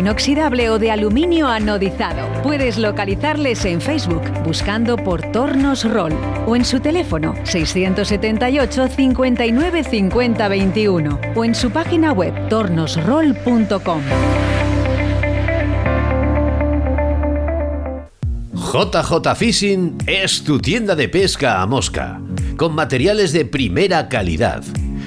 inoxidable o de aluminio anodizado. Puedes localizarles en Facebook buscando por Tornos Roll o en su teléfono 678 59 50 21 o en su página web tornosroll.com. JJ Fishing es tu tienda de pesca a mosca, con materiales de primera calidad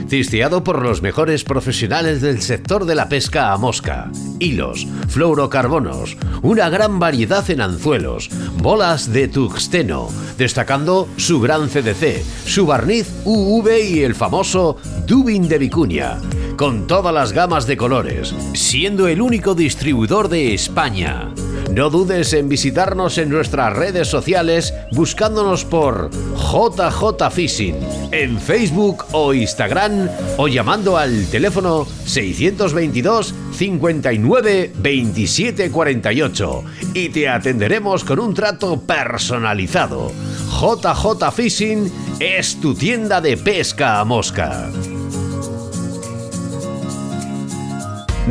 cisteado por los mejores profesionales del sector de la pesca a mosca, hilos, fluorocarbonos, una gran variedad en anzuelos, bolas de tungsteno, destacando su gran CDC, su barniz UV y el famoso Dubin de Vicuña, con todas las gamas de colores, siendo el único distribuidor de España. No dudes en visitarnos en nuestras redes sociales buscándonos por JJ Fishing en Facebook o Instagram o llamando al teléfono 622 59 27 48 y te atenderemos con un trato personalizado. JJ Fishing es tu tienda de pesca a mosca.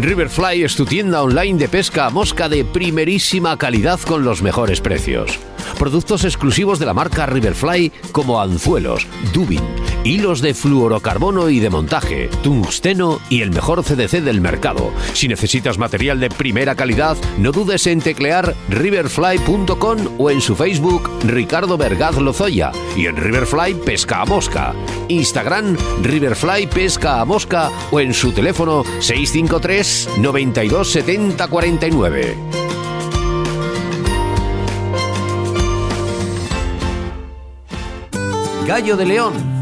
Riverfly es tu tienda online de pesca a mosca de primerísima calidad con los mejores precios. Productos exclusivos de la marca Riverfly como anzuelos, dubin, hilos de fluorocarbono y de montaje, tungsteno y el mejor CDC del mercado. Si necesitas material de primera calidad, no dudes en teclear riverfly.com o en su Facebook Ricardo Vergaz Lozoya y en Riverfly Pesca a Mosca, Instagram Riverfly Pesca a Mosca o en su teléfono 653 92 70 49. Gallo de León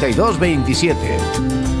27.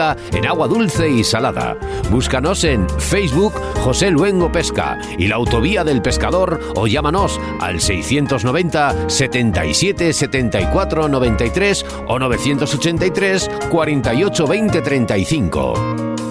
en agua dulce y salada. Búscanos en Facebook José Luengo Pesca y la Autovía del Pescador o llámanos al 690 77 74 93 o 983 48 20 35.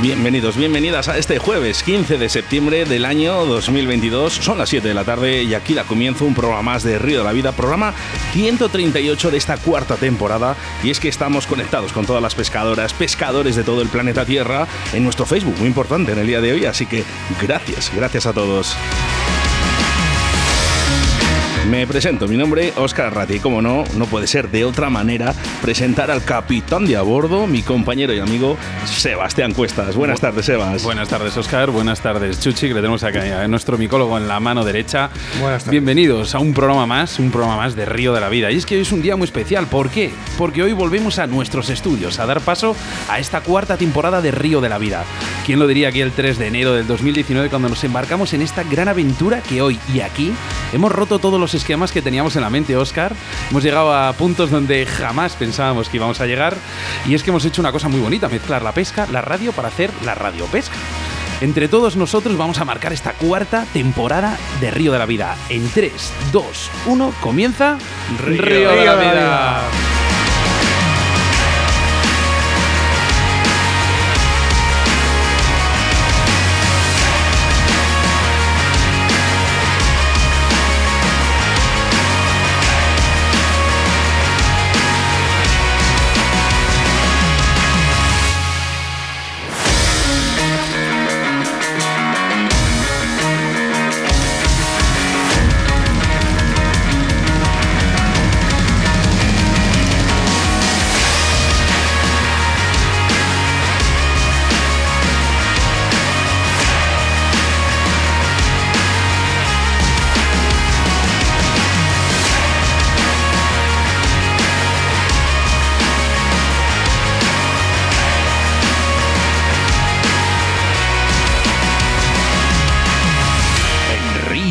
Bienvenidos, bienvenidas a este jueves 15 de septiembre del año 2022. Son las 7 de la tarde y aquí da comienzo un programa más de Río de la Vida, programa 138 de esta cuarta temporada. Y es que estamos conectados con todas las pescadoras, pescadores de todo el planeta Tierra en nuestro Facebook, muy importante en el día de hoy. Así que gracias, gracias a todos. Me presento, mi nombre es Óscar Ratti como no, no puede ser de otra manera presentar al capitán de a bordo, mi compañero y amigo Sebastián Cuestas. Buenas tardes, Sebas. Buenas tardes, Óscar. Buenas tardes, Chuchi, que le tenemos acá a nuestro micólogo en la mano derecha. Buenas tardes. Bienvenidos a un programa más, un programa más de Río de la Vida. Y es que hoy es un día muy especial. ¿Por qué? Porque hoy volvemos a nuestros estudios, a dar paso a esta cuarta temporada de Río de la Vida. ¿Quién lo diría aquí el 3 de enero del 2019 cuando nos embarcamos en esta gran aventura que hoy y aquí hemos roto todos los esquemas que teníamos en la mente, Oscar. Hemos llegado a puntos donde jamás pensábamos que íbamos a llegar. Y es que hemos hecho una cosa muy bonita, mezclar la pesca, la radio para hacer la radio pesca. Entre todos nosotros vamos a marcar esta cuarta temporada de Río de la Vida. En 3, 2, 1, comienza Río de la Vida.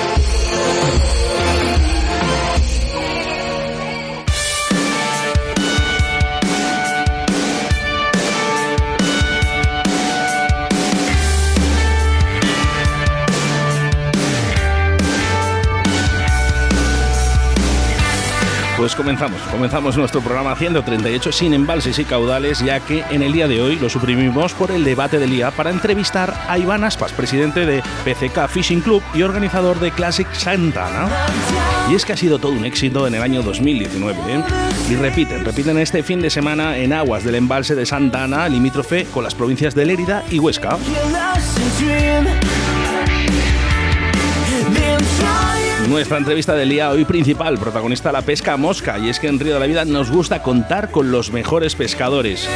Thank you. Pues comenzamos, comenzamos nuestro programa 138 sin embalses y caudales, ya que en el día de hoy lo suprimimos por el debate del día para entrevistar a Iván Aspas, presidente de PCK Fishing Club y organizador de Classic Santana. Y es que ha sido todo un éxito en el año 2019. ¿eh? Y repiten, repiten este fin de semana en aguas del embalse de Santana, limítrofe con las provincias de Lérida y Huesca. Nuestra entrevista del día hoy principal, protagonista la pesca mosca, y es que en Río de la Vida nos gusta contar con los mejores pescadores.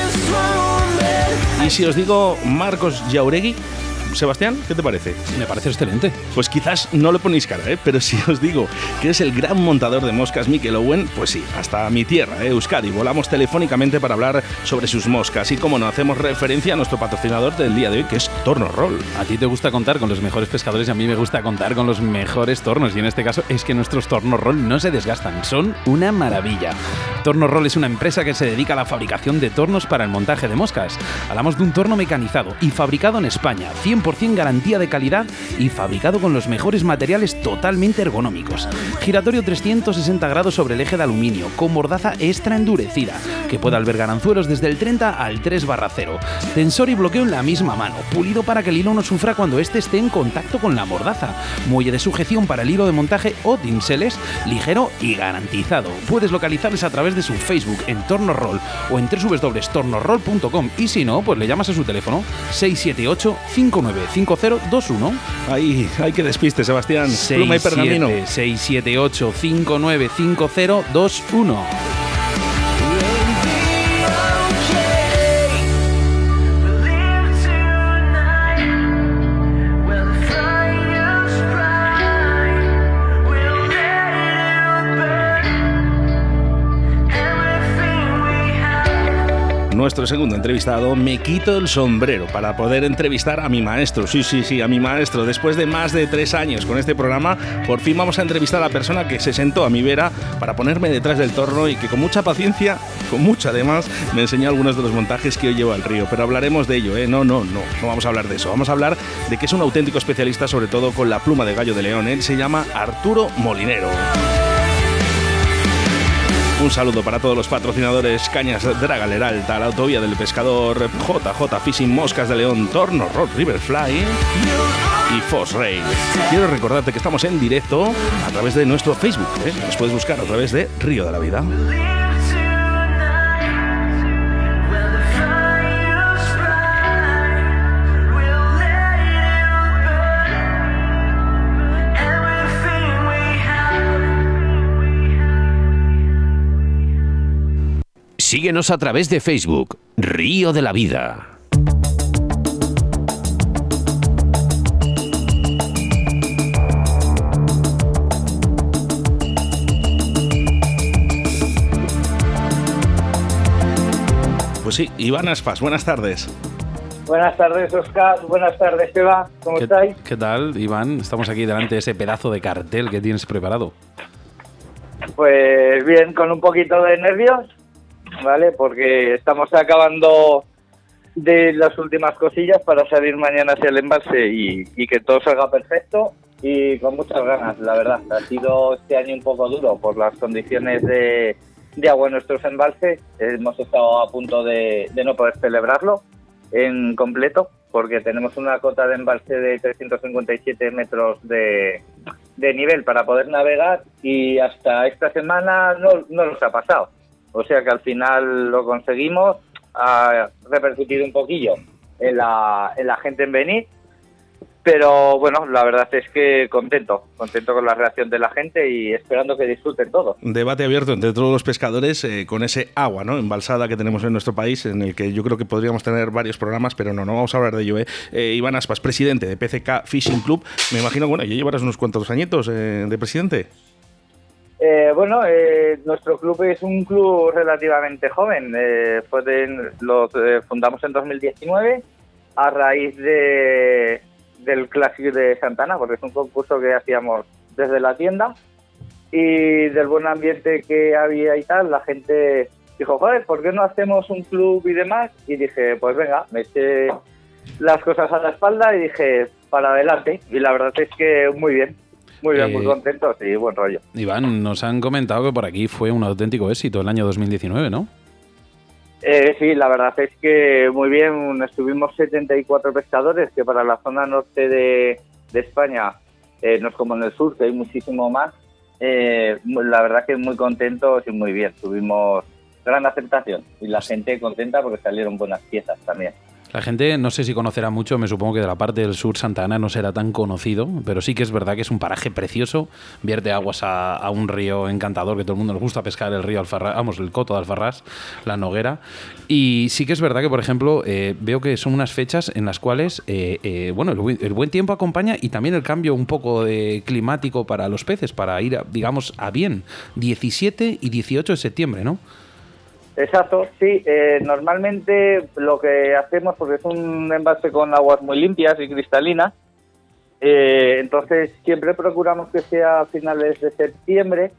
Y si os digo Marcos Jauregui, Sebastián, ¿qué te parece? Me parece excelente. Pues quizás no lo ponéis cara, ¿eh? pero si os digo que es el gran montador de moscas Mikel Owen, pues sí, hasta mi tierra, ¿eh? Euskadi. Volamos telefónicamente para hablar sobre sus moscas y, como no, hacemos referencia a nuestro patrocinador del día de hoy, que es Torno Roll. A ti te gusta contar con los mejores pescadores y a mí me gusta contar con los mejores tornos. Y en este caso es que nuestros tornos roll no se desgastan, son una maravilla. Torno Roll es una empresa que se dedica a la fabricación de tornos para el montaje de moscas. Hablamos de un torno mecanizado y fabricado en España, 100% garantía de calidad y fabricado con los mejores materiales totalmente ergonómicos. Giratorio 360 grados sobre el eje de aluminio, con mordaza extra endurecida, que puede albergar anzuelos desde el 30 al 3 barra 0. Tensor y bloqueo en la misma mano, pulido para que el hilo no sufra cuando éste esté en contacto con la mordaza. Muelle de sujeción para el hilo de montaje o dinseles, ligero y garantizado. Puedes localizarles a través de su Facebook en Torno Roll o en www.tornorroll.com y si no, pues le llamas a su teléfono 678 595021. Ahí, hay que despiste, Sebastián. Pluma y pergamino. 678 595021. Nuestro segundo entrevistado, me quito el sombrero para poder entrevistar a mi maestro. Sí, sí, sí, a mi maestro. Después de más de tres años con este programa, por fin vamos a entrevistar a la persona que se sentó a mi vera para ponerme detrás del torno y que con mucha paciencia, con mucha además, me enseñó algunos de los montajes que hoy llevo al río. Pero hablaremos de ello, ¿eh? No, no, no, no vamos a hablar de eso. Vamos a hablar de que es un auténtico especialista, sobre todo con la pluma de gallo de león. Él se llama Arturo Molinero. Un saludo para todos los patrocinadores Cañas Draga Leralta, la autovía del pescador, JJ Fishing Moscas de León, Torno Road Riverfly y Foss Rail. Quiero recordarte que estamos en directo a través de nuestro Facebook. ¿eh? Nos puedes buscar a través de Río de la Vida. Síguenos a través de Facebook, Río de la Vida. Pues sí, Iván Aspas, buenas tardes. Buenas tardes, Oscar. Buenas tardes, Eva. ¿Cómo estáis? ¿Qué tal, Iván? Estamos aquí delante de ese pedazo de cartel que tienes preparado. Pues bien, con un poquito de nervios, ¿vale? Porque estamos acabando de las últimas cosillas para salir mañana hacia el embalse y, que todo salga perfecto y con muchas ganas, la verdad. Ha sido este año un poco duro por las condiciones de, agua en nuestros embalses. Hemos estado a punto de, no poder celebrarlo en completo porque tenemos una cota de embalse de 357 metros de, de nivel para poder navegar y hasta esta semana no, no nos ha pasado. O sea que al final lo conseguimos, ha repercutido un poquillo en la, en la gente en venir, pero bueno, la verdad es que contento, contento con la reacción de la gente y esperando que disfruten todos. Debate abierto entre todos los pescadores eh, con ese agua ¿no? embalsada que tenemos en nuestro país, en el que yo creo que podríamos tener varios programas, pero no, no vamos a hablar de ello. ¿eh? eh Iván Aspas, presidente de PCK Fishing Club, me imagino, bueno, ya llevarás unos cuantos añitos eh, de presidente. Eh, bueno, eh, nuestro club es un club relativamente joven. Eh, fue lo fundamos en 2019 a raíz de, del Clásico de Santana, porque es un concurso que hacíamos desde la tienda y del buen ambiente que había y tal. La gente dijo, joder, ¿por qué no hacemos un club y demás? Y dije, pues venga, me eché las cosas a la espalda y dije, para adelante. Y la verdad es que muy bien. Muy bien, muy eh, contento, sí, buen rollo. Iván, nos han comentado que por aquí fue un auténtico éxito el año 2019, ¿no? Eh, sí, la verdad es que muy bien, estuvimos 74 pescadores, que para la zona norte de, España, eh, no es como en el sur, que hay muchísimo más, eh, la verdad que muy contentos y muy bien, tuvimos gran aceptación y la gente contenta porque salieron buenas piezas también. La gente no sé si conocerá mucho, me supongo que de la parte del sur Santa Ana no será tan conocido, pero sí que es verdad que es un paraje precioso, vierte aguas a, un río encantador que todo el mundo nos gusta pescar, el río Alfarrás, vamos, el coto de Alfarrás, la Noguera. Y sí que es verdad que, por ejemplo, eh, veo que son unas fechas en las cuales, eh, eh, bueno, el, buen tiempo acompaña y también el cambio un poco de climático para los peces, para ir, digamos, a bien. 17 y 18 de septiembre, ¿no? Exacto, sí. Eh, normalmente lo que hacemos, porque es un envase con aguas muy limpias y cristalinas, eh, entonces siempre procuramos que sea a finales de septiembre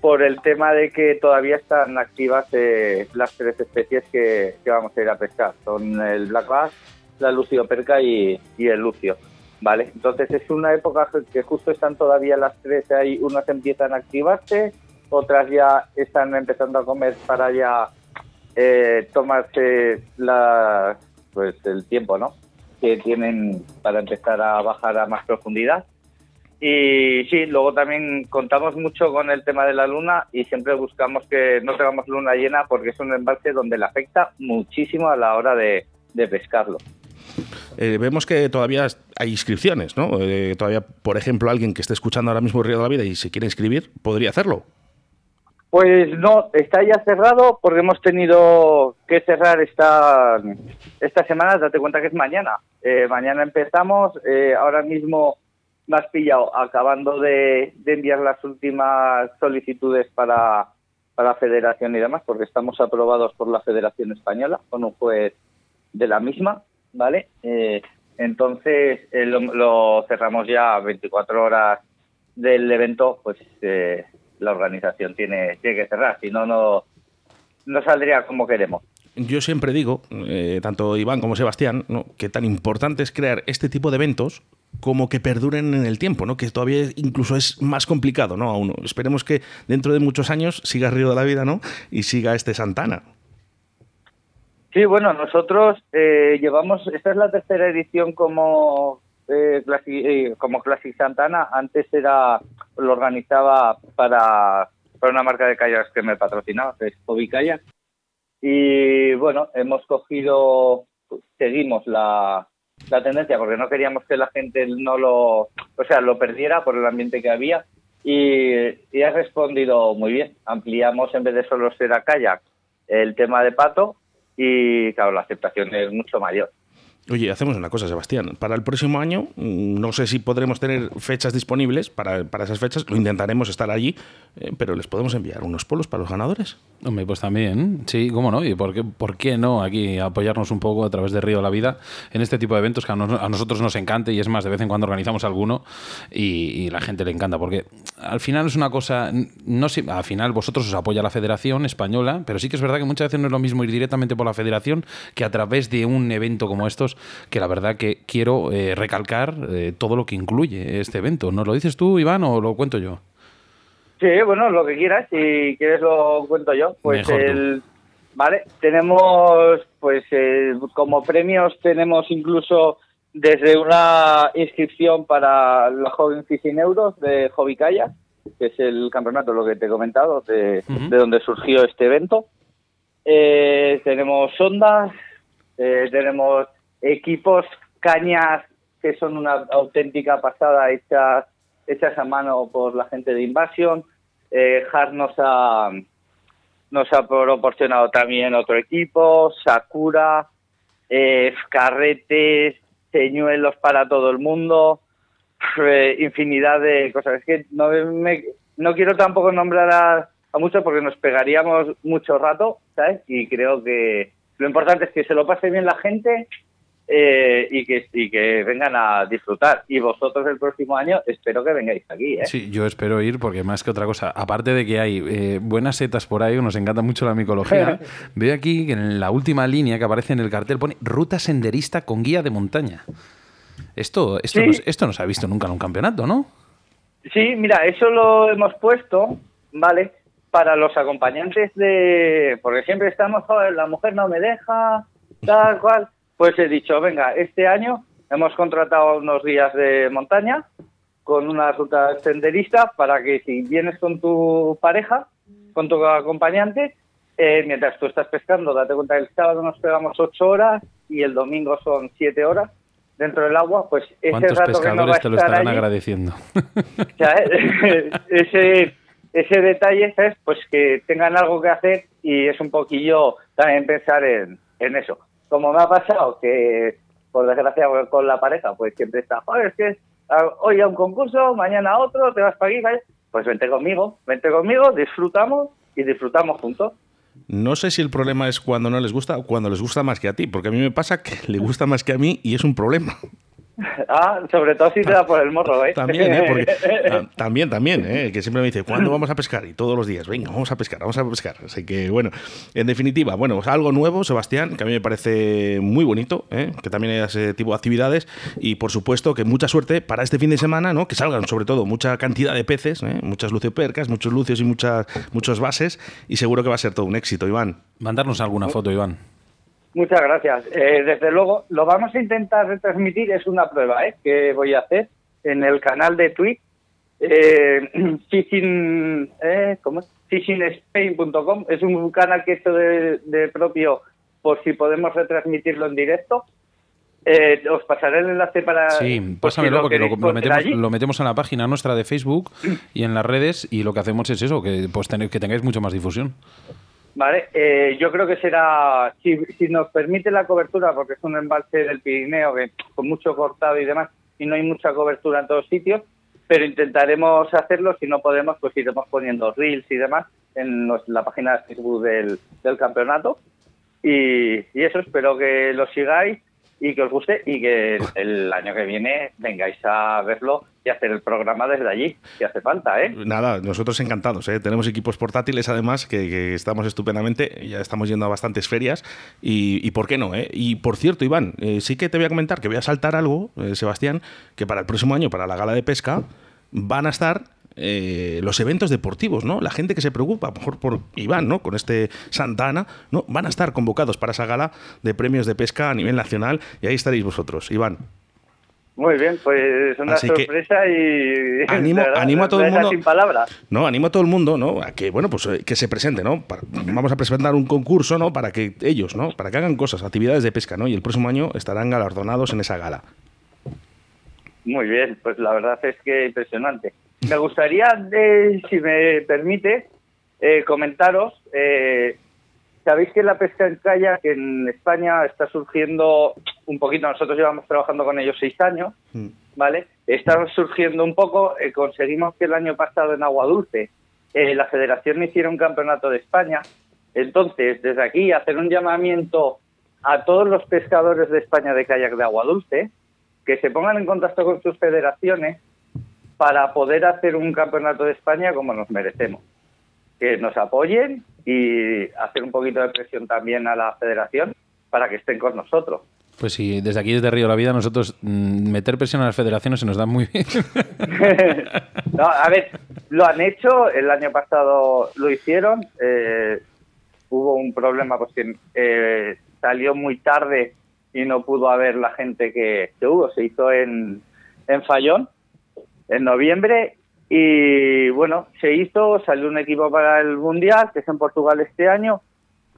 por el tema de que todavía están activas eh, las tres especies que, vamos a ir a pescar. Son el black bass, la lucioperca y, y el lucio. ¿Vale? Entonces es una época que justo están todavía las tres ahí, unas empiezan a activarse, otras ya están empezando a comer para ya eh, tomarse la, pues el tiempo, ¿no? Que tienen para empezar a bajar a más profundidad. Y sí, luego también contamos mucho con el tema de la luna y siempre buscamos que no tengamos luna llena porque es un embalse donde le afecta muchísimo a la hora de, de pescarlo. Eh, vemos que todavía hay inscripciones, ¿no? Eh, todavía, por ejemplo, alguien que esté escuchando ahora mismo el Río de la Vida y se quiere inscribir, podría hacerlo. Pues no, está ya cerrado porque hemos tenido que cerrar esta, esta semana, date cuenta que es mañana. Eh, mañana empezamos, ahora mismo me has pillado acabando de, de enviar las últimas solicitudes para, para la federación y demás, porque estamos aprobados por la Federación Española con un juez de la misma ¿vale? Eh, entonces eh, lo, cerramos ya 24 horas del evento, pues eh, la organización tiene, tiene que cerrar, si no, no, no saldría como queremos. Yo siempre digo, tanto Iván como Sebastián, que tan importante es crear este tipo de eventos como que perduren en el tiempo, ¿no? que todavía incluso es más complicado ¿no? aún. Esperemos que dentro de muchos años siga Río de la Vida ¿no? y siga este Santana. Sí, bueno, nosotros eh, llevamos, esta es la tercera edición como eh, eh, como Classic Santana. Antes era lo organizaba para, para una marca de kayaks que me patrocinaba, que es Hobby Kayak. Y bueno, hemos cogido, seguimos la, la tendencia porque no queríamos que la gente no lo, o sea, lo perdiera por el ambiente que había y, y ha respondido muy bien. Ampliamos en vez de solo ser a kayak el tema de pato y claro, la aceptación es mucho mayor. Oye, hacemos una cosa, Sebastián. Para el próximo año, mm, no sé si podremos tener fechas disponibles para, para esas fechas. Lo intentaremos estar allí, eh, pero les podemos enviar unos polos para los ganadores. Hombre, pues también, sí, cómo no. ¿Y por qué, por qué no aquí apoyarnos un poco a través de Río de la Vida en este tipo de eventos que a, nosotros nos encanta y es más, de vez en cuando organizamos alguno y, la gente le encanta. Porque al final es una cosa, no sé, al final vosotros os apoya la Federación Española, pero sí que es verdad que muchas veces no es lo mismo ir directamente por la Federación que a través de un evento como estos que la verdad que quiero eh, recalcar eh, todo lo que incluye este evento. ¿No lo dices tú, Iván, o lo cuento yo? Sí, bueno, lo que quieras, si quieres lo cuento yo. Pues el, vale, tenemos, pues eh, como premios tenemos incluso desde una inscripción para la Joven Fishing Euros de Hobby Kayak, que es el campeonato, lo que te he comentado, de, de donde surgió este evento. tenemos sondas, tenemos equipos, cañas que son una auténtica pasada hechas, hechas a mano por la gente de Invasion. Eh, Hart nos ha, nos ha proporcionado también otro equipo, Sakura, eh, carretes, señuelos para todo el mundo, eh, infinidad de cosas. Que no, me, no quiero tampoco nombrar a, a muchos porque nos pegaríamos mucho rato, ¿sabes? Y creo que lo importante es que se lo pase bien la gente eh, y, que, y que vengan a disfrutar. Y vosotros el próximo año espero que vengáis aquí. ¿eh? Sí, yo espero ir porque más que otra cosa, aparte de que hay eh, buenas setas por ahí, nos encanta mucho la micología, veo aquí que en la última línea que aparece en el cartel pone ruta senderista con guía de montaña. Esto, esto, no, esto no se ha visto nunca en un campeonato, ¿no? Sí, mira, eso lo hemos puesto, ¿vale? Para los acompañantes de... Porque siempre estamos, joder, la mujer no me deja, tal cual pues he dicho, venga, este año hemos contratado unos días de montaña con una ruta senderista para que si vienes con tu pareja, con tu acompañante, eh, mientras tú estás pescando, date cuenta que el sábado nos pegamos ocho horas y el domingo son siete horas dentro del agua, pues ese ¿Cuántos rato pescadores que no va te lo estarán agradeciendo? ese, ese detalle es pues que tengan algo que hacer y es un poquillo también pensar en, en eso como me ha pasado que, por desgracia, con la pareja, pues siempre está, joder, es que ah, hoy a un concurso, mañana otro, te vas para aquí, pues vente conmigo, vente conmigo, disfrutamos y disfrutamos juntos. No sé si el problema es cuando no les gusta o cuando les gusta más que a ti, porque a mí me pasa que le gusta más que a mí y es un problema. Ah, sobre todo si te da por el morro, ¿eh? También, ¿eh? Porque, también, también, ¿eh? Que siempre me dice, ¿cuándo vamos a pescar? Y todos los días, venga, vamos a pescar, vamos a pescar. Así que, bueno, en definitiva, bueno, pues algo nuevo, Sebastián, que a mí me parece muy bonito, ¿eh? que también haya ese tipo de actividades y, por supuesto, que mucha suerte para este fin de semana, ¿no? Que salgan, sobre todo, mucha cantidad de peces, ¿eh? muchas luciopercas, muchos lucios y muchas, muchos bases y seguro que va a ser todo un éxito, Iván. Mandarnos alguna foto, Iván. Muchas gracias. Eh, desde luego, lo vamos a intentar retransmitir, es una prueba ¿eh? que voy a hacer en el canal de Twitch, eh, fishing, eh, ¿cómo es? fishingspain.com. Es un canal que he hecho de, propio por si podemos retransmitirlo en directo. Eh, os pasaré el enlace para. Sí, pásamelo porque lo, metemos, lo, metemos, en la página nuestra de Facebook y en las redes y lo que hacemos es eso, que, pues, tener, que tengáis mucho más difusión. Vale, eh, yo creo que será, si, nos permite la cobertura, porque es un embalse del Pirineo que, con mucho cortado y demás, y no hay mucha cobertura en todos sitios, pero intentaremos hacerlo. Si no podemos, pues iremos poniendo reels y demás en la página de Facebook del, del campeonato. Y, y, eso, espero que lo sigáis y que os guste y que el año que viene vengáis a verlo y hacer el programa desde allí, si hace falta, ¿eh? Nada, nosotros encantados, ¿eh? Tenemos equipos portátiles además que, estamos estupendamente, ya estamos yendo a bastantes ferias y, ¿por qué no? Eh? Y por cierto, Iván, eh, sí que te voy a comentar que voy a saltar algo, eh, Sebastián, que para el próximo año, para la gala de pesca, van a estar eh, los eventos deportivos, ¿no? La gente que se preocupa, mejor por Iván, ¿no? Con este Santana, ¿no? Van a estar convocados para esa gala de premios de pesca a nivel nacional y ahí estaréis vosotros, Iván. Muy bien, pues una sorpresa y animo, animo a todo el mundo. Sin palabras. No, animo a todo el mundo, ¿no? A que bueno, pues eh, que se presente, ¿no? vamos a presentar un concurso, ¿no? Para que ellos, ¿no? Para que hagan cosas, actividades de pesca, ¿no? Y el próximo año estarán galardonados en esa gala. Muy bien, pues la verdad es que impresionante. Me gustaría, eh, si me permite, eh, comentaros. Eh, Sabéis que la pesca en kayak en España está surgiendo un poquito. Nosotros llevamos trabajando con ellos seis años, mm. ¿vale? Está surgiendo un poco. conseguimos que el año pasado en Agua Dulce la Federación hiciera un campeonato de España. Entonces, desde aquí, hacer un llamamiento a todos los pescadores de España de kayak de agua dulce que se pongan en contacto con sus federaciones para poder hacer un campeonato de España como nos merecemos. Que nos apoyen y hacer un poquito de presión también a la federación para que estén con nosotros. Pues sí, desde aquí, desde Río la Vida, nosotros mm, meter presión a las federaciones se nos da muy bien. no, a ver, lo han hecho, el año pasado lo hicieron, eh, hubo un problema pues que eh, salió muy tarde y no pudo haber la gente que, que hubo, se hizo en, en Fallón en noviembre y bueno, se hizo, salió un equipo para el Mundial, que es en Portugal este año,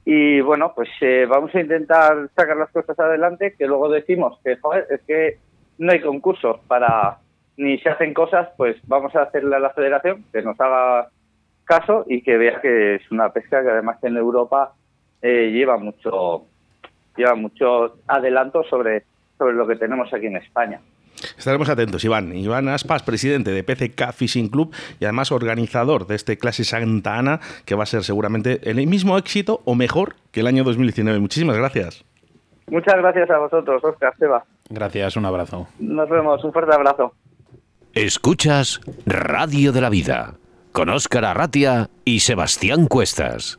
y bueno, pues eh, vamos a intentar sacar las cosas adelante, que luego decimos que, joder, es que no hay concursos para, ni se hacen cosas, pues vamos a hacerle a la federación que nos haga caso y que vea que es una pesca que además en Europa eh, lleva mucho lleva mucho adelanto sobre, sobre lo que tenemos aquí en España. Estaremos atentos, Iván. Iván Aspas, presidente de PCK Fishing Club y además organizador de este Clase Santa Ana, que va a ser seguramente el mismo éxito o mejor que el año 2019. Muchísimas gracias. Muchas gracias a vosotros, Oscar, Seba. Gracias, un abrazo. Nos vemos, un fuerte abrazo. Escuchas Radio de la Vida con Óscar Arratia y Sebastián Cuestas.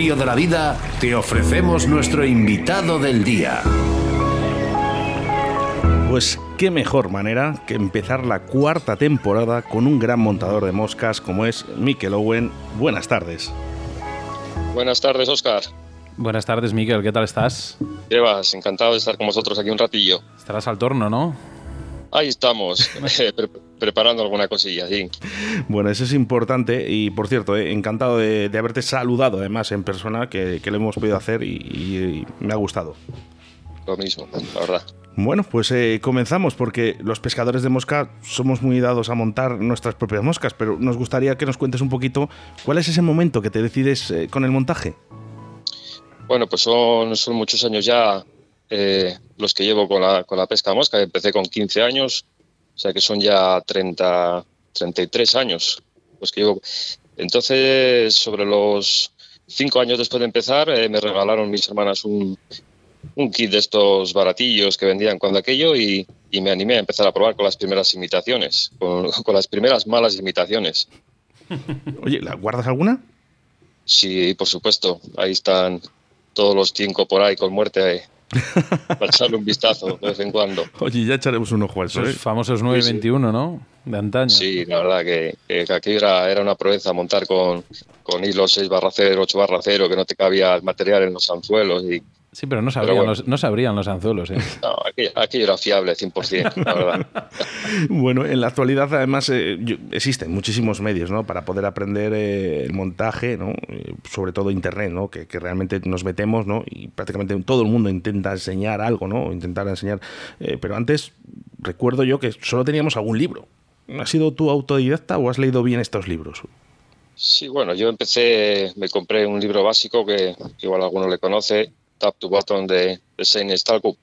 Río de la Vida te ofrecemos nuestro invitado del día. Pues qué mejor manera que empezar la cuarta temporada con un gran montador de moscas como es Mikel Owen. Buenas tardes. Buenas tardes, Oscar. Buenas tardes, Miquel, ¿qué tal estás? Llevas, encantado de estar con vosotros aquí un ratillo. Estarás al torno, ¿no? Ahí estamos, eh, preparando alguna cosilla, sí. Bueno, eso es importante y por cierto, eh, encantado de, de haberte saludado además en persona, que, que lo hemos podido hacer y, y- y me ha gustado. Lo mismo, la verdad. Bueno, pues eh, comenzamos porque los pescadores de mosca somos muy dados a montar nuestras propias moscas, pero nos gustaría que nos cuentes un poquito cuál es ese momento que te decides eh, con el montaje. Bueno, pues son, son muchos años ya eh, los que llevo con la, con la pesca a mosca. Empecé con 15 años, sea que son ya 30, 33 años los que llevo. Entonces, sobre los cinco años después de empezar, eh, me regalaron mis hermanas un, un kit de estos baratillos que vendían cuando aquello y, y me animé a empezar a probar con las primeras imitaciones, con, con las primeras malas imitaciones. Oye, ¿la guardas alguna? Sí, por supuesto. Ahí están todos los cinco por ahí con muerte eh, para echarle un vistazo de vez en cuando. Oye, ya echaremos un ojo a eso. Esos ¿eh? famosos 921, ¿no? De antaño. Sí, la verdad que, que aquello era, era una proeza montar con, con hilos 6 barra 0, 8 barra 0, que no te cabía el material en los anzuelos. Y, Sí, pero no sabrían, bueno. los, no sabrían los anzuelos, ¿eh? no, aquello, aquello era fiable 100%, la verdad. Bueno, en la actualidad además eh, yo- existen muchísimos medios ¿no? para poder aprender eh, el montaje, ¿no? Eh, sobre todo internet, ¿no? que, que realmente nos metemos ¿no? y prácticamente todo el mundo intenta enseñar algo, ¿no? o intentar enseñar. eh, pero antes recuerdo yo que solo teníamos algún libro. ¿Has sido tú autodidacta o has leído bien estos libros? Sí, bueno, yo empecé, me compré un libro básico que, que igual alguno le conoce, Tap to Button de, de Shane Stalkup.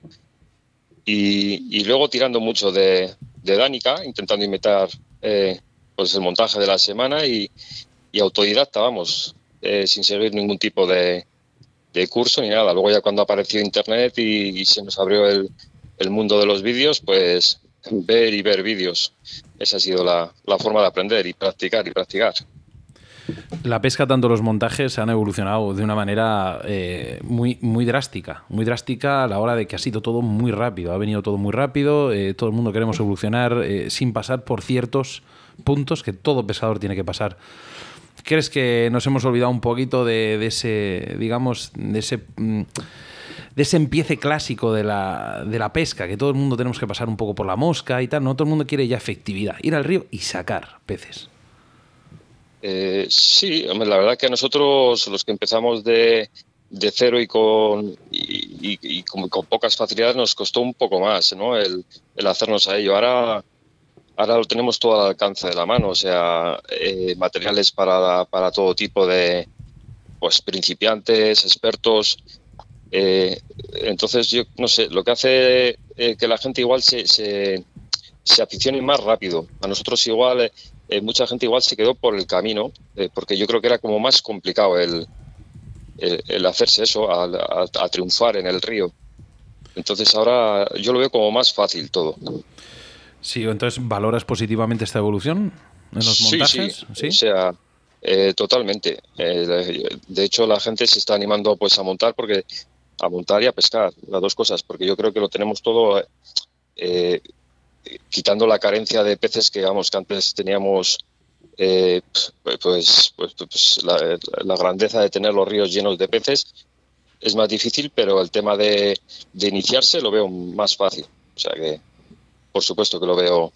Y, luego tirando mucho de, de Danica, intentando imitar eh, pues el montaje de la semana y, y autodidacta, vamos, eh, sin seguir ningún tipo de, curso ni nada. Luego ya cuando apareció Internet y, se nos abrió el, mundo de los vídeos, pues ver y ver vídeos. Esa ha sido la forma de aprender y practicar y practicar. La pesca, tanto los montajes, han evolucionado de una manera eh, muy, muy drástica. Muy drástica a la hora de que ha sido todo muy rápido. Ha venido todo muy rápido. eh, todo el mundo queremos evolucionar eh, sin pasar por ciertos puntos que todo pescador tiene que pasar. ¿Crees que nos hemos olvidado un poquito de, ese, digamos, de ese, mm, empiece clásico de la, de la pesca? Que todo el mundo tenemos que pasar un poco por la mosca y tal. No todo el mundo quiere ya efectividad. Ir al río y sacar peces. Eh, sí, la verdad que a nosotros, los que empezamos de, de cero y con, con, pocas facilidades, nos costó un poco más ¿no? el, hacernos a ello. Ahora, ahora lo tenemos todo al alcance de la mano, o sea, eh, materiales para, para todo tipo de pues, principiantes, expertos. Eh, entonces, yo no sé, lo que hace eh, que la gente igual se, se, se aficione más rápido. A nosotros igual, eh, mucha gente igual se quedó por el camino, eh, porque yo creo que era como más complicado el, el, el hacerse eso, a, a triunfar en el río. Entonces ahora yo lo veo como más fácil todo. Sí, entonces valoras positivamente esta evolución en los Sí, montajes. sí, o sea, eh, totalmente. De- de hecho, la gente se está animando pues a montar porque a montar y a pescar, las dos cosas, porque yo creo que lo tenemos todo eh, quitando la carencia de peces que, vamos, que antes teníamos, eh, pues, pues, pues, pues, la, la grandeza de tener los ríos llenos de peces es más difícil, pero el tema de, de iniciarse lo veo más fácil. O sea que, por supuesto que lo veo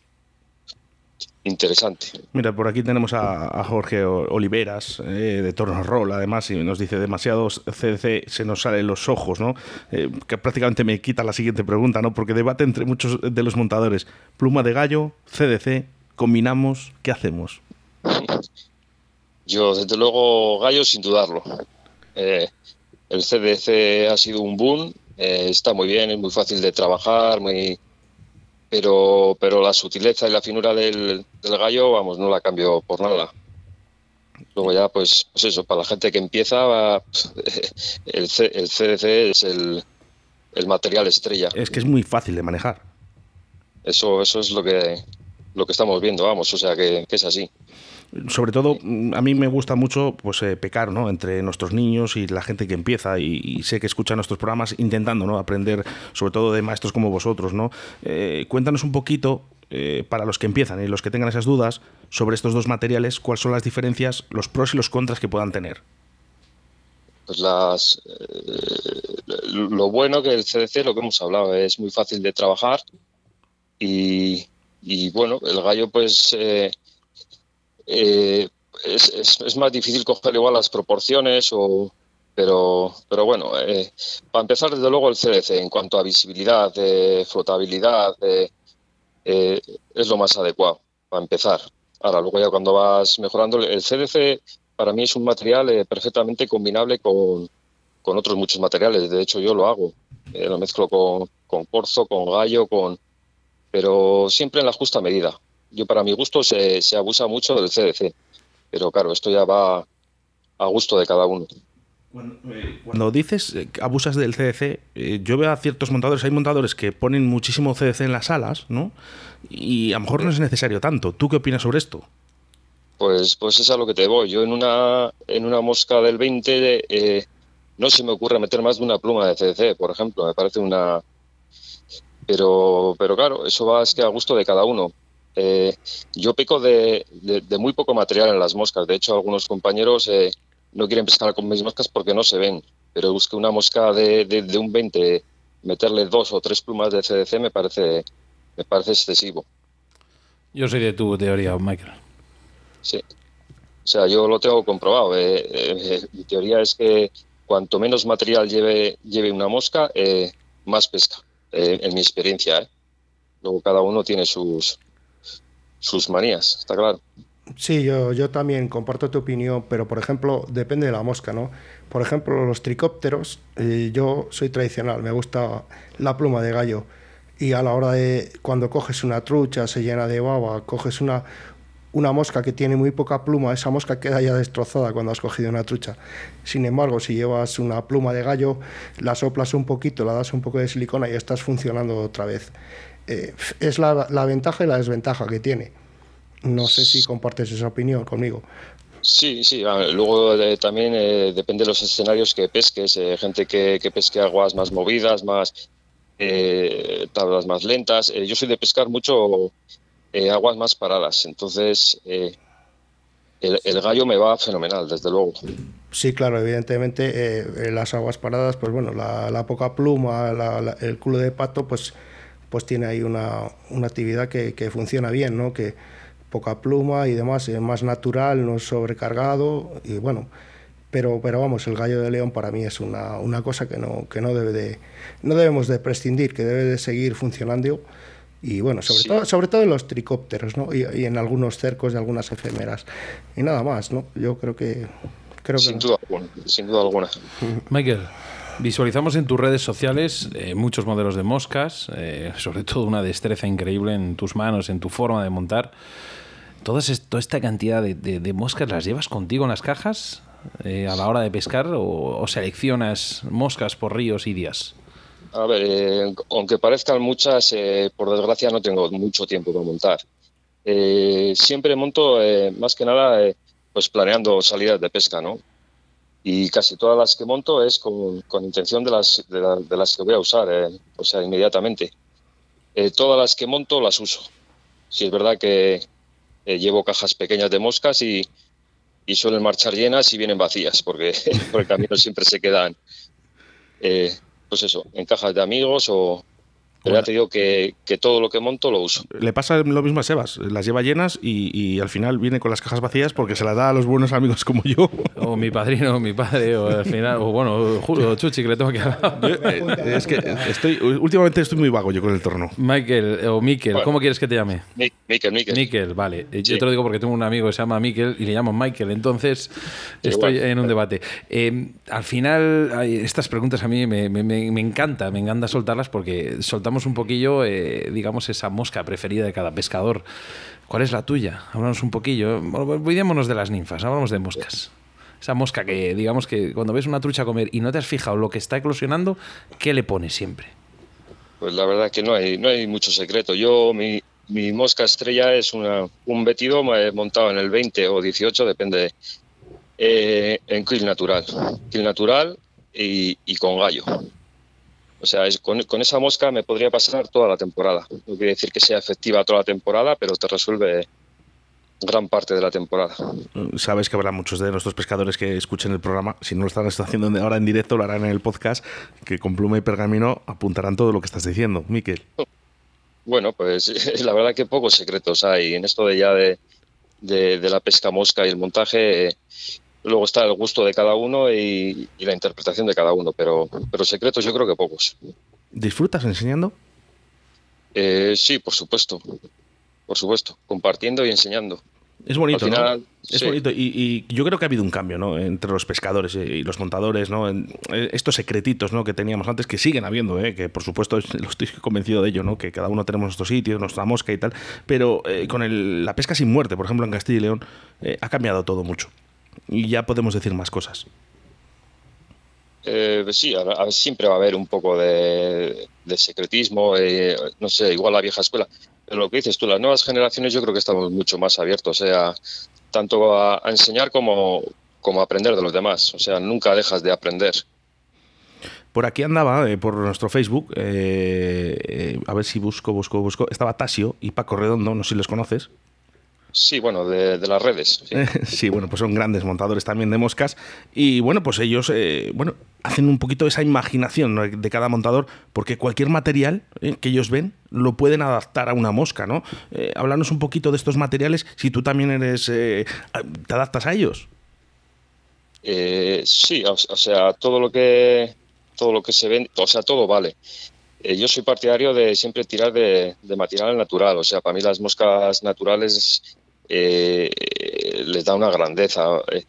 interesante. Mira, por aquí tenemos a, a Jorge Oliveras, eh, de Tornos Roll, además, y nos dice, demasiados CDC se nos salen los ojos, ¿no? Eh, que prácticamente me quita la siguiente pregunta, ¿no? Porque debate entre muchos de los montadores. Pluma de gallo, CDC, combinamos, ¿qué hacemos? Yo, desde luego, gallo sin dudarlo. Eh, el CDC ha sido un boom, eh, está muy bien, es muy fácil de trabajar, muy pero pero la sutileza y la finura del, del gallo, vamos, no la cambio por nada. Luego ya, pues, pues eso, para la gente que empieza, va, el, C- el CDC es el, el material estrella. Es que es muy fácil de manejar. Eso, eso es lo que, lo que estamos viendo, vamos, o sea que, que es así. Sobre todo mm, a mí me gusta mucho pues eh, pecar ¿no? entre nuestros niños y la gente que empieza y, sé que escucha nuestros programas intentando ¿no? aprender sobre todo de maestros como vosotros. ¿no? Eh, cuéntanos un poquito eh, para los que empiezan y los que tengan esas dudas sobre estos dos materiales, cuáles son las diferencias, los pros y los contras que puedan tener. Pues las, lo bueno que el CDC, lo que hemos hablado, es muy fácil de trabajar y, y bueno, el gallo pues eh, es, es, más difícil coger igual las proporciones o pero pero bueno eh, para empezar desde luego el CDC en cuanto a visibilidad de flotabilidad eh, es lo más adecuado para empezar. Ahora luego ya cuando vas mejorando el CDC para mí es un material perfectamente combinable con, con otros muchos materiales. De hecho yo lo hago lo mezclo con, con corzo con gallo con pero siempre en la justa medida yo para mi gusto se, abusa mucho del CDC, pero claro, esto ya va a gusto de cada uno. Cuando dices que abusas del CDC, eh, yo veo a ciertos montadores, hay montadores que ponen muchísimo CDC en las alas, ¿no? Y a lo mejor no es necesario tanto. ¿Tú qué opinas sobre esto? Pues, pues es a lo que te voy. Yo en una, en una mosca del 20 eh, no se me ocurre meter más de una pluma de CDC, por ejemplo. Me parece una... Pero, pero claro, eso va es que a gusto de cada uno. Eh, yo pico de, muy poco material en las moscas. De hecho, algunos compañeros eh, no quieren pescar con mis moscas porque no se ven. Pero busque una mosca de, un 20, meterle dos o tres plumas de CDC me parece, me parece excesivo. Yo soy de tu teoría, Michael. Sí. O sea, yo lo tengo comprobado. Eh, mi teoría es que cuanto menos material lleve, lleve una mosca, más pesca, en mi experiencia. Luego cada uno tiene sus, sus manías, está claro. Sí, yo, yo también comparto tu opinión, pero por ejemplo, depende de la mosca, ¿no? Por ejemplo, los tricópteros, eh, yo soy tradicional, me gusta la pluma de gallo. Y a la hora de, cuando coges una trucha, se llena de baba, coges una, una mosca que tiene muy poca pluma, esa mosca queda ya destrozada cuando has cogido una trucha. Sin embargo, si llevas una pluma de gallo, la soplas un poquito, la das un poco de silicona y estás funcionando otra vez. Eh, es la, la, ventaja y la desventaja que tiene. No sé si compartes esa opinión conmigo. Sí, sí. Luego eh, también eh, depende de los escenarios que pesques. gente que, que, pesque aguas más movidas, más tablas más lentas. yo soy de pescar mucho aguas más paradas. Entonces, el, el, gallo me va fenomenal, desde luego. Sí, claro, evidentemente en las aguas paradas, pues bueno, la, la poca pluma, el culo de pato, pues pues tiene ahí una, una actividad que, que, funciona bien, ¿no? Que poca pluma y demás, es más natural, no sobrecargado y bueno, pero, pero vamos, el gallo de león para mí es una, una cosa que no, que no debe de, no debemos de prescindir, que debe de seguir funcionando y bueno, sobre todo sobre todo en los tricópteros, ¿no? Y, y, en algunos cercos de algunas efemeras y nada más, ¿no? Yo creo que creo sin duda alguna, sin duda alguna. Michael, Visualizamos en tus redes sociales eh, muchos modelos de moscas, eh, sobre todo una destreza increíble en tus manos, en tu forma de montar. Toda esta cantidad de, moscas las llevas contigo en las cajas eh, a la hora de pescar o, seleccionas moscas por ríos y días? A ver, aunque parezcan muchas, por desgracia no tengo mucho tiempo para montar. siempre monto más que nada pues planeando salidas de pesca, ¿no? Y casi todas las que monto es con, con intención de las, de, las que voy a usar, eh, o sea, inmediatamente. Eh, todas las que monto las uso. Si es verdad que eh, llevo cajas pequeñas de moscas y, y, suelen marchar llenas y vienen vacías, porque por el camino siempre se quedan, pues eso, en cajas de amigos o, pero ya te digo que, todo lo que monto lo uso. Le pasa lo mismo a Sebas, las lleva llenas y, al final viene con las cajas vacías porque se las da a los buenos amigos como yo. O mi padrino, o mi padre, o al final, o bueno, Julio, Chuchi, que le tengo que hablar. Eh, es que estoy, últimamente estoy muy vago yo con el torno. Michael, o Miquel, ¿cómo quieres que te llame? Miquel, Miquel. Miquel, vale. Yo te lo digo porque tengo un amigo que se llama Miquel y le llamo Michael, entonces estoy en un debate. Eh, al final, estas preguntas a mí me, me, me encanta, me encanta soltarlas porque soltamos un poquillo, eh, digamos, esa mosca preferida de cada pescador. ¿Cuál es la tuya? Háblanos un poquillo. Olvidémonos de las ninfas, hablamos de moscas. Esa mosca que, digamos que cuando ves una trucha comer y no te has fijado lo que está eclosionando, ¿qué le pones siempre? Pues la verdad que no hay, no hay mucho secreto. Yo, mi, mi mosca estrella es una, un vetido montado en el 20 o 18, depende, eh, en krill natural. Krill natural y, y con gallo. O sea, es, con, con, esa mosca me podría pasar toda la temporada. No quiere decir que sea efectiva toda la temporada, pero te resuelve gran parte de la temporada. Sabes que habrá muchos de nuestros pescadores que escuchen el programa, si no lo están haciendo ahora en directo, lo harán en el podcast, que con pluma y pergamino apuntarán todo lo que estás diciendo, Miquel. Bueno, pues la verdad que pocos secretos hay en esto de ya de, de, de la pesca mosca y el montaje. Luego está el gusto de cada uno y, y, la interpretación de cada uno, pero, pero secretos yo creo que pocos. ¿Disfrutas enseñando? Eh, sí, por supuesto. Por supuesto, compartiendo y enseñando. Es bonito, final, ¿no? Es sí. bonito. Y, y, yo creo que ha habido un cambio, ¿no? Entre los pescadores y los montadores, ¿no? En estos secretitos, ¿no? Que teníamos antes, que siguen habiendo, ¿eh? Que por supuesto lo estoy convencido de ello, ¿no? Que cada uno tenemos nuestro sitio, nuestra mosca y tal. Pero eh, con el, la pesca sin muerte, por ejemplo, en Castilla y León, eh, ha cambiado todo mucho. Y ya podemos decir más cosas. Eh, sí, a, a, siempre va a haber un poco de, de secretismo, eh, no sé, igual la vieja escuela. Pero lo que dices tú, las nuevas generaciones yo creo que estamos mucho más abiertos, o sea, tanto a, a enseñar como, como a aprender de los demás. O sea, nunca dejas de aprender. Por aquí andaba, eh, por nuestro Facebook, eh, eh, a ver si busco, busco, busco. Estaba Tasio y Paco Redondo, no sé si los conoces. Sí, bueno, de, de las redes. Sí. sí. bueno, pues son grandes montadores también de moscas. Y bueno, pues ellos, eh, bueno, hacen un poquito esa imaginación ¿no? de cada montador, porque cualquier material eh, que ellos ven lo pueden adaptar a una mosca, ¿no? Eh, háblanos un poquito de estos materiales, si tú también eres, eh, te adaptas a ellos. Eh, sí, o, o, sea, todo lo que todo lo que se vende, o sea, todo vale. Yo soy partidario de siempre tirar de, de, material natural, o sea, para mí las moscas naturales eh, les da una grandeza. Eh,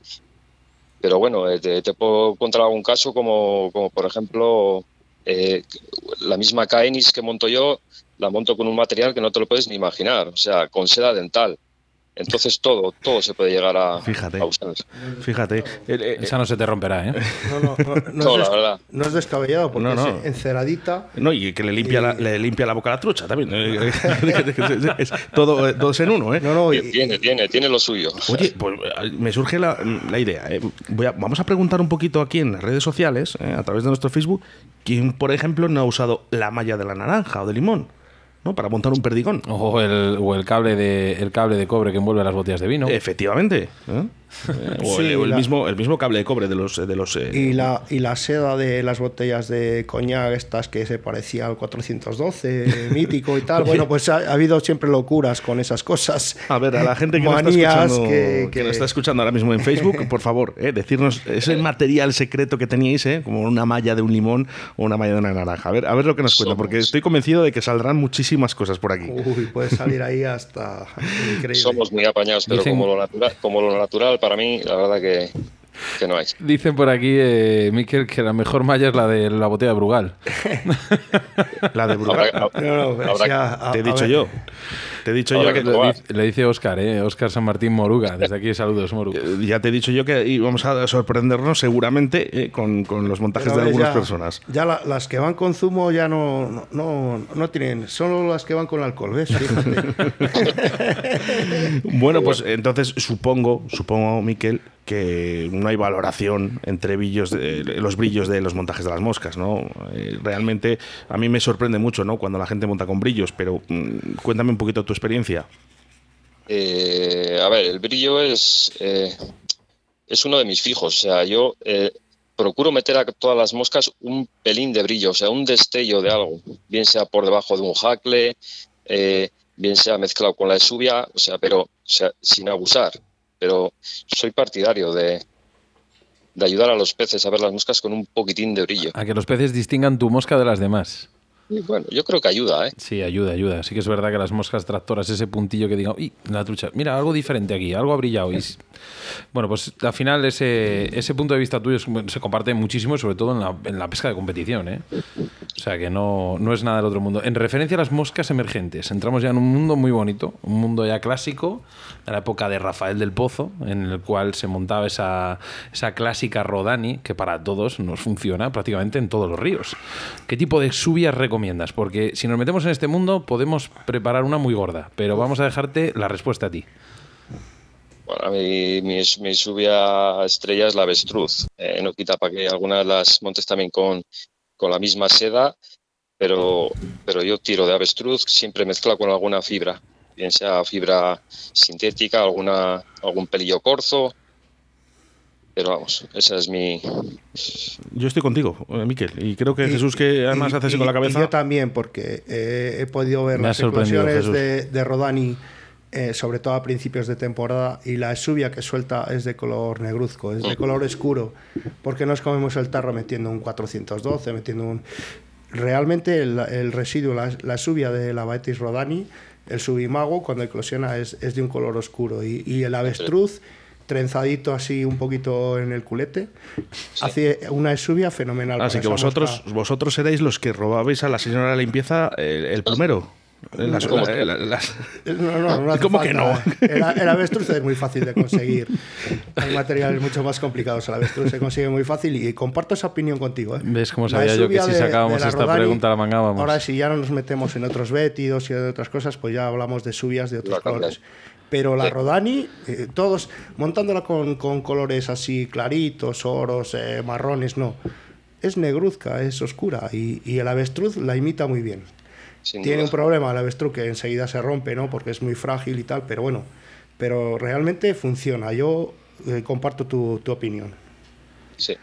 pero bueno, eh, te, puedo contar algún caso como, como por ejemplo, eh, la misma Caenis que monto yo, la monto con un material que no te lo puedes ni imaginar, o sea, con seda dental. Entonces todo, todo se puede llegar a, fíjate, a usar. Fíjate. Esa no se te romperá, ¿eh? No, no, no, no, no es, la verdad. no es descabellado porque No, no. es enceradita. No, y que le limpia, y... la, le limpia la boca a la trucha también. es todo, eh, dos en uno, ¿eh? No, no, y... Tiene, tiene, tiene lo suyo. Oye, pues me surge la, la idea. ¿eh? Voy a, vamos a preguntar un poquito aquí en las redes sociales, ¿eh? a través de nuestro Facebook, quién, por ejemplo, no ha usado la malla de la naranja o de limón. ¿No? Para montar un perdigón. O el, o el, cable de, el cable de cobre que envuelve las botellas de vino. Efectivamente. ¿eh? o, sí, el, o el, la... mismo, el mismo cable de cobre de los... De los eh... y, la, y la seda de las botellas de coñac, estas que se parecía al 412, mítico y tal. Bueno, pues ha, ha, habido siempre locuras con esas cosas. A ver, a la gente que, nos está, escuchando, que, que... que nos está escuchando ahora mismo en Facebook, por favor, eh, decirnos ese material secreto que teníais, eh, como una malla de un limón o una malla de una naranja. A ver, a ver lo que nos cuenta, porque estoy convencido de que saldrán muchísimas cosas por aquí. Uy, puede salir ahí hasta... Increíble. Somos muy apañados, pero Dicen... como, lo natural, como lo natural para mí, la verdad que, que no hay. Dicen por aquí, eh, Miquel, que la mejor malla es la de la botella de Brugal. la de Brugal. Habrá, no, no, habrá, te he dicho yo. Te he dicho yo que le dice, le dice Oscar, ¿eh? Oscar San Martín Moruga. Desde aquí saludos, Moruga. Eh, ya te he dicho yo que íbamos a sorprendernos seguramente eh, con, con, los montajes Pero de algunas ya, personas. Ya la, las que van con zumo ya no, no, no, tienen, solo las que van con alcohol, ¿ves? bueno, pues entonces supongo, supongo, Miquel, que no hay valoración entre brillos de, los brillos de los montajes de las moscas, ¿no? Eh, realmente a mí me sorprende mucho, ¿no? Cuando la gente monta con brillos, pero mmm, cuéntame un poquito tu experiencia. Eh, a ver, el brillo es eh, es uno de mis fijos, o sea, yo eh, procuro meter a todas las moscas un pelín de brillo, o sea, un destello de algo, bien sea por debajo de un jacle, eh, bien sea mezclado con la esubia, o sea, pero o sea, sin abusar pero soy partidario de, de ayudar a los peces a ver las moscas con un poquitín de brillo. A que los peces distingan tu mosca de las demás. Y bueno, yo creo que ayuda, ¿eh? Sí, ayuda, ayuda. Sí que es verdad que las moscas tractoras, ese puntillo que digan, ¡y la trucha! Mira, algo diferente aquí, algo ha brillado. Y, bueno, pues al final ese, ese punto de vista tuyo se comparte muchísimo, sobre todo en la, en la pesca de competición, ¿eh? O sea que no, no es nada del otro mundo. En referencia a las moscas emergentes, entramos ya en un mundo muy bonito, un mundo ya clásico, de la época de Rafael del Pozo, en el cual se montaba esa, esa clásica Rodani, que para todos nos funciona prácticamente en todos los ríos. ¿Qué tipo de subias recomiendas? Recomiendas? Porque si nos metemos en este mundo podemos preparar una muy gorda, pero vamos a dejarte la respuesta a ti. Bueno, mí, mi, mi subia estrella es la avestruz. Eh, no quita para que algunas las montes también con, con la misma seda, pero, pero yo tiro de avestruz siempre mezclado con alguna fibra, bien sea fibra sintética, alguna, algún pelillo corzo, pero vamos, esa es mi. Yo estoy contigo, eh, Miquel, y creo que Jesús, que además hace así con la cabeza. yo también, porque eh, he podido ver las explosiones de, de, Rodani, eh, sobre todo a principios de temporada, y la subia que suelta es de color negruzco, es de color oscuro, porque nos comemos el tarro metiendo un 412, metiendo un. Realmente el, el residuo, la, la, subia de la Baetis Rodani, el subimago, cuando eclosiona, es, es de un color oscuro, y, y el avestruz trenzadito así un poquito en el culete. Sí. Hace una subia fenomenal. Así que vosotros, mosca. vosotros seréis los que robabais a la señora de la limpieza el, el plumero. Las, ¿Cómo, la, la, las... no, no, no ¿Cómo que no? El, el, avestruz es muy fácil de conseguir. Hay materiales mucho más complicados. El avestruz se consigue muy fácil y comparto esa opinión contigo. ¿eh? ¿Ves cómo sabía yo que si sacábamos esta Rodani, pregunta la mangábamos? Ahora, si ya no nos metemos en otros vétidos y de otras cosas, pues ya hablamos de subias de otros colores pero la Rodani, eh, todos montándola con, con, colores así claritos, oros, eh, marrones, no. Es negruzca, es oscura y, y, el avestruz la imita muy bien. Sin Tiene duda. un problema el avestruz que enseguida se rompe, ¿no? Porque es muy frágil y tal, pero bueno, pero realmente funciona. Yo eh, comparto tu, tu, opinión. Sí.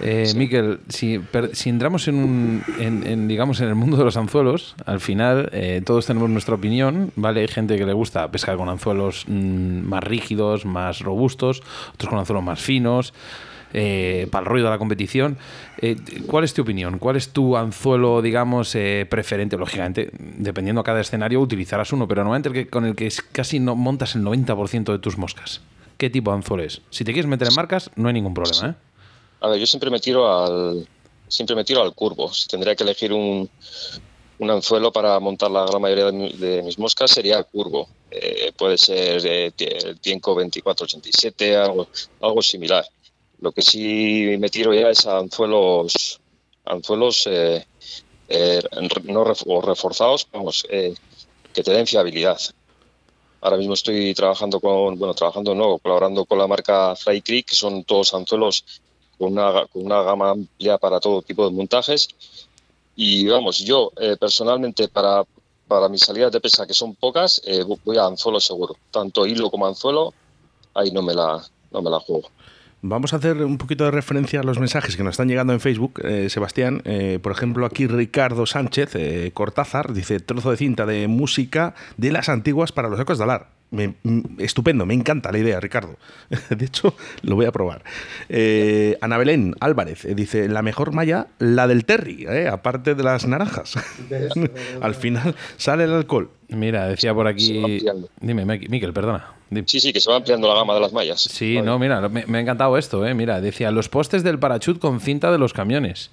Eh, sí. Miquel, si, per, si, entramos en, un, en, en, digamos, en el mundo de los anzuelos, al final eh, todos tenemos nuestra opinión, ¿vale? Hay gente que le gusta pescar con anzuelos mmm, más rígidos, más robustos, otros con anzuelos más finos, eh, para el rollo de la competición. Eh, ¿Cuál es tu opinión? ¿Cuál es tu anzuelo, digamos, eh, preferente? Lógicamente, dependiendo a cada escenario, utilizarás uno, pero normalmente el que, con el que casi no montas el 90% de tus moscas. ¿Qué tipo de anzuelo es? Si te quieres meter en marcas, no hay ningún problema, ¿eh? A ver, yo siempre me tiro al, siempre me tiro al curvo. Si tendría que elegir un, un anzuelo para montar la gran mayoría de, mis moscas sería el curvo. Eh, puede ser eh, el Tienco 2487, algo, algo similar. Lo que sí me tiro ya es a anzuelos, anzuelos eh, no reforzados, vamos, que te den fiabilidad. Ahora mismo estoy trabajando con, bueno, trabajando no, colaborando con la marca Fly Creek, que son todos anzuelos con una, con una gama amplia para todo tipo de montajes. Y vamos, yo eh, personalmente para, para mis salidas de pesca, que son pocas, eh, voy a anzuelo seguro. Tanto hilo como anzuelo, ahí no me la, no me la juego. Vamos a hacer un poquito de referencia a los mensajes que nos están llegando en Facebook, eh, Sebastián. Por ejemplo, aquí Ricardo Sánchez Cortázar dice: trozo de cinta de música de las antiguas para los ecos de Alar. Me, estupendo, me encanta la idea, Ricardo. De hecho, lo voy a probar. Eh, Ana Belén Álvarez eh, dice: La mejor malla, la del Terry, eh, aparte de las naranjas. Al final sale el alcohol. Mira, decía por aquí. Dime, Miquel, perdona. Dime. Sí, sí, que se va ampliando la gama de las mallas. Sí, vale. no, mira, me, me, ha encantado esto, ¿eh? Mira, decía: los postes del parachut con cinta de los camiones.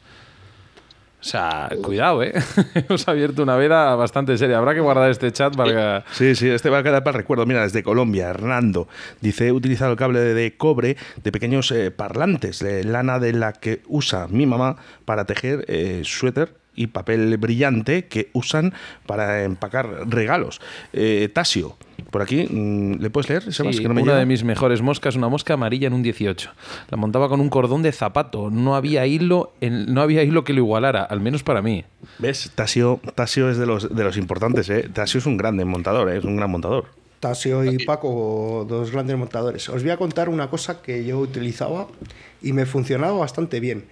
O sea, cuidado, ¿eh? Hemos abierto una veda bastante seria. Habrá que guardar este chat para... Sí, sí, este va a quedar para el recuerdo. Mira, desde Colombia, Hernando. Dice, he utilizado el cable de cobre de pequeños eh, parlantes, de lana de la que usa mi mamá para tejer eh, suéter y papel brillante que usan para empacar regalos. Eh, Tasio, por aquí, ¿le puedes leer? Sebas, sí, que no me una llega? de mis mejores moscas, una mosca amarilla en un 18. La montaba con un cordón de zapato. No había hilo, en, no había hilo que lo igualara, al menos para mí. ¿Ves? Tasio, Tasio es de los, de los importantes, ¿eh? Tasio es un grande montador, ¿eh? es un gran montador. Tasio y Paco, dos grandes montadores. Os voy a contar una cosa que yo utilizaba y me funcionaba bastante bien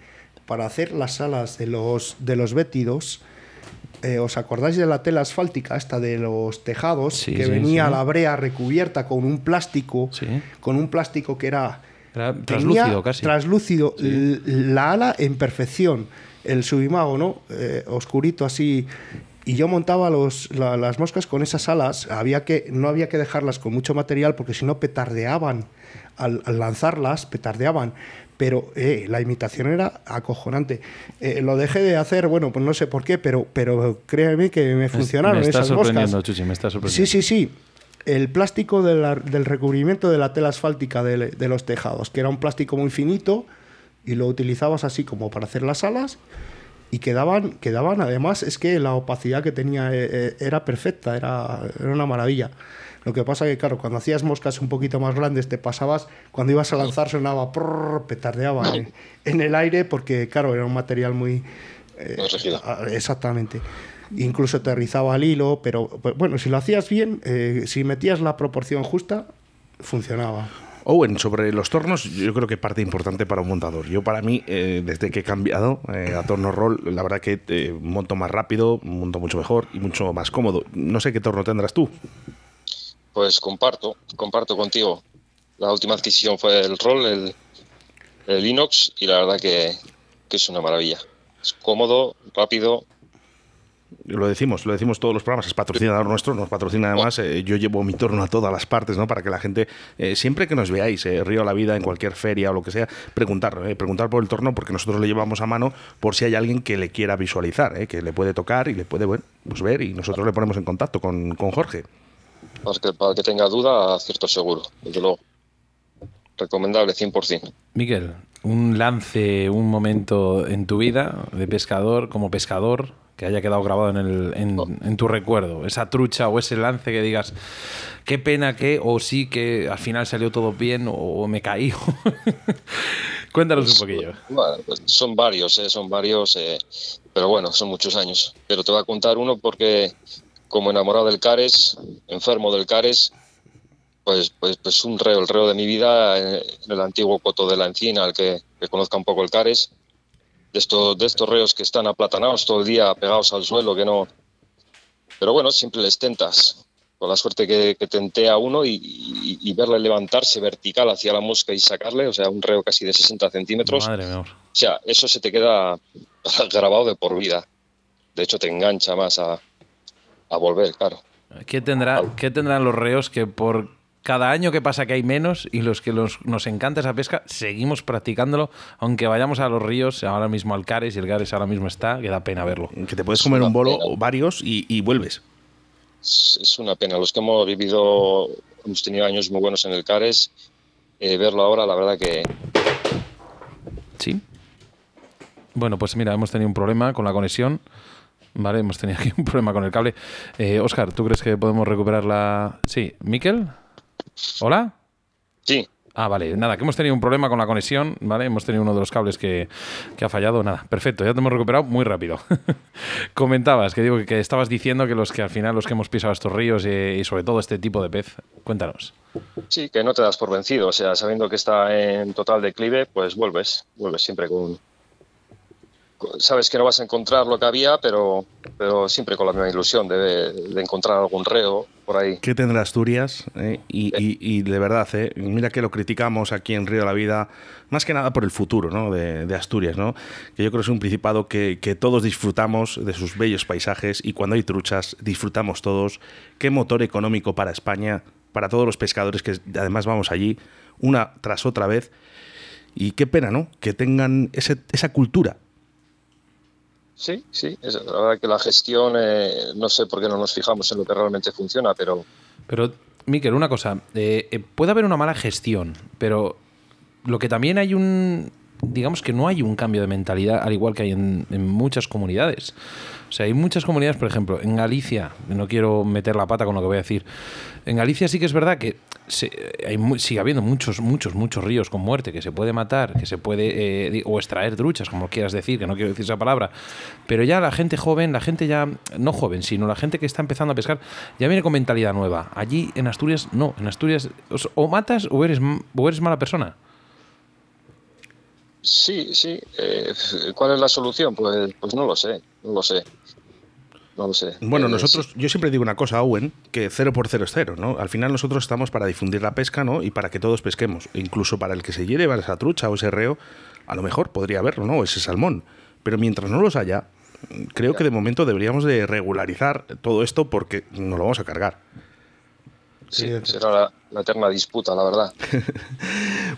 para hacer las alas de los, de los vétidos, eh, ¿os acordáis de la tela asfáltica, esta de los tejados, sí, que sí, venía sí. la brea recubierta con un plástico, con un plástico que era... Era translúcido casi. Translúcido, la ala en perfección, el subimago, ¿no? Eh, oscurito así. Y yo montaba los, la, las moscas con esas alas, había que, no había que dejarlas con mucho material porque si no petardeaban al, al, lanzarlas, petardeaban pero eh, la imitación era acojonante. Eh, lo dejé de hacer, bueno, pues no sé por qué, pero, pero créeme que me funcionaron me está esas sorprendiendo. Chuchi, me está sorprendiendo. Sí, sí, sí. El plástico de la, del recubrimiento de la tela asfáltica de, de, los tejados, que era un plástico muy finito y lo utilizabas así como para hacer las alas y quedaban, quedaban, además, es que la opacidad que tenía eh, eh, era perfecta, era, era una maravilla. Lo que pasa que, claro, cuando hacías moscas un poquito más grandes, te pasabas, cuando ibas a lanzar sonaba, prrr, petardeaba en, en el aire, porque, claro, era un material muy... eh, Muy rígido. a- exactamente. Incluso aterrizaba al hilo, pero pues, bueno, si lo hacías bien, eh, si metías la proporción justa, funcionaba. Owen, sobre los tornos, yo creo que parte importante para un montador. Yo, para mí, eh, desde que he cambiado eh, a torno roll, la verdad que eh, monto más rápido, monto mucho mejor y mucho más cómodo. No sé qué torno tendrás tú. Pues comparto, comparto contigo. La última adquisición fue el Roll, el, el Inox, y la verdad que, que es una maravilla. Es cómodo, rápido. Lo decimos, lo decimos todos los programas, es patrocinador nuestro, nos patrocina además, eh, yo llevo mi torno a todas las partes, ¿no? Para que la gente, eh, siempre que nos veáis, eh, Río a la Vida, en cualquier feria o lo que sea, preguntar, preguntar por el torno porque nosotros le llevamos a mano por si hay alguien que le quiera visualizar, que le puede tocar y le puede, bueno, pues ver y nosotros le ponemos en contacto con, con Jorge. Para que, para que tenga duda, acierto seguro, desde luego. Recomendable, 100%. Miguel, un lance, un momento en tu vida de pescador, como pescador, que haya quedado grabado en, el, en, en tu recuerdo. Esa trucha o ese lance que digas, qué pena que, o sí que al final salió todo bien, o me caí. Cuéntanos un poquillo. Bueno, pues son varios, eh, son varios, eh, pero bueno, son muchos años. Pero te voy a contar uno porque como enamorado del Cares, enfermo del Cares, pues, pues, pues un reo, el reo de mi vida en el antiguo coto de la encina, al que, que conozca un poco el Cares, de estos, de estos reos que están aplatanados todo el día, pegados al suelo, que no... Pero bueno, siempre les tentas, con la suerte que, que tenté a uno y, y- y verle levantarse vertical hacia la mosca y sacarle, o sea, un reo casi de 60 centímetros. Madre mía. O sea, eso se te queda grabado de por vida. De hecho, te engancha más a, a volver, claro. ¿Qué, tendrá, ¿Qué tendrán los reos que por cada año que pasa que hay menos y los que los- nos encanta esa pesca, seguimos practicándolo, aunque vayamos a los ríos, ahora mismo al Cares y el Cares ahora mismo está, que da pena verlo. Que te puedes comer un bolo o varios y, y vuelves. Es, es una pena. Los que hemos vivido, hemos tenido años muy buenos en el Cares, eh, verlo ahora, la verdad que Sí. Bueno, pues mira, hemos tenido un problema con la conexión. Vale, hemos tenido aquí un problema con el cable. Eh, Oscar, ¿tú crees que podemos recuperar la...? Sí, Miquel. ¿Hola? Sí. Ah, vale, nada, que hemos tenido un problema con la conexión, ¿vale? Hemos tenido uno de los cables que, que ha fallado, nada, perfecto, ya te hemos recuperado muy rápido. Comentabas, que digo que, estabas diciendo que los que al final, los que hemos pisado estos ríos y, y sobre todo este tipo de pez, cuéntanos. sí, que no te das por vencido. O sea, sabiendo que está en total declive, pues vuelves, vuelves siempre con... Sabes que no vas a encontrar lo que había, pero, pero siempre con la misma ilusión de, de encontrar algún reo por ahí. ¿Qué tendrá Asturias? eh? Y, y- y de verdad, eh, mira que lo criticamos aquí en Río de la Vida, más que nada por el futuro ¿no? de, de Asturias, ¿no? que yo creo que es un principado que, que todos disfrutamos de sus bellos paisajes y cuando hay truchas disfrutamos todos. Qué motor económico para España, para todos los pescadores que además vamos allí una tras otra vez. Y qué pena, ¿no? Que tengan ese- esa cultura. Sí, sí, es, la verdad que la gestión, eh, no sé por qué no nos fijamos en lo que realmente funciona, pero Pero, Miquel, una cosa, eh, eh, puede haber una mala gestión, pero lo que también hay un, digamos que no hay un cambio de mentalidad, al igual que hay en, en muchas comunidades. O sea, hay muchas comunidades, por ejemplo, en Galicia, no quiero meter la pata con lo que voy a decir, en Galicia sí que es verdad que se- hay, sigue habiendo muchos, muchos, muchos ríos con muerte que se puede matar, que se puede, eh, o extraer truchas, como quieras decir, que no quiero decir esa palabra, pero ya la gente joven, la gente ya, no joven, sino la gente que está empezando a pescar, ya viene con mentalidad nueva. Allí en Asturias, no, en Asturias o matas o eres, o eres mala persona. sí, sí. eh, ¿Cuál es la solución? Pues, pues no lo sé, no lo sé. No lo sé. Bueno, Eh, nosotros, yo siempre digo una cosa, Owen, que cero por cero es cero, ¿no? Al final nosotros estamos para difundir la pesca, ¿no? Y para que todos pesquemos. Incluso para el que se lleve esa trucha o ese reo, a lo mejor podría haberlo, ¿no? Ese salmón. Pero mientras no los haya, creo que de momento deberíamos de regularizar todo esto porque nos lo vamos a cargar. Sí, será la, la eterna disputa, la verdad.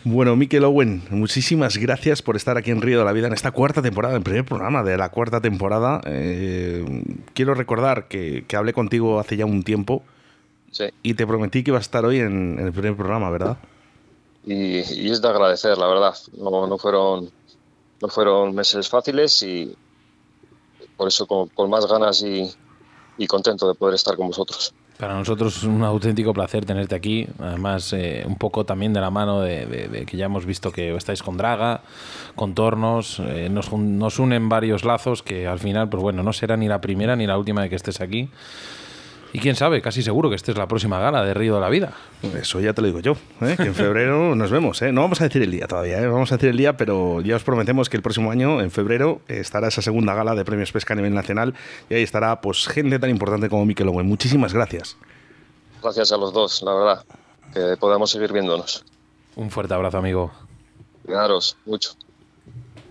Bueno, Miquel Owen, muchísimas gracias por estar aquí en Río de la Vida en esta cuarta temporada, en el primer programa de la cuarta temporada. Eh, quiero recordar que, que hablé contigo hace ya un tiempo Sí. y te prometí que iba a estar hoy en, en el primer programa, ¿verdad? Y, y es de agradecer, la verdad. No, no fueron no fueron meses fáciles y, por eso con, más ganas y, y contento de poder estar con vosotros. Para nosotros es un auténtico placer tenerte aquí. Además, eh, un poco también de la mano de, que ya hemos visto que estáis con Draga, con Tornos. Eh, nos, nos, unen varios lazos que al final, pues bueno, no será ni la primera ni la última de que estés aquí. Y quién sabe, casi seguro que esta es la próxima gala de Río de la Vida. Eso ya te lo digo yo, ¿eh? que en febrero nos vemos. ¿eh? No vamos a decir el día todavía, ¿eh? vamos a decir el día, pero ya os prometemos que el próximo año, en febrero, estará esa segunda gala de premios pesca a nivel nacional y ahí estará pues gente tan importante como Mikel Owen. Muchísimas gracias. Gracias a los dos, la verdad, que podamos seguir viéndonos. Un fuerte abrazo, amigo. Cuidaros mucho.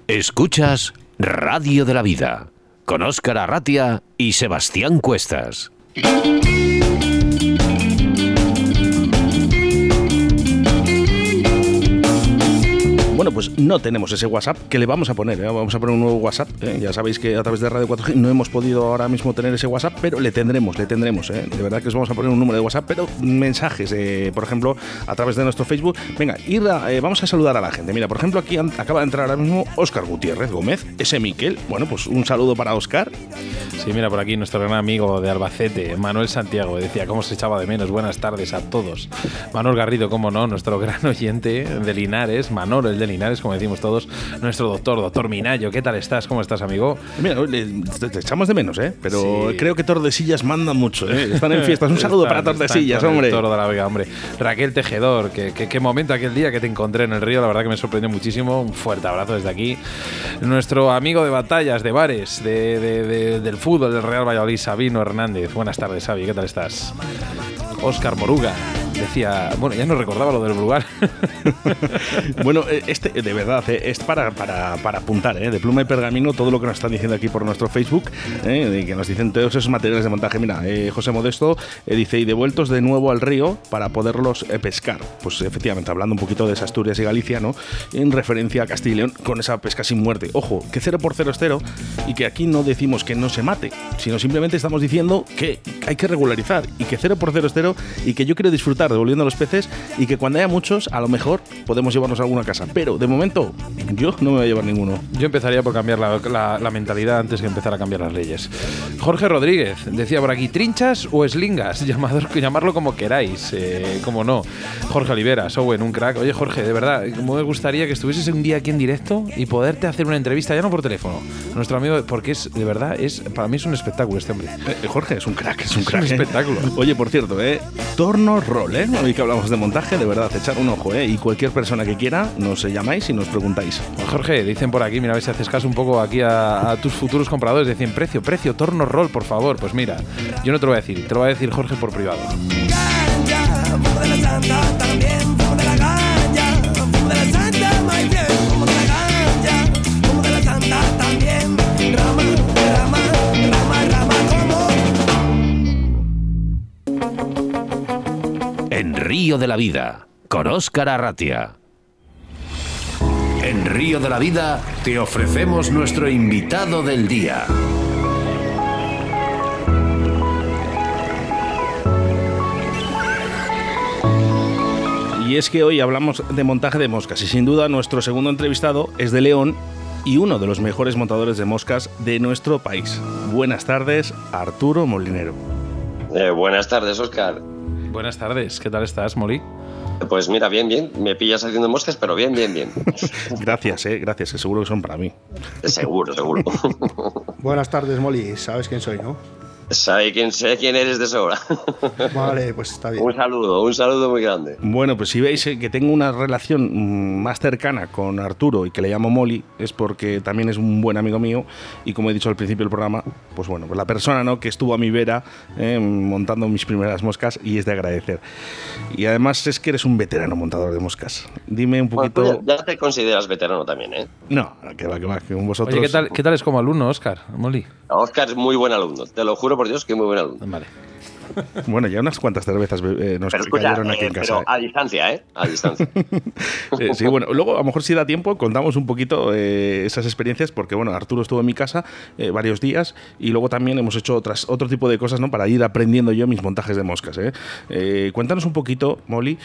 Escuchas Radio de la Vida con Óscar Arratia y Sebastián Cuestas. thank you Bueno, pues no tenemos ese WhatsApp que le vamos a poner. ¿eh? Vamos a poner un nuevo WhatsApp. ¿eh? Ya sabéis que a través de Radio 4G no hemos podido ahora mismo tener ese WhatsApp, pero le tendremos, le tendremos. ¿eh? De verdad que os vamos a poner un número de WhatsApp, pero mensajes, por ejemplo, a través de nuestro Facebook. Venga, ir vamos a saludar a la gente. Mira, por ejemplo, aquí acaba de entrar ahora mismo Óscar Gutiérrez Gómez, ese Miquel. Bueno, pues un saludo para Óscar. Sí, mira, por aquí nuestro gran amigo de Albacete, Manuel Santiago, decía cómo se echaba de menos. Buenas tardes a todos. Manuel Garrido, cómo no, nuestro gran oyente de Linares, Manor, el de Linares, como decimos todos, nuestro doctor, doctor Minayo. ¿Qué tal estás? ¿Cómo estás, amigo? Mira, te, echamos de menos, ¿eh? Pero creo que Tordesillas manda mucho, ¿eh? Están en fiestas. Un saludo para Tordesillas, hombre. Toro de la Vega, hombre. Raquel Tejedor, qué, qué, momento aquel día que te encontré en el río, la verdad que me sorprendió muchísimo. Un fuerte abrazo desde aquí. Nuestro amigo de batallas, de bares, de, del fútbol del Real Valladolid, Sabino Hernández. Buenas tardes, Xavi, ¿qué tal estás? Oscar Moruga decía, bueno, ya no recordaba lo del lugar. bueno, eh, este, de verdad, eh, es para, para, para apuntar, eh, de pluma y pergamino, todo lo que nos están diciendo aquí por nuestro Facebook, que nos dicen todos esos materiales de montaje. Mira, José Modesto dice, y devueltos de nuevo al río para poderlos pescar. Pues efectivamente, hablando un poquito de Asturias y Galicia, ¿no? En referencia a Castilla y León, con esa pesca sin muerte. Ojo, que cero por cero es cero y que aquí no decimos que no se mate, sino simplemente estamos diciendo que hay que regularizar y que cero por cero es cero y que yo quiero disfrutar devolviendo los peces y que cuando haya muchos, a lo mejor podemos llevarnos a alguna casa. Pero de momento, yo no me voy a llevar ninguno. Yo empezaría por cambiar la, mentalidad antes que empezar a cambiar las leyes. Jorge Rodríguez decía por aquí: trinchas o eslingas, llamador, llamarlo como queráis, eh, como no. Jorge Olivera, Owen, un crack. Oye, Jorge, de verdad, como me gustaría que estuvieses un día aquí en directo y poderte hacer una entrevista, ya no por teléfono, nuestro amigo, porque es, de verdad, es para mí es un espectáculo este hombre. Eh, Jorge es un crack, es un crack. un ¿eh? espectáculo. Oye, por cierto, ¿eh? Torno Roll, ¿eh? Hoy que hablamos de montaje, de verdad, echar un ojo, ¿eh? Y cualquier persona que quiera, nos llamáis y nos preguntáis. Jorge, dicen por aquí, mira, a ver si haces caso un poco aquí a, tus futuros compradores. Decían, precio, precio, torno roll, por favor. Pues mira, yo no te lo voy a decir, te lo voy a decir Jorge por privado. Río de la Vida, con Óscar Arratia. En Río de la Vida te ofrecemos nuestro invitado del día. Y es que hoy hablamos de montaje de moscas y sin duda nuestro segundo entrevistado es de León y uno de los mejores montadores de moscas de nuestro país. Buenas tardes, Arturo Molinero. Eh, buenas tardes, Óscar. Buenas tardes, ¿qué tal estás, Molly? Pues mira, bien, bien. Me pillas haciendo moscas, pero bien, bien, bien. gracias, eh, gracias, que seguro que son para mí. Seguro, seguro. Buenas tardes, Molly. Sabes quién soy, ¿no? Sabe quién, sé quién eres de sobra. Vale, pues está bien. Un saludo, un saludo muy grande. Bueno, pues si veis eh, que tengo una relación mm, más cercana con Arturo y que le llamo Molly, es porque también es un buen amigo mío y como he dicho al principio del programa, pues bueno, pues la persona ¿no? que estuvo a mi vera eh, montando mis primeras moscas y es de agradecer. Y además es que eres un veterano montador de moscas. Dime un poquito... Pues ya te consideras veterano también, ¿eh? No, que va, que va, que vosotros... Oye, ¿qué tal, ¿qué tal es como alumno, Oscar, Molly? Oscar es muy buen alumno, te lo juro por Dios que muy buen alumno. Vale. Bueno, ya unas cuantas cervezas eh, nos cayeron aquí en eh, casa. Pero a distancia, ¿eh? A distancia. Eh, sí, bueno, luego a lo mejor si da tiempo contamos un poquito esas experiencias porque, bueno, Arturo estuvo en mi casa varios días y luego también hemos hecho otras, otro tipo de cosas, ¿no? Para ir aprendiendo yo mis montajes de moscas, cuéntanos un poquito, Molly,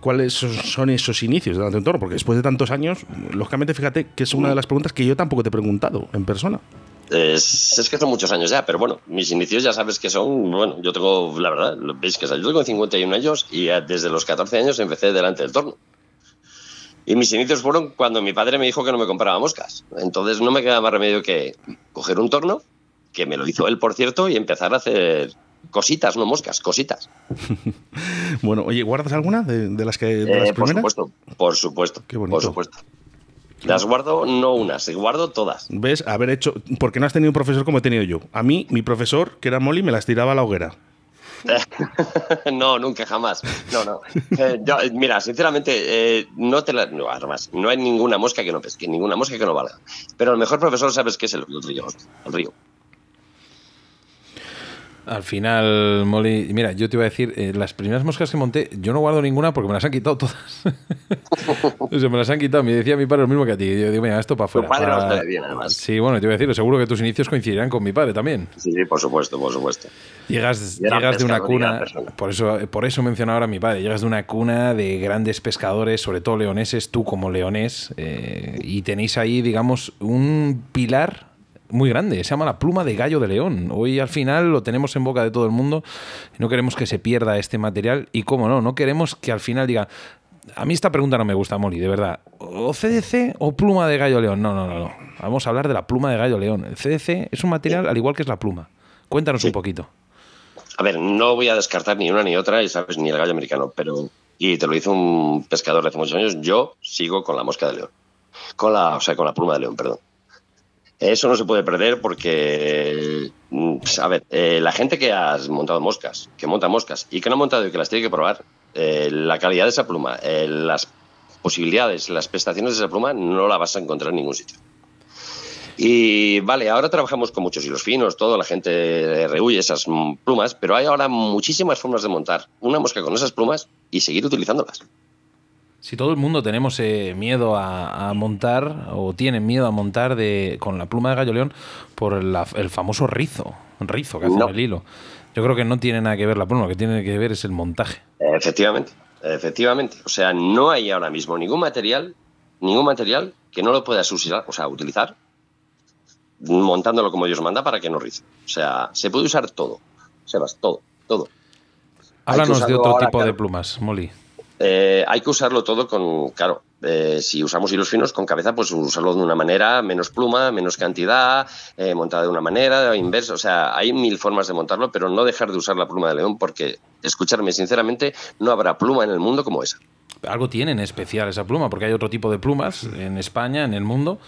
cuáles son esos inicios de entorno, porque después de tantos años, lógicamente, fíjate que es una de las preguntas que yo tampoco te he preguntado en persona. Es, es, que son muchos años ya, pero bueno, mis inicios ya sabes que son, bueno, yo tengo, la verdad, veis que yo tengo 51 años y desde los 14 años empecé delante del torno. Y mis inicios fueron cuando mi padre me dijo que no me compraba moscas. Entonces no me queda más remedio que coger un torno, que me lo hizo él, por cierto, y empezar a hacer cositas, no moscas, cositas. bueno, oye, ¿guardas alguna de, las que de las eh, Por supuesto, por supuesto. Qué bonito. Por supuesto. Las guardo no unas, guardo todas. ¿Ves? Haber hecho. Porque no has tenido un profesor como he tenido yo. A mí, mi profesor, que era Molly, me las tiraba a la hoguera. no, nunca, jamás. No, no. Eh, mira, sinceramente, eh, no te la, no, además, no hay ninguna mosca que no pesque, ninguna mosca que no valga. Pero el mejor profesor sabes que es el río, el río. Al final, Molly, mira, yo te iba a decir, eh, las primeras moscas que monté, yo no guardo ninguna porque me las han quitado todas. o sea, me las han quitado. Me decía mi padre lo mismo que a ti. Yo digo, mira, esto para afuera. Tu padre para... bien, además. Sí, bueno, te iba a decir, seguro que tus inicios coincidirán con mi padre también. Sí, sí, por supuesto, por supuesto. Llegas, llegas de una cuna, por eso, por eso mencionaba ahora a mi padre, llegas de una cuna de grandes pescadores, sobre todo leoneses, tú como leonés, eh, y tenéis ahí, digamos, un pilar muy grande, se llama la pluma de gallo de león. Hoy al final lo tenemos en boca de todo el mundo no queremos que se pierda este material y cómo no, no queremos que al final diga, a mí esta pregunta no me gusta, Molly, de verdad. ¿O CDC o pluma de gallo león? No, no, no, no. Vamos a hablar de la pluma de gallo león. El CDC es un material al igual que es la pluma. Cuéntanos un poquito. A ver, no voy a descartar ni una ni otra, y sabes, ni el gallo americano, pero, y te lo hizo un pescador hace muchos años, yo sigo con la mosca de león. Con la, o sea, con la pluma de león, perdón. Eso no se puede perder porque, mm, a ver, eh, la gente que ha montado moscas, que monta moscas y que no ha montado y que las tiene que probar, eh, la calidad de esa pluma, eh, las posibilidades, las prestaciones de esa pluma no la vas a encontrar en ningún sitio. Y vale, ahora trabajamos con muchos hilos finos, todo, la gente rehuye esas plumas, pero hay ahora muchísimas formas de montar una mosca con esas plumas y seguir utilizándolas. Si todo el mundo tenemos eh, miedo a, montar o tienen miedo a montar de, con la pluma de gallo león por el famoso rizo, rizo que hace el hilo. Yo creo que no tiene nada que ver la pluma, lo que tiene que ver es el montaje. Efectivamente, efectivamente. O sea, no hay ahora mismo ningún material, ningún material que no lo puedas usar, o sea, utilizar montándolo como Dios manda para que no rice. O sea, se puede usar todo, Sebas, todo, todo. Háblanos de otro tipo de plumas, Molly. Eh, hay que usarlo todo con, claro, eh, si usamos hilos finos con cabeza, pues usarlo de una manera, menos pluma, menos cantidad, eh, montada de una manera, inverso. O sea, hay mil formas de montarlo, pero no dejar de usar la pluma de león porque, escucharme sinceramente, no habrá pluma en el mundo como esa. Algo tiene en especial esa pluma, porque hay otro tipo de plumas en España, en el mundo,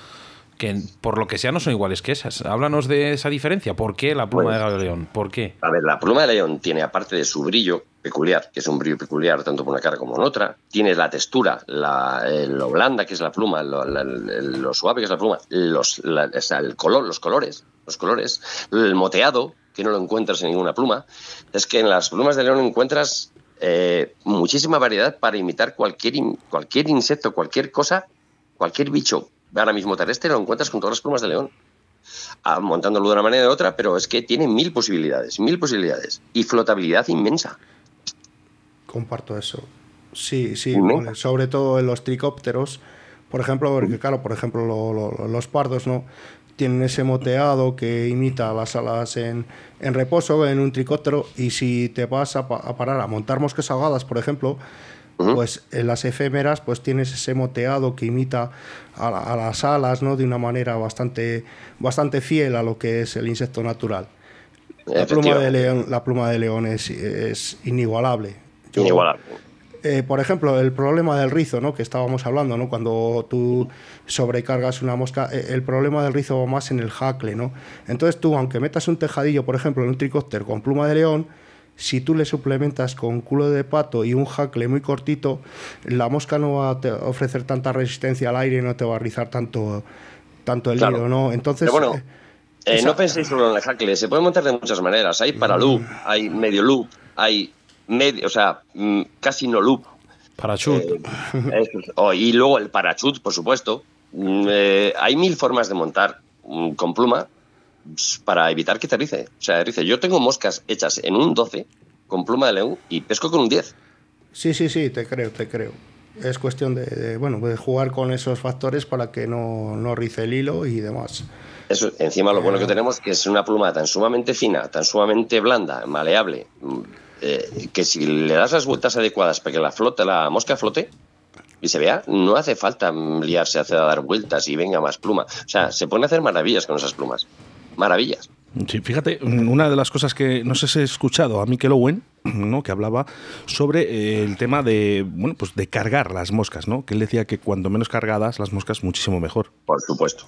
que por lo que sea no son iguales que esas. Háblanos de esa diferencia. ¿Por qué la pluma pues, de león? ¿Por qué? A ver, la pluma de león tiene, aparte de su brillo peculiar, que es un brillo peculiar tanto por una cara como en otra, tiene la textura, la, lo blanda que es la pluma, lo, suave que es la pluma, los, el color, los colores, los colores, el moteado, que no lo encuentras en ninguna pluma. Es que en las plumas de león encuentras eh, muchísima variedad para imitar cualquier, cualquier insecto, cualquier cosa, cualquier bicho ahora mismo terrestre lo encuentras con todas las plumas de león. Ah, montándolo de una manera o de otra, pero es que tiene mil posibilidades, mil posibilidades. Y flotabilidad inmensa. Comparto eso. Sí, sí, sobre todo en los tricópteros, por ejemplo, porque claro, por ejemplo, los pardos, ¿no? Tienen ese moteado que imita las alas en, en reposo en un tricóptero y si te vas a, a parar a montar moscas ahogadas, por ejemplo, pues en las efémeras pues tienes ese moteado que imita a, las alas ¿no? de una manera bastante, bastante fiel a lo que es el insecto natural. La pluma de león, la pluma de león es, inigualable. inigualable. Eh, por ejemplo, el problema del rizo, ¿no? que estábamos hablando, ¿no? cuando tú sobrecargas una mosca, eh, el problema del rizo va más en el jacle. ¿no? Entonces tú, aunque metas un tejadillo, por ejemplo, en un tricóptero con pluma de león, si tú le suplementas con culo de pato y un jacle muy cortito, la mosca no va a ofrecer tanta resistencia al aire y no te va a rizar tanto, tanto el hilo, ¿no? Entonces... bueno, eh, eh, no penséis solo en el jacle, se puede montar de muchas maneras. Hay para loop, hay medio loop, hay medio, o sea, mm, casi no loop. Parachut. Eh, y luego el parachut, por supuesto. Mm, hay mil formas de montar mm, con pluma para evitar que te rice. O sea, rice. Yo tengo moscas hechas en un 12 con pluma de león y pesco con un 10. Sí, sí, sí, te creo, te creo. Es cuestión de, bueno, de jugar con esos factores para que no, no rice el hilo y demás. Eso, encima lo bueno que tenemos que es una pluma tan sumamente fina, tan sumamente blanda, maleable, mm, eh, que si le das las vueltas adecuadas para que la flote, la mosca flote y se vea, no hace falta liarse a dar vueltas y venga más pluma. O sea, se pone a hacer maravillas con esas plumas. Maravillas. Sí, fíjate, una de las cosas que no sé si he escuchado a Mikel Owen, ¿no? que hablaba sobre eh, el tema de bueno pues de cargar las moscas, ¿no? Que él decía que cuanto menos cargadas las moscas muchísimo mejor. Por supuesto.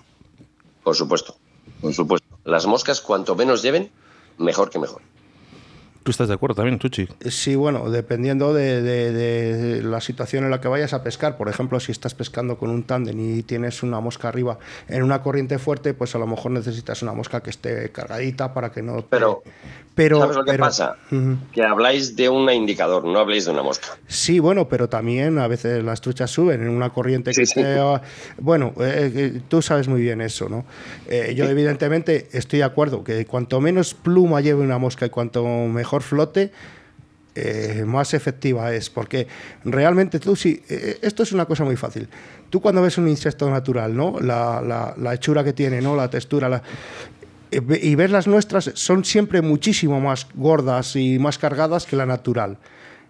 Por supuesto. Por supuesto. Las moscas cuanto menos lleven, mejor que mejor. ¿Tú estás de acuerdo también, Tuchi? Sí, bueno, dependiendo de, la situación en la que vayas a pescar. Por ejemplo, si estás pescando con un tándem y tienes una mosca arriba en una corriente fuerte, pues a lo mejor necesitas una mosca que esté cargadita para que no... Pero, pero, ¿sabes lo que pasa? Que habláis de un indicador, no habléis de una mosca. Sí, bueno, pero también a veces las truchas suben en una corriente que sea... Bueno, eh, eh, tú sabes muy bien eso, ¿no? Eh, yo evidentemente estoy de acuerdo que cuanto menos pluma lleve una mosca y cuanto mejor flote, eh, más efectiva es. Porque realmente tú sí, eh, esto es una cosa muy fácil. Tú cuando ves un insecto natural, ¿no? La, la, hechura que tiene, ¿no? La textura, la, y ves las nuestras, son siempre muchísimo más gordas y más cargadas que la natural.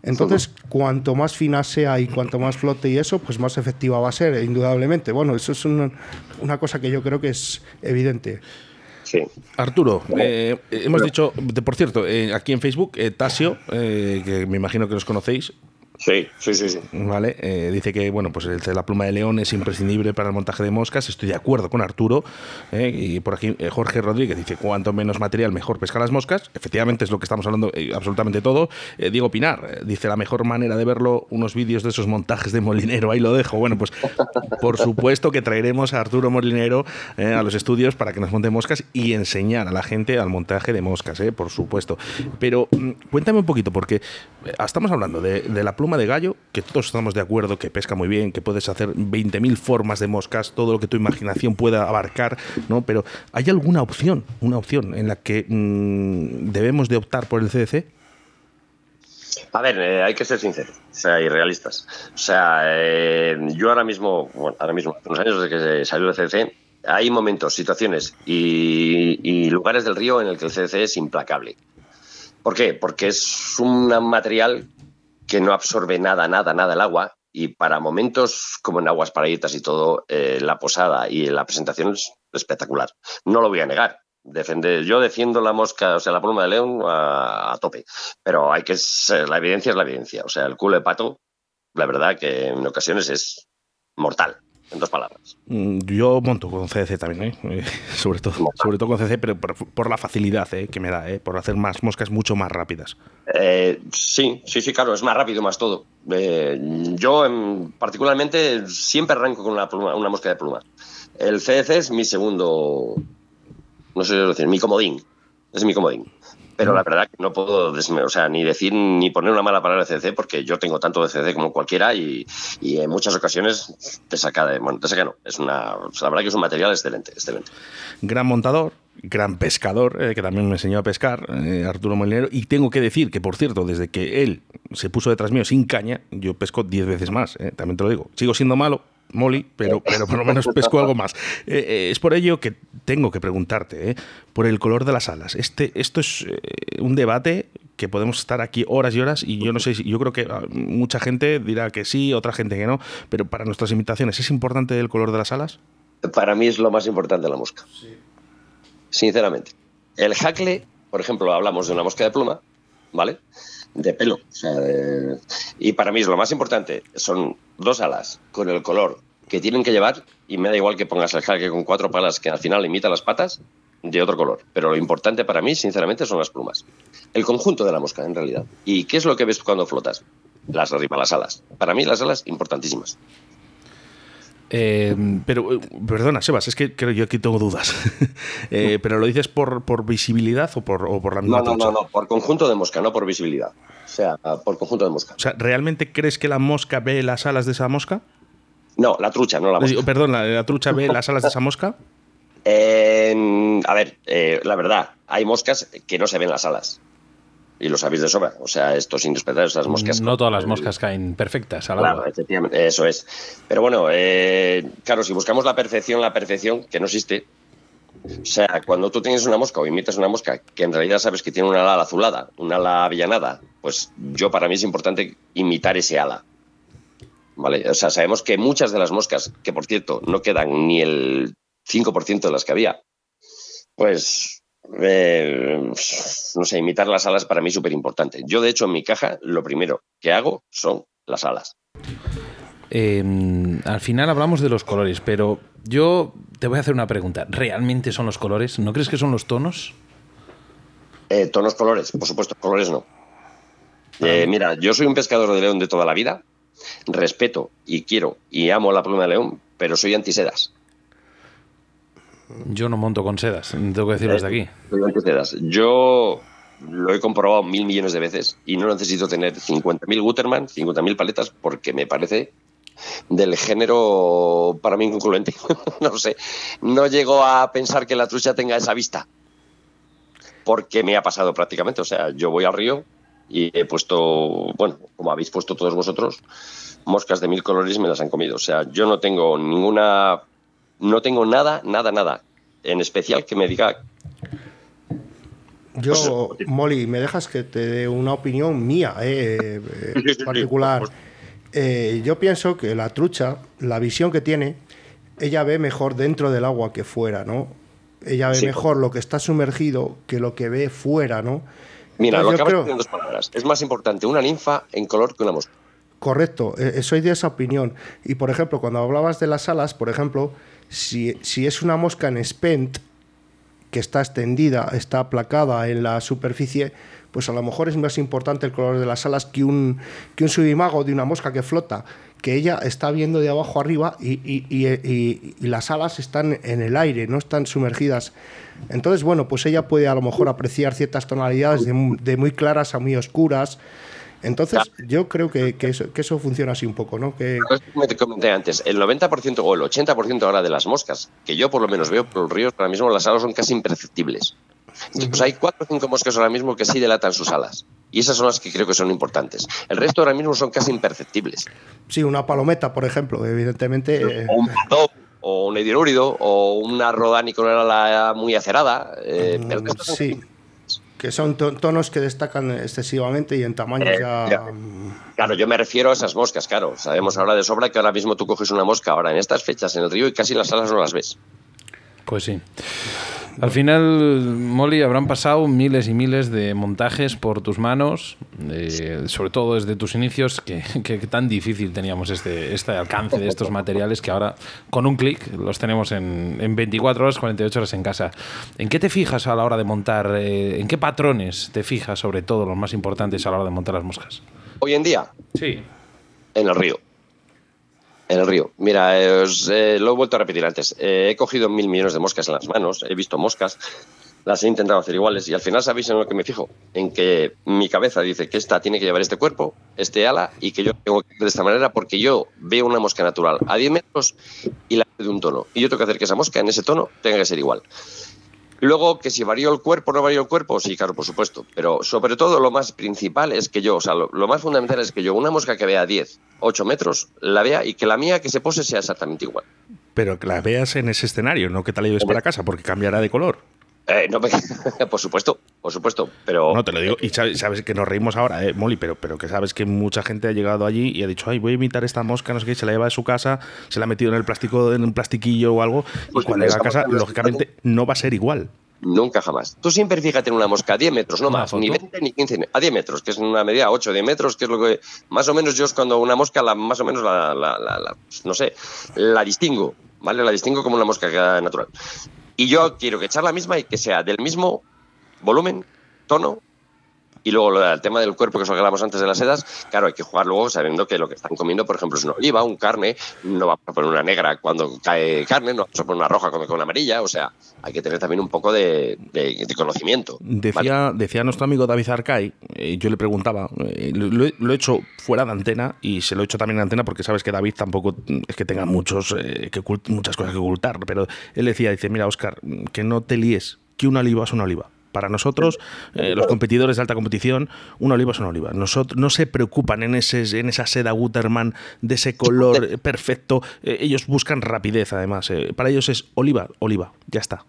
Entonces, cuanto más fina sea y cuanto más flote y eso, pues más efectiva va a ser, indudablemente. Bueno, eso es una, una cosa que yo creo que es evidente. Arturo, eh, hemos dicho, por cierto, eh, aquí en Facebook, eh, Tasio, que me imagino que los conocéis, Sí, sí, sí. sí. Vale, eh, dice que bueno, pues la pluma de león es imprescindible para el montaje de moscas. Estoy de acuerdo con Arturo. Eh, y por aquí eh, Jorge Rodríguez dice: cuanto menos material, mejor pescar las moscas. Efectivamente, es lo que estamos hablando absolutamente todo. Diego Pinar dice: la mejor manera de verlo, unos vídeos de esos montajes de molinero. Ahí lo dejo. Bueno, pues por supuesto que traeremos a Arturo Molinero a los estudios para que nos monte moscas y enseñar a la gente al montaje de moscas, por supuesto. Pero mm, cuéntame un poquito, porque estamos hablando de, de la pluma de gallo, que todos estamos de acuerdo que pesca muy bien, que puedes hacer 20.000 formas de moscas, todo lo que tu imaginación pueda abarcar, ¿no? Pero ¿hay alguna opción, una opción en la que mm, debemos de optar por el CDC? A ver, eh, hay que ser sinceros, o sea, y realistas. O sea, eh, yo ahora mismo, bueno, ahora mismo, hace unos años desde que salió el CDC, hay momentos, situaciones y, y, lugares del río en el que el CDC es implacable. ¿Por qué? Porque es un material que no absorbe nada, nada, nada el agua. Y para momentos como en aguas paraítas y todo, eh, la posada y la presentación es espectacular. No lo voy a negar. Defender, yo defiendo la mosca, o sea, la pluma de león a, tope. Pero hay que ser, la evidencia es la evidencia. O sea, el culo de pato, la verdad que en ocasiones es mortal en dos palabras. Mm, yo monto con CDC también, ¿eh? eh sobre, todo, sobre todo con CDC, pero por, la facilidad ¿eh? que me da, ¿eh? por hacer más moscas mucho más rápidas. sí, sí, sí, claro, es más rápido, más todo. yo em, particularmente siempre arranco con una, una mosca de plumas. El CDC es mi segundo, no sé decir, mi comodín. Es mi comodín pero la verdad que no puedo o sea, ni decir ni poner una mala palabra de CC porque yo tengo tanto de CC como cualquiera y, en muchas ocasiones te saca de. Bueno, te saca no. Es una, la verdad que es un material excelente, excelente. Gran montador, gran pescador, eh, que también me enseñó a pescar, eh, Arturo Molinero. Y tengo que decir que, por cierto, desde que él se puso detrás mío sin caña, yo pesco 10 veces más, eh, también te lo digo. Sigo siendo malo, Molly, pero, pero por lo menos pesco algo más. Eh, eh, es por ello que tengo que preguntarte, eh, por el color de las alas. Este, esto es un debate que podemos estar aquí horas y horas y yo no sé si yo creo que ah, mucha gente dirá que sí, otra gente que no, pero para nuestras invitaciones ¿es importante el color de las alas? Para mí es lo más importante la mosca. Sinceramente. El jacle, por ejemplo, hablamos de una mosca de pluma, ¿vale? De pelo. y para mí es lo más importante. Son dos alas con el color que tienen que llevar y me da igual que pongas el jaque con cuatro palas que al final imita las patas de otro color. Pero lo importante para mí, sinceramente, son las plumas. El conjunto de la mosca, en realidad. ¿Y qué es lo que ves cuando flotas? Las las alas. Para mí, las alas importantísimas. Eh, pero, eh, perdona, Sebas, es que creo yo aquí tengo dudas. Eh, pero lo dices por, por visibilidad o por, o por la misma No, no, no, no, por conjunto de mosca, no por visibilidad. O sea, por conjunto de mosca. O sea, ¿realmente crees que la mosca ve las alas de esa mosca? No, la trucha, no la mosca. Perdón, ¿la, trucha ve las alas de esa mosca? a ver, la verdad, hay moscas que no se ven las alas. Y lo sabéis de sobra. O sea, estos indispensable, esas moscas. No todas las moscas caen perfectas al Claro, agua. efectivamente, eso es. Pero bueno, eh, claro, si buscamos la perfección, la perfección que no existe. O sea, cuando tú tienes una mosca o imitas una mosca que en realidad sabes que tiene una ala azulada, una ala avellanada, pues yo para mí es importante imitar ese ala. ¿Vale? O sea, sabemos que muchas de las moscas, que por cierto no quedan ni el 5% de las que había, pues eh, no sé, imitar las alas para mí es súper importante. Yo, de hecho, en mi caja, lo primero que hago son las alas. Eh, al final hablamos de los colores, pero yo te voy a hacer una pregunta. ¿Realmente son los colores? ¿No crees que son los tonos? Eh, tonos colores, por supuesto, colores no. Eh, mira, yo soy un pescador de león de toda la vida, respeto y quiero y amo la pluma de león, pero soy antisedas. Yo no monto con sedas, tengo que decirlo desde aquí. Yo lo he comprobado mil millones de veces y no necesito tener 50.000 Guterman, 50.000 paletas, porque me parece del género para mí inconcluente. no sé, no llego a pensar que la trucha tenga esa vista, porque me ha pasado prácticamente. O sea, yo voy al río y he puesto, bueno, como habéis puesto todos vosotros, moscas de mil colores y me las han comido. O sea, yo no tengo ninguna, no tengo nada, nada, nada en especial que me diga Yo, Molly, ¿me dejas que te dé una opinión mía, eh, eh, particular? Eh, yo pienso que la trucha, la visión que tiene, ella ve mejor dentro del agua que fuera, ¿no? Ella ve Sí, mejor lo que está sumergido que lo que ve fuera, ¿no? Mira, Entonces, lo acabas creo- en dos palabras. Es más importante una ninfa en color que una mosca. Correcto, eh, soy de esa opinión. Y por ejemplo, cuando hablabas de las alas, por ejemplo, si, es una mosca en spent, que está extendida, está aplacada en la superficie, pues a lo mejor es más importante el color de las alas que un, que un subimago de una mosca que flota, que ella está viendo de abajo arriba y, y- las alas están en el aire, no están sumergidas. Entonces, bueno, pues ella puede a lo mejor apreciar ciertas tonalidades de muy claras a muy oscuras. Entonces, yo creo que, que eso, que eso funciona así un poco, ¿no? Que, Como te comenté antes, el 90% o el 80% ahora de las moscas, que yo por lo menos veo por los ríos, ahora mismo las alas son casi imperceptibles. Entonces, pues hay cuatro o cinco moscas ahora mismo que sí delatan sus alas. Y esas son las que creo que son importantes. El resto ahora mismo son casi imperceptibles. sí, una palometa, por ejemplo, evidentemente. eh, O un pato, o un edirórido, o una rodani con una ala muy acerada. eh, pero son- sí, que son to- tonos que destacan excesivamente y en tamaño Eh, ya... ya. Claro, yo me refiero a esas moscas, claro. Sabemos ahora de sobra que ahora mismo tú coges una mosca ahora en estas fechas en el río y casi las alas no las ves. Pues sí. Al final, Molly, habrán pasado miles y miles de montajes por tus manos, eh, sobre todo desde tus inicios, que, que tan difícil teníamos este, este alcance de estos materiales que ahora con un clic los tenemos en, en 24 horas, 48 horas en casa. ¿En qué te fijas a la hora de montar? eh, ¿En qué patrones te fijas, sobre todo, los más importantes a la hora de montar las moscas? Hoy en día, Sí. en el río. En el río. Mira, os, eh, lo he vuelto a repetir antes. Eh, he cogido mil millones de moscas en las manos, he visto moscas, las he intentado hacer iguales y al final sabéis en lo que me fijo, en que mi cabeza dice que esta tiene que llevar este cuerpo, este ala y que yo tengo que hacer de esta manera porque yo veo una mosca natural a 10 metros y la de un tono y yo tengo que hacer que esa mosca en ese tono tenga que ser igual. Luego, que si varío el cuerpo o no varío el cuerpo, sí, claro, por supuesto. Pero sobre todo lo más principal es que yo, o sea, lo, lo más fundamental es que yo una mosca que vea 10, 8 metros, la vea y que la mía que se pose sea exactamente igual. Pero que la veas en ese escenario, no que te la lleves para casa, porque cambiará de color. Eh, no, por supuesto, por supuesto, pero... No, te lo digo. Y sabes, sabes que nos reímos ahora, eh, Molly, pero, pero que sabes que mucha gente ha llegado allí y ha dicho, ay, voy a imitar esta mosca, no sé qué, se la lleva de su casa, se la ha metido en el plástico, en un plastiquillo o algo, y Pues cuando llega a casa, lógicamente, no va a ser igual. Nunca jamás. Tú siempre fíjate en una mosca a 10 metros, no más, foto. ni 20 ni 15, a 10 metros, que es una medida 8 de metros, que es lo que más o menos yo es cuando una mosca, la, más o menos la, la- la- la- no sé, la distingo, ¿vale? La distingo como una mosca natural. Y yo quiero que echar la misma y que sea del mismo volumen, tono. Y luego lo- el tema del cuerpo, que es lo que hablamos antes de las sedas, claro, hay que jugar luego sabiendo que lo que están comiendo, por ejemplo, es una oliva, un carne, no vamos a poner una negra cuando cae carne, no vamos a poner una roja cuando cae una amarilla, o sea, hay que tener también un poco de, de- de conocimiento. ¿vale? Decía, decía nuestro amigo David Arcay, eh, yo le preguntaba, eh, lo, lo he- hecho fuera de antena y se lo he hecho también en antena porque sabes que David tampoco es que tenga muchos, eh, que ocult- muchas cosas que ocultar, pero él decía, dice, mira, Oscar, que no te líes, que una oliva es una oliva. Para nosotros, eh, los competidores de alta competición, una oliva es una oliva. Nosotros, no se preocupan en, ese, en esa seda Gutermann de ese color perfecto. Eh, ellos buscan rapidez, además. Eh, para ellos es oliva, oliva, ya está.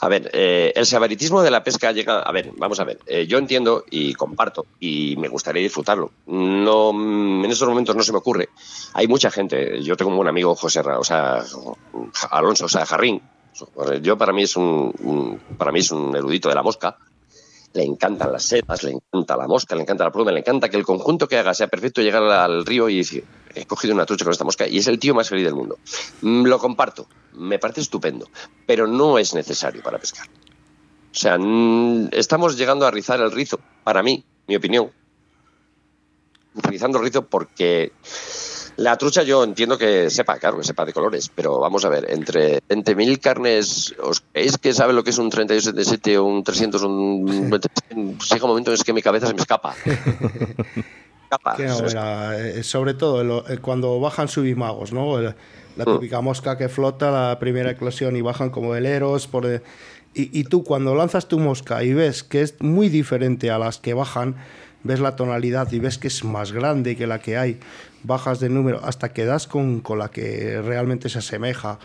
A ver, eh, el sabaritismo de la pesca llega. A ver, vamos a ver. Eh, yo entiendo y comparto y me gustaría disfrutarlo. No, en estos momentos no se me ocurre. Hay mucha gente. Yo tengo un buen amigo José, o sea, Alonso, o sea, Jarrín. Yo para mí es un, para mí es un erudito de la mosca le encantan las setas, le encanta la mosca, le encanta la pluma, le encanta que el conjunto que haga sea perfecto, llegar al río y decir, he cogido una trucha con esta mosca y es el tío más feliz del mundo. Mm, lo comparto, me parece estupendo, pero no es necesario para pescar. O sea, estamos llegando a rizar el rizo, para mí, mi opinión, rizando el rizo porque la trucha yo entiendo que sepa, claro, que sepa de colores, pero vamos a ver, entre, entre mil carnes, ¿os creéis que sabe lo que es un 3277 o un 300 un Llega un momento en que mi cabeza se me escapa. escapa. Eh, sobre todo eh, cuando bajan subimagos, ¿no? La mm. típica mosca que flota, la primera eclosión y bajan como veleros. Por, y, y tú cuando lanzas tu mosca y ves que es muy diferente a las que bajan, ves la tonalidad y ves que es más grande que la que hay, bajas de número hasta que das con, con la que realmente se asemeja.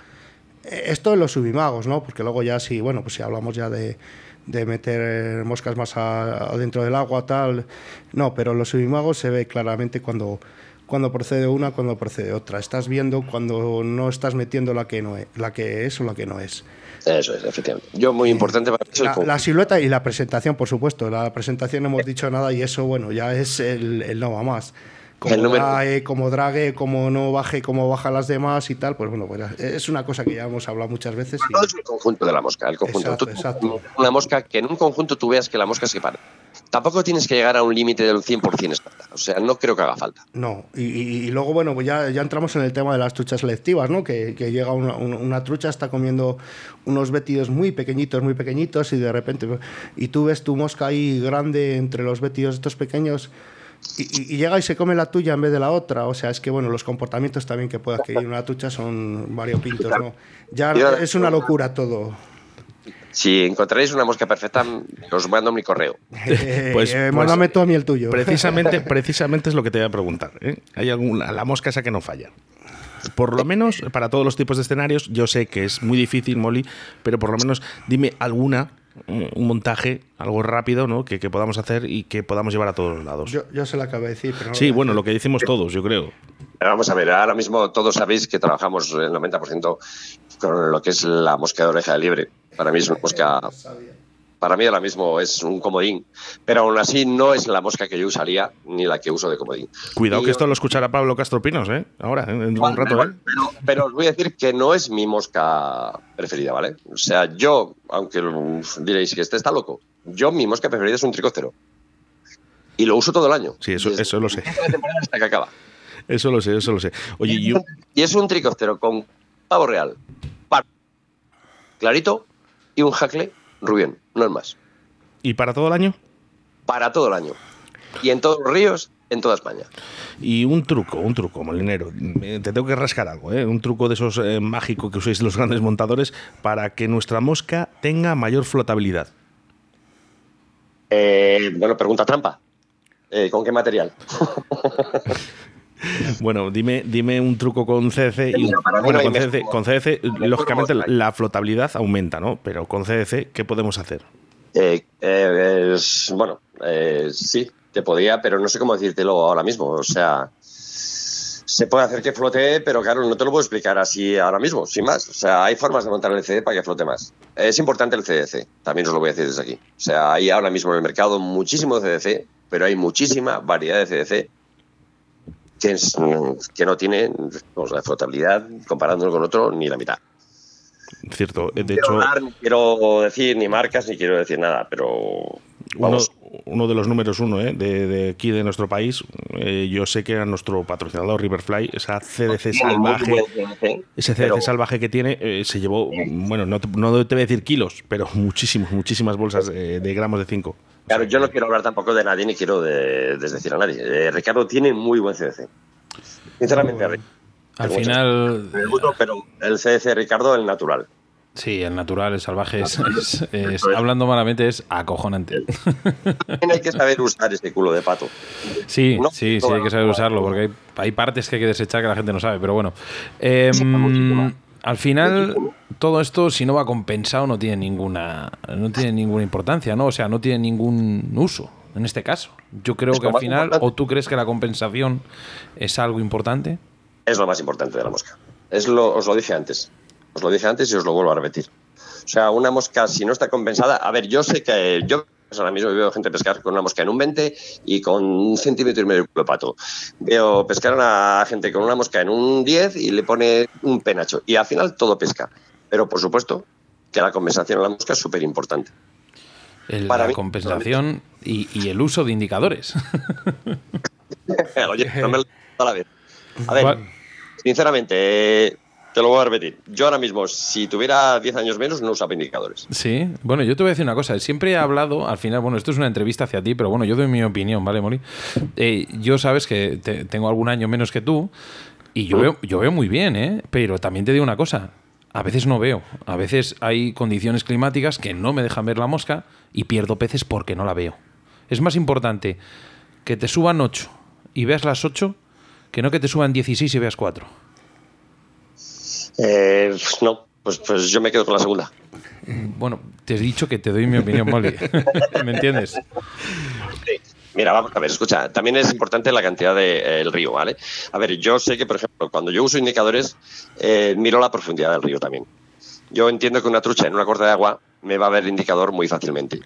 Eh, esto en los subimagos, ¿no? Porque luego ya si, bueno, pues si hablamos ya de, de meter moscas más adentro del agua, tal. No, pero en los subimagos se ve claramente cuando, cuando procede una, cuando procede otra. Estás viendo cuando no estás metiendo la que, no es, la que es o la que no es. Eso es, efectivamente. Yo, muy importante para la, la, silueta y la presentación, por supuesto. La presentación no hemos dicho nada y eso, bueno, ya es el, el no va más como drague, como drague, como no baje, como baja las demás y tal, pues bueno, pues es una cosa que ya hemos hablado muchas veces. Todo es el conjunto de la mosca, el conjunto. Exacto, Una mosca que en un conjunto tú veas que la mosca se para. Tampoco tienes que llegar a un límite del 100% exacta. O sea, no creo que haga falta. No, y, luego, bueno, pues ya, ya entramos en el tema de las truchas selectivas, ¿no? Que, que llega una, una, trucha, está comiendo unos vétidos muy pequeñitos, muy pequeñitos, y de repente, y tú ves tu mosca ahí grande entre los vétidos estos pequeños y, llega y se come la tuya en vez de la otra. O sea, es que bueno, los comportamientos también que pueda adquirir una tucha son variopintos, ¿no? Ya es una locura todo. Si encontráis una mosca perfecta, os mando mi correo. pues, eh, mándame tú a mí el tuyo. Precisamente, precisamente es lo que te voy a preguntar. ¿eh? ¿Hay alguna, la mosca esa que no falla? Por lo menos para todos los tipos de escenarios, yo sé que es muy difícil, Molly, pero por lo menos dime alguna un montaje, algo rápido, ¿no? Que, podamos hacer y que podamos llevar a todos los lados. Yo, yo se lo acabo de decir, pero Sí, bueno, lo que decimos todos, yo creo. vamos a ver, ahora mismo todos sabéis que trabajamos el 90% con lo que es la mosca de oreja de liebre. Para mí es una mosca para mí ahora mismo es un comodín, pero aún así no es la mosca que yo usaría ni la que uso de comodín. Cuidado que esto lo escuchará Pablo Castro Pinos, ¿eh? Ahora, en un rato. ¿eh? Pero, os voy a decir que no es mi mosca preferida, ¿vale? O sea, yo, aunque diréis que este está loco, yo mi mosca preferida es un tricócero. Y lo uso todo el año. Sí, eso, eso lo sé. Hasta que acaba. Eso lo sé, eso lo sé. Oye, y, yo... y es un tricóptero con pavo real, clarito y un jacle rubión no es más. ¿Y para todo el año? Para todo el año. Y en todos los ríos, en toda España. Y un truco, un truco, molinero. Te tengo que rascar algo, ¿eh? Un truco de esos eh, mágicos que usáis los grandes montadores para que nuestra mosca tenga mayor flotabilidad. Eh, bueno, pregunta trampa. Eh, ¿Con qué material? Bueno, dime, dime un truco con CDC. Y bueno, con CDC, lógicamente la, flotabilidad aumenta, ¿no? Pero con CDC, ¿qué podemos hacer? Eh, eh, bueno, eh, sí, te podría, pero no sé cómo decírtelo ahora mismo. O sea, se puede hacer que flote, pero claro, no te lo puedo explicar así ahora mismo, sin más. O sea, hay formas de montar el CD para que flote más. Es importante el CDC, también os lo voy a decir desde aquí. O sea, hay ahora mismo en el mercado muchísimo CDC, pero hay muchísima variedad de CDC que, no tiene pues, la flotabilidad, comparándolo con otro, ni la mitad. Cierto, de hecho. no quiero decir ni marcas ni quiero decir nada, pero. Uno, de los números uno ¿eh? de, aquí de nuestro país, eh, yo sé que era nuestro patrocinador Riverfly, esa CDC salvaje, ese CDC salvaje que tiene, eh, se llevó, bueno, no te, no te voy a decir kilos, pero muchísimos, muchísimas bolsas de, gramos de 5. Claro, yo no quiero hablar tampoco de nadie ni quiero desdecir a nadie. Ricardo tiene muy buen CDC. Sinceramente, al final. pero el CDC Ricardo, el natural. Sí, el natural, el salvaje, es, es- es- hablando malamente, es acojonante. También hay que saber usar ese culo de pato. Sí, No, sí, sí, hay que saber usarlo, porque hay, hay partes que hay que desechar que la gente no sabe, pero bueno. Al final, todo esto, si no va compensado, no tiene ninguna, no tiene ninguna importancia, ¿no? O sea, no tiene ningún uso, en este caso. Yo creo Es que al final, importante. o tú crees que la compensación es algo importante. Es lo más importante de la mosca. Es lo, os lo dije antes. Os lo dije antes y os lo vuelvo a repetir. O sea, una mosca, si no está compensada. A ver, yo sé que yo ahora mismo veo gente pescar con una mosca en un 20 y con un centímetro y medio de pato. Veo pescar a gente con una mosca en un 10 y le pone un penacho. Y al final todo pesca. Pero por supuesto que la compensación en la mosca es súper importante. Para la mí, compensación y, y el uso de indicadores. Oye, no me lo a la vez. A ver, sinceramente, eh, te lo voy a repetir. Yo ahora mismo, si tuviera 10 años menos, no usaba indicadores. Sí, bueno, yo te voy a decir una cosa. Siempre he hablado, al final, bueno, esto es una entrevista hacia ti, pero bueno, yo doy mi opinión, ¿vale, Moli? Eh, yo sabes que te- tengo algún año menos que tú y yo veo, yo veo muy bien, ¿eh? Pero también te digo una cosa. A veces no veo. A veces hay condiciones climáticas que no me dejan ver la mosca y pierdo peces porque no la veo. Es más importante que te suban 8 y veas las 8 que no que te suban 16 y veas 4. Eh, no, pues, pues yo me quedo con la segunda. Bueno, te he dicho que te doy mi opinión, Molly. ¿Me entiendes? Mira, vamos a ver, escucha, también es importante la cantidad del río, ¿vale? A ver, yo sé que, por ejemplo, cuando yo uso indicadores, eh, miro la profundidad del río también. Yo entiendo que una trucha en una corta de agua me va a ver el indicador muy fácilmente,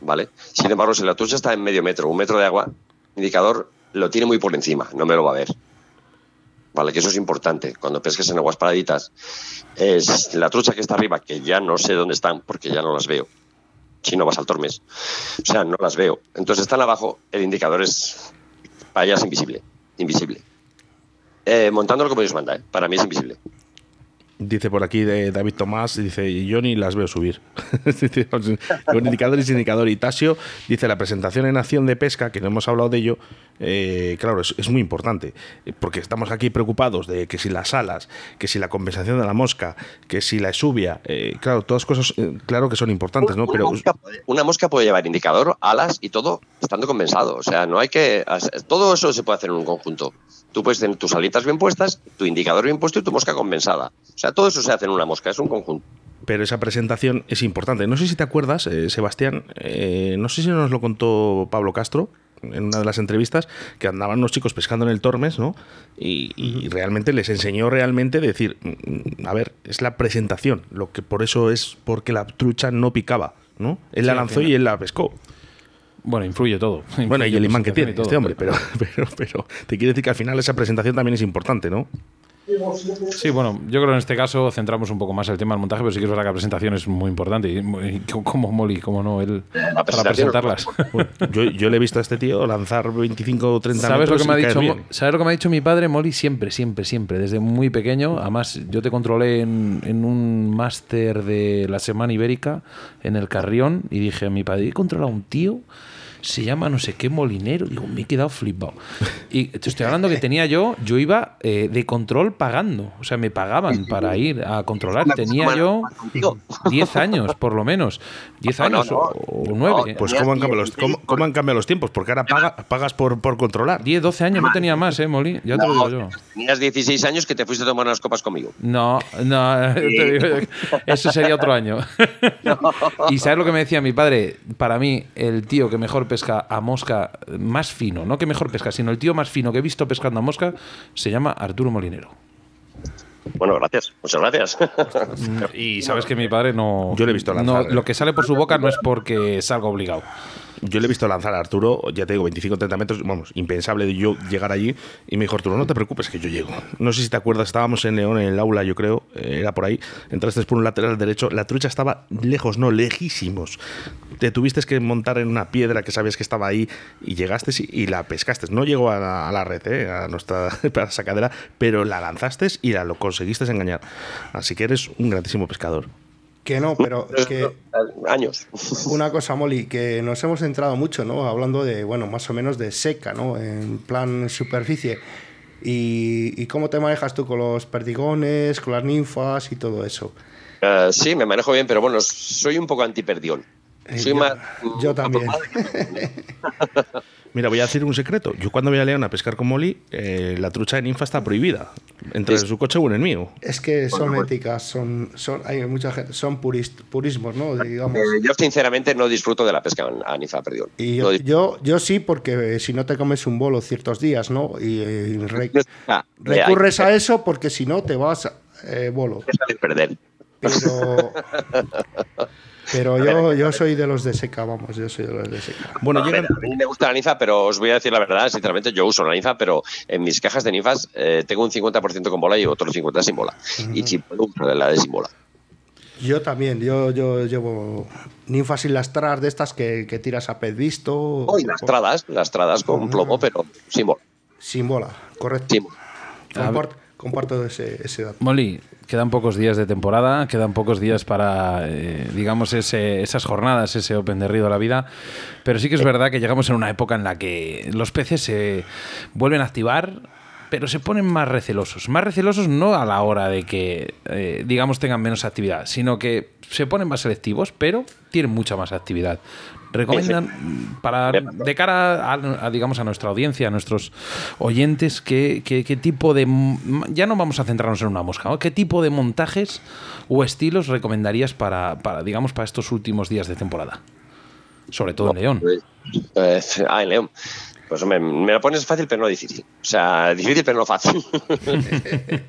¿vale? Sin embargo, si la trucha está en medio metro, un metro de agua, el indicador lo tiene muy por encima, no me lo va a ver. ¿Vale? Que eso es importante. Cuando pesques en aguas paraditas, es la trucha que está arriba, que ya no sé dónde están porque ya no las veo. Si no vas al Tormes. O sea, no las veo. Entonces están abajo, el indicador es para ellas invisible. Invisible. Eh, montándolo como Dios manda, ¿eh? para mí es invisible. Dice por aquí de David Tomás, dice, yo ni las veo subir. Con indicadores y indicador. Y Tasio dice, la presentación en acción de pesca, que no hemos hablado de ello, eh, claro, es, es muy importante, eh, porque estamos aquí preocupados de que si las alas, que si la compensación de la mosca, que si la exuvia, eh, claro, todas cosas, eh, claro que son importantes, ¿no? Una Pero mosca puede- una mosca puede llevar indicador, alas y todo estando compensado. O sea, no hay que. Todo eso se puede hacer en un conjunto. Tú puedes tener tus alitas bien puestas, tu indicador bien puesto y tu mosca compensada. O sea, todo eso se hace en una mosca, es un conjunto. pero esa presentación es importante. No sé si te acuerdas, eh, Sebastián, eh, no sé si nos lo contó Pablo Castro en una de las entrevistas, que andaban unos chicos pescando en el Tormes, ¿no? Y, y realmente les enseñó realmente decir, mm, a ver, es la presentación, lo que por eso es porque la trucha no picaba, ¿no? Él la Sí, lanzó y él la pescó. Bueno, influye todo. Bueno, y Influye el imán que tiene todo, este hombre, pero, pero, pero te quiere decir que al final esa presentación también es importante, ¿no? Sí, bueno, yo creo que en este caso centramos un poco más el tema del montaje, pero sí que es verdad que la presentación es muy importante. Y, y como Molly, como no, él para presentarlas. Bueno, yo, yo le he visto a este tío lanzar 25 o 30 ¿Sabes lo metros que me ha dicho? bien. ¿Sabes lo que me ha dicho mi padre, Molly? Siempre, siempre, siempre, desde muy pequeño. Además, yo te controlé en, en un máster de la Semana Ibérica en el Carrión y dije a mi padre, he controlado a un tío, se llama no sé qué molinero. Digo, me he quedado flipado. Y te estoy hablando que tenía yo, yo iba eh, de control pagando. O sea, me pagaban para ir a controlar. Tenía yo 10 años, por lo menos. 10 No, no, años no. o, o 9. Pues ¿cómo han, cambiado los, 16 cómo- cómo han cambiado los tiempos? Porque ahora paga- pagas por, por controlar. 10, 12 años, no tenía más, ¿eh, Molly? Ya te lo digo yo. Tenías 16 años que te fuiste a tomar unas copas conmigo. No, no, te digo eso sería otro año. y sabes lo que me decía mi padre, para mí el tío que mejor pesca a mosca más fino, no que mejor pesca, sino el tío más fino que he visto pescando a mosca se llama Arturo Molinero. Bueno, gracias. Muchas gracias. Y sabes que mi padre no Yo le he visto no, lanzar. lo que sale por su boca no es porque salga obligado. Yo le he visto lanzar a Arturo, ya te digo, 25 o 30 metros, vamos, impensable de yo llegar allí. Y me dijo Arturo, no te preocupes que yo llego. No sé si te acuerdas, estábamos en León, en el aula, yo creo, eh, era por ahí. Entraste por un lateral derecho, la trucha estaba lejos, no, lejísimos. Te tuviste que montar en una piedra que sabías que estaba ahí y llegaste y, la pescaste. No llegó a la, a la red, eh, a nuestra sacadera, pero la lanzaste y la lo conseguiste engañar. Así que eres un grandísimo pescador. Que no, pero que Años. una cosa, Molly, que nos hemos centrado mucho, ¿no? Hablando de, bueno, más o menos de seca, ¿no? En plan superficie. Y, y cómo te manejas tú con los perdigones, con las ninfas y todo eso. Eh, sí, me manejo bien, pero bueno, soy un poco antiperdión. Eh, Soy yo, más. yo también. Mira, voy a decir un secreto. Yo cuando voy a León a pescar con Molly, eh, la trucha de ninfa está prohibida. Entre en su coche o en el mío. Es que son éticas, son, son, hay mucha gente, son purist, purismos, ¿no? Digamos. Eh, yo sinceramente no disfruto de la pesca a ninfa perdión. Y yo, yo, yo sí, porque si no te comes un bolo ciertos días, ¿no? Y, eh, re- Ah, recurres a eso porque si no te vas eh, bolo. saber perder. Pero, pero yo, yo soy de los de seca, vamos, yo soy de los de seca. Bueno, A ver, llegan. a mí me gusta la ninfa, pero os voy a decir la verdad, sinceramente, yo uso la ninfa, pero en mis cajas de ninfas eh, tengo un 50% con bola y otro 50% sin bola. Y si puedo usar la de sin bola. Yo también, yo, yo llevo ninfas y lastras de estas que, que tiras a pez visto. Oh, y las tradas, las tradas con plomo, pero sin bola. Sin bola, correcto. Sin bola. Comparto ese, ese dato. Molly, quedan pocos días de temporada, quedan pocos días para, eh, digamos, ese- esas jornadas, ese Open de Río de la Vida. Pero sí que es verdad que llegamos en una época en la que los peces se vuelven a activar, pero se ponen más recelosos. Más recelosos no a la hora de que, eh, digamos, tengan menos actividad, sino que se ponen más selectivos, pero tienen mucha más actividad. Recomiendan para de cara a, a, digamos a nuestra audiencia, a nuestros oyentes, qué, qué- qué tipo de ya no vamos a centrarnos en una mosca, ¿no? ¿Qué tipo de montajes o estilos recomendarías para, para digamos para estos últimos días de temporada? Sobre todo en León. Eh, ah, en León. Pues hombre, me lo pones fácil, pero no difícil. O sea, difícil, pero no fácil.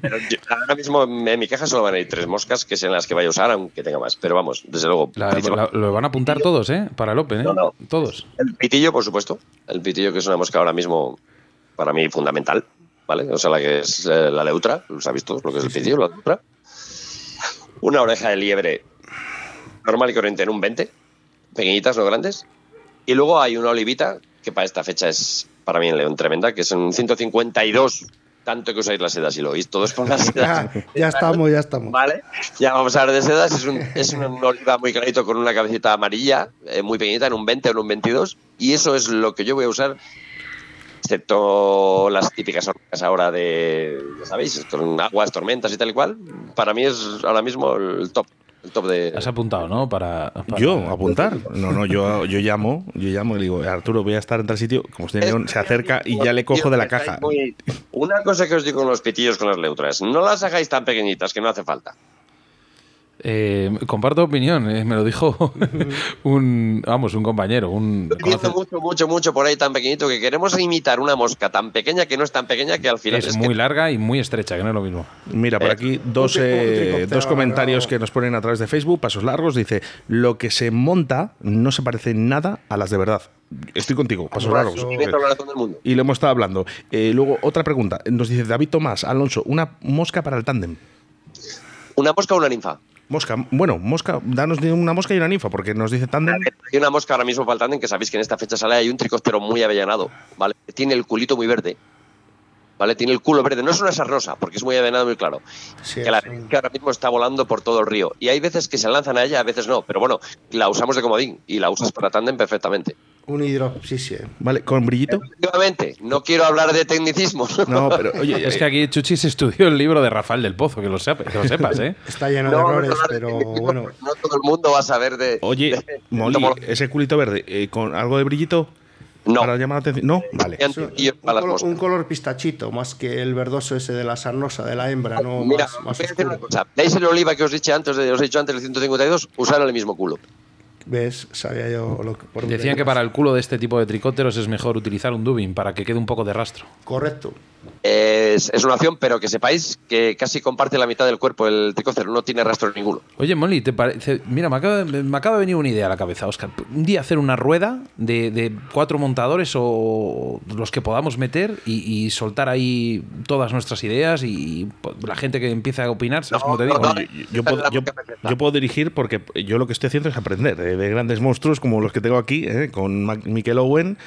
Pero yo- ahora mismo en mi caja solo van a ir tres moscas, que sean las que vaya a usar, aunque tenga más. Pero vamos, desde luego. La- principal- la- lo van a apuntar todos, ¿eh? Para el Open, ¿eh? No, no. Todos. El pitillo, por supuesto. El pitillo, que es una mosca ahora mismo para mí fundamental. ¿Vale? O sea, la que es eh, la leutra. Lo sabéis todos lo que es el pitillo, la leutra. Una oreja de liebre normal y corriente en un 20. Pequeñitas, no grandes. Y luego hay una olivita, que para esta fecha es para mí en León tremenda, que es un 152. Tanto que usáis las sedas y lo oís todos con las sedas. Ya estamos, ya estamos. Vale, ya vamos a hablar de sedas. Es un, es un oliva muy clarito con una cabecita amarilla, eh, muy pequeñita, en un 20 o en un 22. Y eso es lo que yo voy a usar, excepto las típicas orcas ahora de, ya sabéis, con aguas, tormentas y tal y cual. Para mí es ahora mismo el top. El top de. Has apuntado, ¿no? Para, para- Yo, apuntar. No, no, yo, yo llamo, yo llamo y digo, Arturo, voy a estar en tal sitio. Como León, se acerca y ya le cojo de la caja. Muy- Una cosa que os digo con los pitillos, con las neutras, no las hagáis tan pequeñitas, que no hace falta. Eh, comparto opinión, eh, me lo dijo un, vamos, un compañero, un conoce- mucho, mucho, mucho por ahí tan pequeñito que queremos imitar una mosca tan pequeña que no es tan pequeña que al final es es, muy que larga y muy estrecha, que no es lo mismo. Mira, por aquí dos, un un eh, dos comentarios que nos ponen a través de Facebook, pasos largos. Dice, lo que se monta no se parece nada a las de verdad. Estoy contigo, pasos largos. Y lo hemos estado hablando. Eh, luego, otra pregunta. Nos dice David Tomás, Alonso, una mosca para el tándem. ¿Una mosca o una ninfa? Mosca, bueno, mosca, danos una mosca y una ninfa, porque nos dice tándem. Hay una mosca ahora mismo para el tándem que sabéis que en esta fecha sale, hay un tricóptero muy avellanado, ¿vale? Tiene el culito muy verde, ¿vale? Tiene el culo verde, no es una sarnosa, porque es muy avellanado muy claro. Sí, que la que ahora mismo está volando por todo el río. Y hay veces que se lanzan a ella, a veces no, pero bueno, la usamos de comodín y la usas para tándem perfectamente. Un hidro, sí, sí. Vale, con brillito. Nuevamente, no quiero hablar de tecnicismos. No, pero oye, Es que aquí Chuchi se estudió el libro de Rafael del Pozo, que lo, sepa- que lo sepas, ¿eh? Está lleno No, de errores, no, pero no, bueno. No todo el mundo va a saber de. oye, de- Molly, tomología. ese culito verde, eh, ¿con algo de brillito? No. Para llamar la atención. No, vale. Un- color, moscas. un color pistachito, más que el verdoso ese de la sarnosa, de la hembra, no Mira, más, voy más a decir una cosa. ¿Veis el oliva que os he dicho antes, de- os he dicho antes el 152? Usar el mismo culo. ¿Ves? Sabía yo lo que por Decían que para el culo de este tipo de tricópteros es mejor utilizar un dubin para que quede un poco de rastro. Correcto. Es, es una opción, pero que sepáis que casi comparte la mitad del cuerpo el tricóptero, no tiene rastro ninguno. Oye, Molly, ¿te parece? Mira, me acaba, de- me acaba de venir una idea a la cabeza, Oscar. Un día hacer una rueda de, de cuatro montadores o los que podamos meter y, y soltar ahí todas nuestras ideas y la gente que empieza a opinar, ¿sabes No, cómo te no, digo? no. Yo, yo puedo, yo- yo puedo dirigir porque yo lo que estoy haciendo es aprender eh, de grandes monstruos como los que tengo aquí, eh, con Miquel Owen,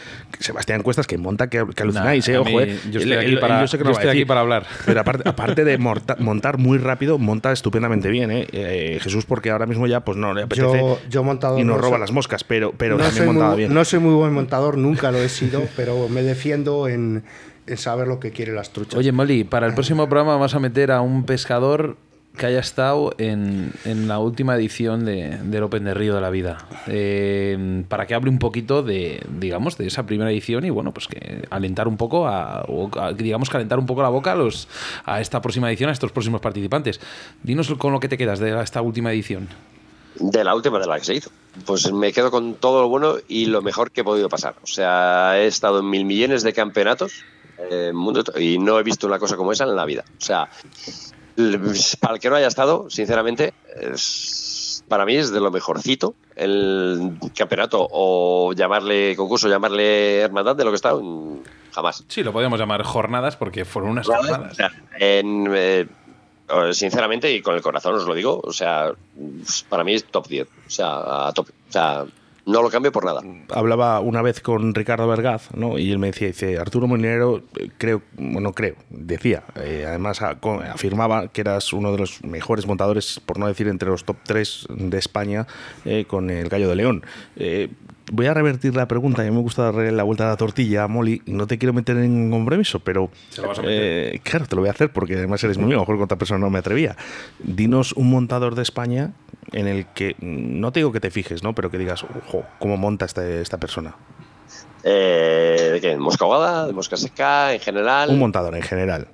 Sebastián Cuestas, que monta, que, que alucináis, Nah, eh, ojo, mí- eh. yo estoy aquí para- yo sé que yo no va a estoy aquí para hablar. Pero aparte, aparte de morta- montar muy rápido, monta estupendamente bien, eh. Eh, Jesús, porque ahora mismo ya pues no le apetece Yo, yo montador. y nos no roba soy- las moscas, pero, pero no, también montaba muy, bien. no soy muy buen montador, nunca lo he sido, pero me defiendo en, en saber lo que quieren las truchas. Oye, Molly, para el próximo programa vas a meter a un pescador que haya estado en, en la última edición de, del Open de Río de la Vida. Eh, para que hable un poquito de, digamos, de esa primera edición y bueno, pues que alentar un poco a, o a- digamos, calentar un poco la boca a los a esta próxima edición, a estos próximos participantes. Dinos con lo que te quedas de esta última edición. De la última de la que se hizo. Pues me quedo con todo lo bueno y lo mejor que he podido pasar. O sea, he estado en mil millones de campeonatos eh, mundo, y no he visto una cosa como esa en la vida. O sea, para el que no haya estado, sinceramente, es- para mí es de lo mejorcito el campeonato o llamarle concurso, llamarle hermandad de lo que estado en- jamás. Sí, lo podemos llamar jornadas porque fueron unas jornadas. sea, en, eh, sinceramente y con el corazón os lo digo, o sea, para mí es top 10, o sea, a tope. O sea, no lo cambio por nada. hablaba una vez con Ricardo Vergaz, ¿no? Y él me decía, dice, Arturo Molinero, creo, bueno, creo, decía, eh, además afirmaba que eras uno de los mejores montadores, por no decir entre los top 3 de España, eh, con el Gallo de León. Eh, voy a revertir la pregunta, a mí me gusta darle la vuelta a la tortilla, Molly, y no te quiero meter en compromiso, pero Se lo vas a meter. eh, claro, te lo voy a hacer porque además eres muy amigo, a lo mejor con otra persona no me atrevía. Dinos un montador de España en el que, no te digo que te fijes, ¿no? Pero que digas, ojo, ¿cómo monta este- esta persona? Eh, ¿De qué? ¿De mosca ahogada? ¿De mosca seca? En general. Un montador en general,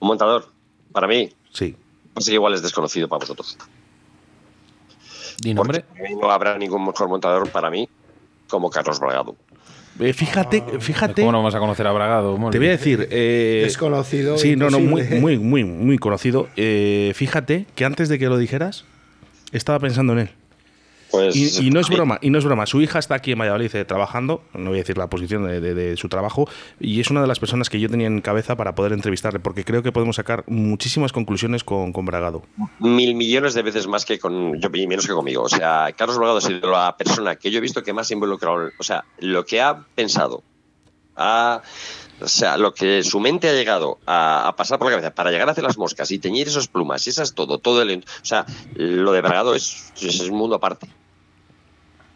Un montador. Para mí, sí. pues igual es desconocido para vosotros. Di nombre. Porque no habrá ningún mejor montador para mí como Carlos Bragado. Eh, fíjate, fíjate. ¿Cómo no vamos a conocer a Bragado? Te voy a decir. eh, Desconocido, Sí, no, no, muy, muy, muy, muy conocido. Eh, fíjate que antes de que lo dijeras, estaba pensando en él. Pues, Y, y no es broma, y no es broma. Su hija está aquí en Valladolid eh, trabajando, no voy a decir la posición de, de- de su trabajo, y es una de las personas que yo tenía en cabeza para poder entrevistarle, porque creo que podemos sacar muchísimas conclusiones con, con Bragado. mil millones de veces más que con yo y menos que conmigo. O sea, Carlos Bragado ha sido la persona que yo he visto que más se ha involucrado. O sea, lo que ha pensado, ha- o sea, lo que su mente ha llegado a, a pasar por la cabeza para llegar a hacer las moscas y teñir esas plumas, y esas todo, todo el. O sea, lo de Bragado es, es un mundo aparte.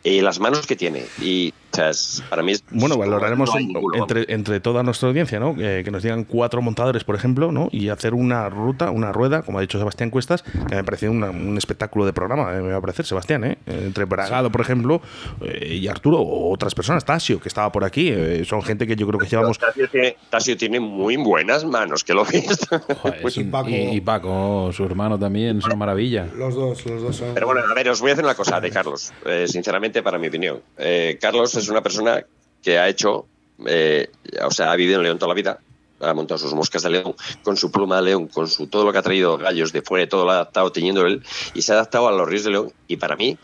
Y las manos que tiene. Y, o sea, es- para mí es. Bueno, valoraremos no un- entre, entre toda nuestra audiencia, ¿no? Que, que nos digan cuatro montadores, por ejemplo, ¿no? Y hacer una ruta, una rueda, como ha dicho Sebastián Cuestas, que me parece una- un espectáculo de programa, eh, me va a parecer, Sebastián, ¿eh? Entre Bragado, por ejemplo, eh, y Arturo, o otras personas, Tasio, que estaba por aquí, eh, son gente que yo creo que llevamos... Tasio tiene, Tasio tiene muy buenas manos, que lo ves. Joder, es Y Paco. y, y Paco, su hermano también, es una maravilla. Los dos, los dos son. Pero bueno, a ver, os voy a hacer una cosa de Carlos, eh, sinceramente, para mi opinión. Eh, Carlos es una persona que ha hecho, eh, o sea, ha vivido en León toda la vida, ha montado sus moscas de león, con su pluma de león, con su todo lo que ha traído gallos de fuera, todo lo ha adaptado teñiendo él, y se ha adaptado a los ríos de León. Y para mí,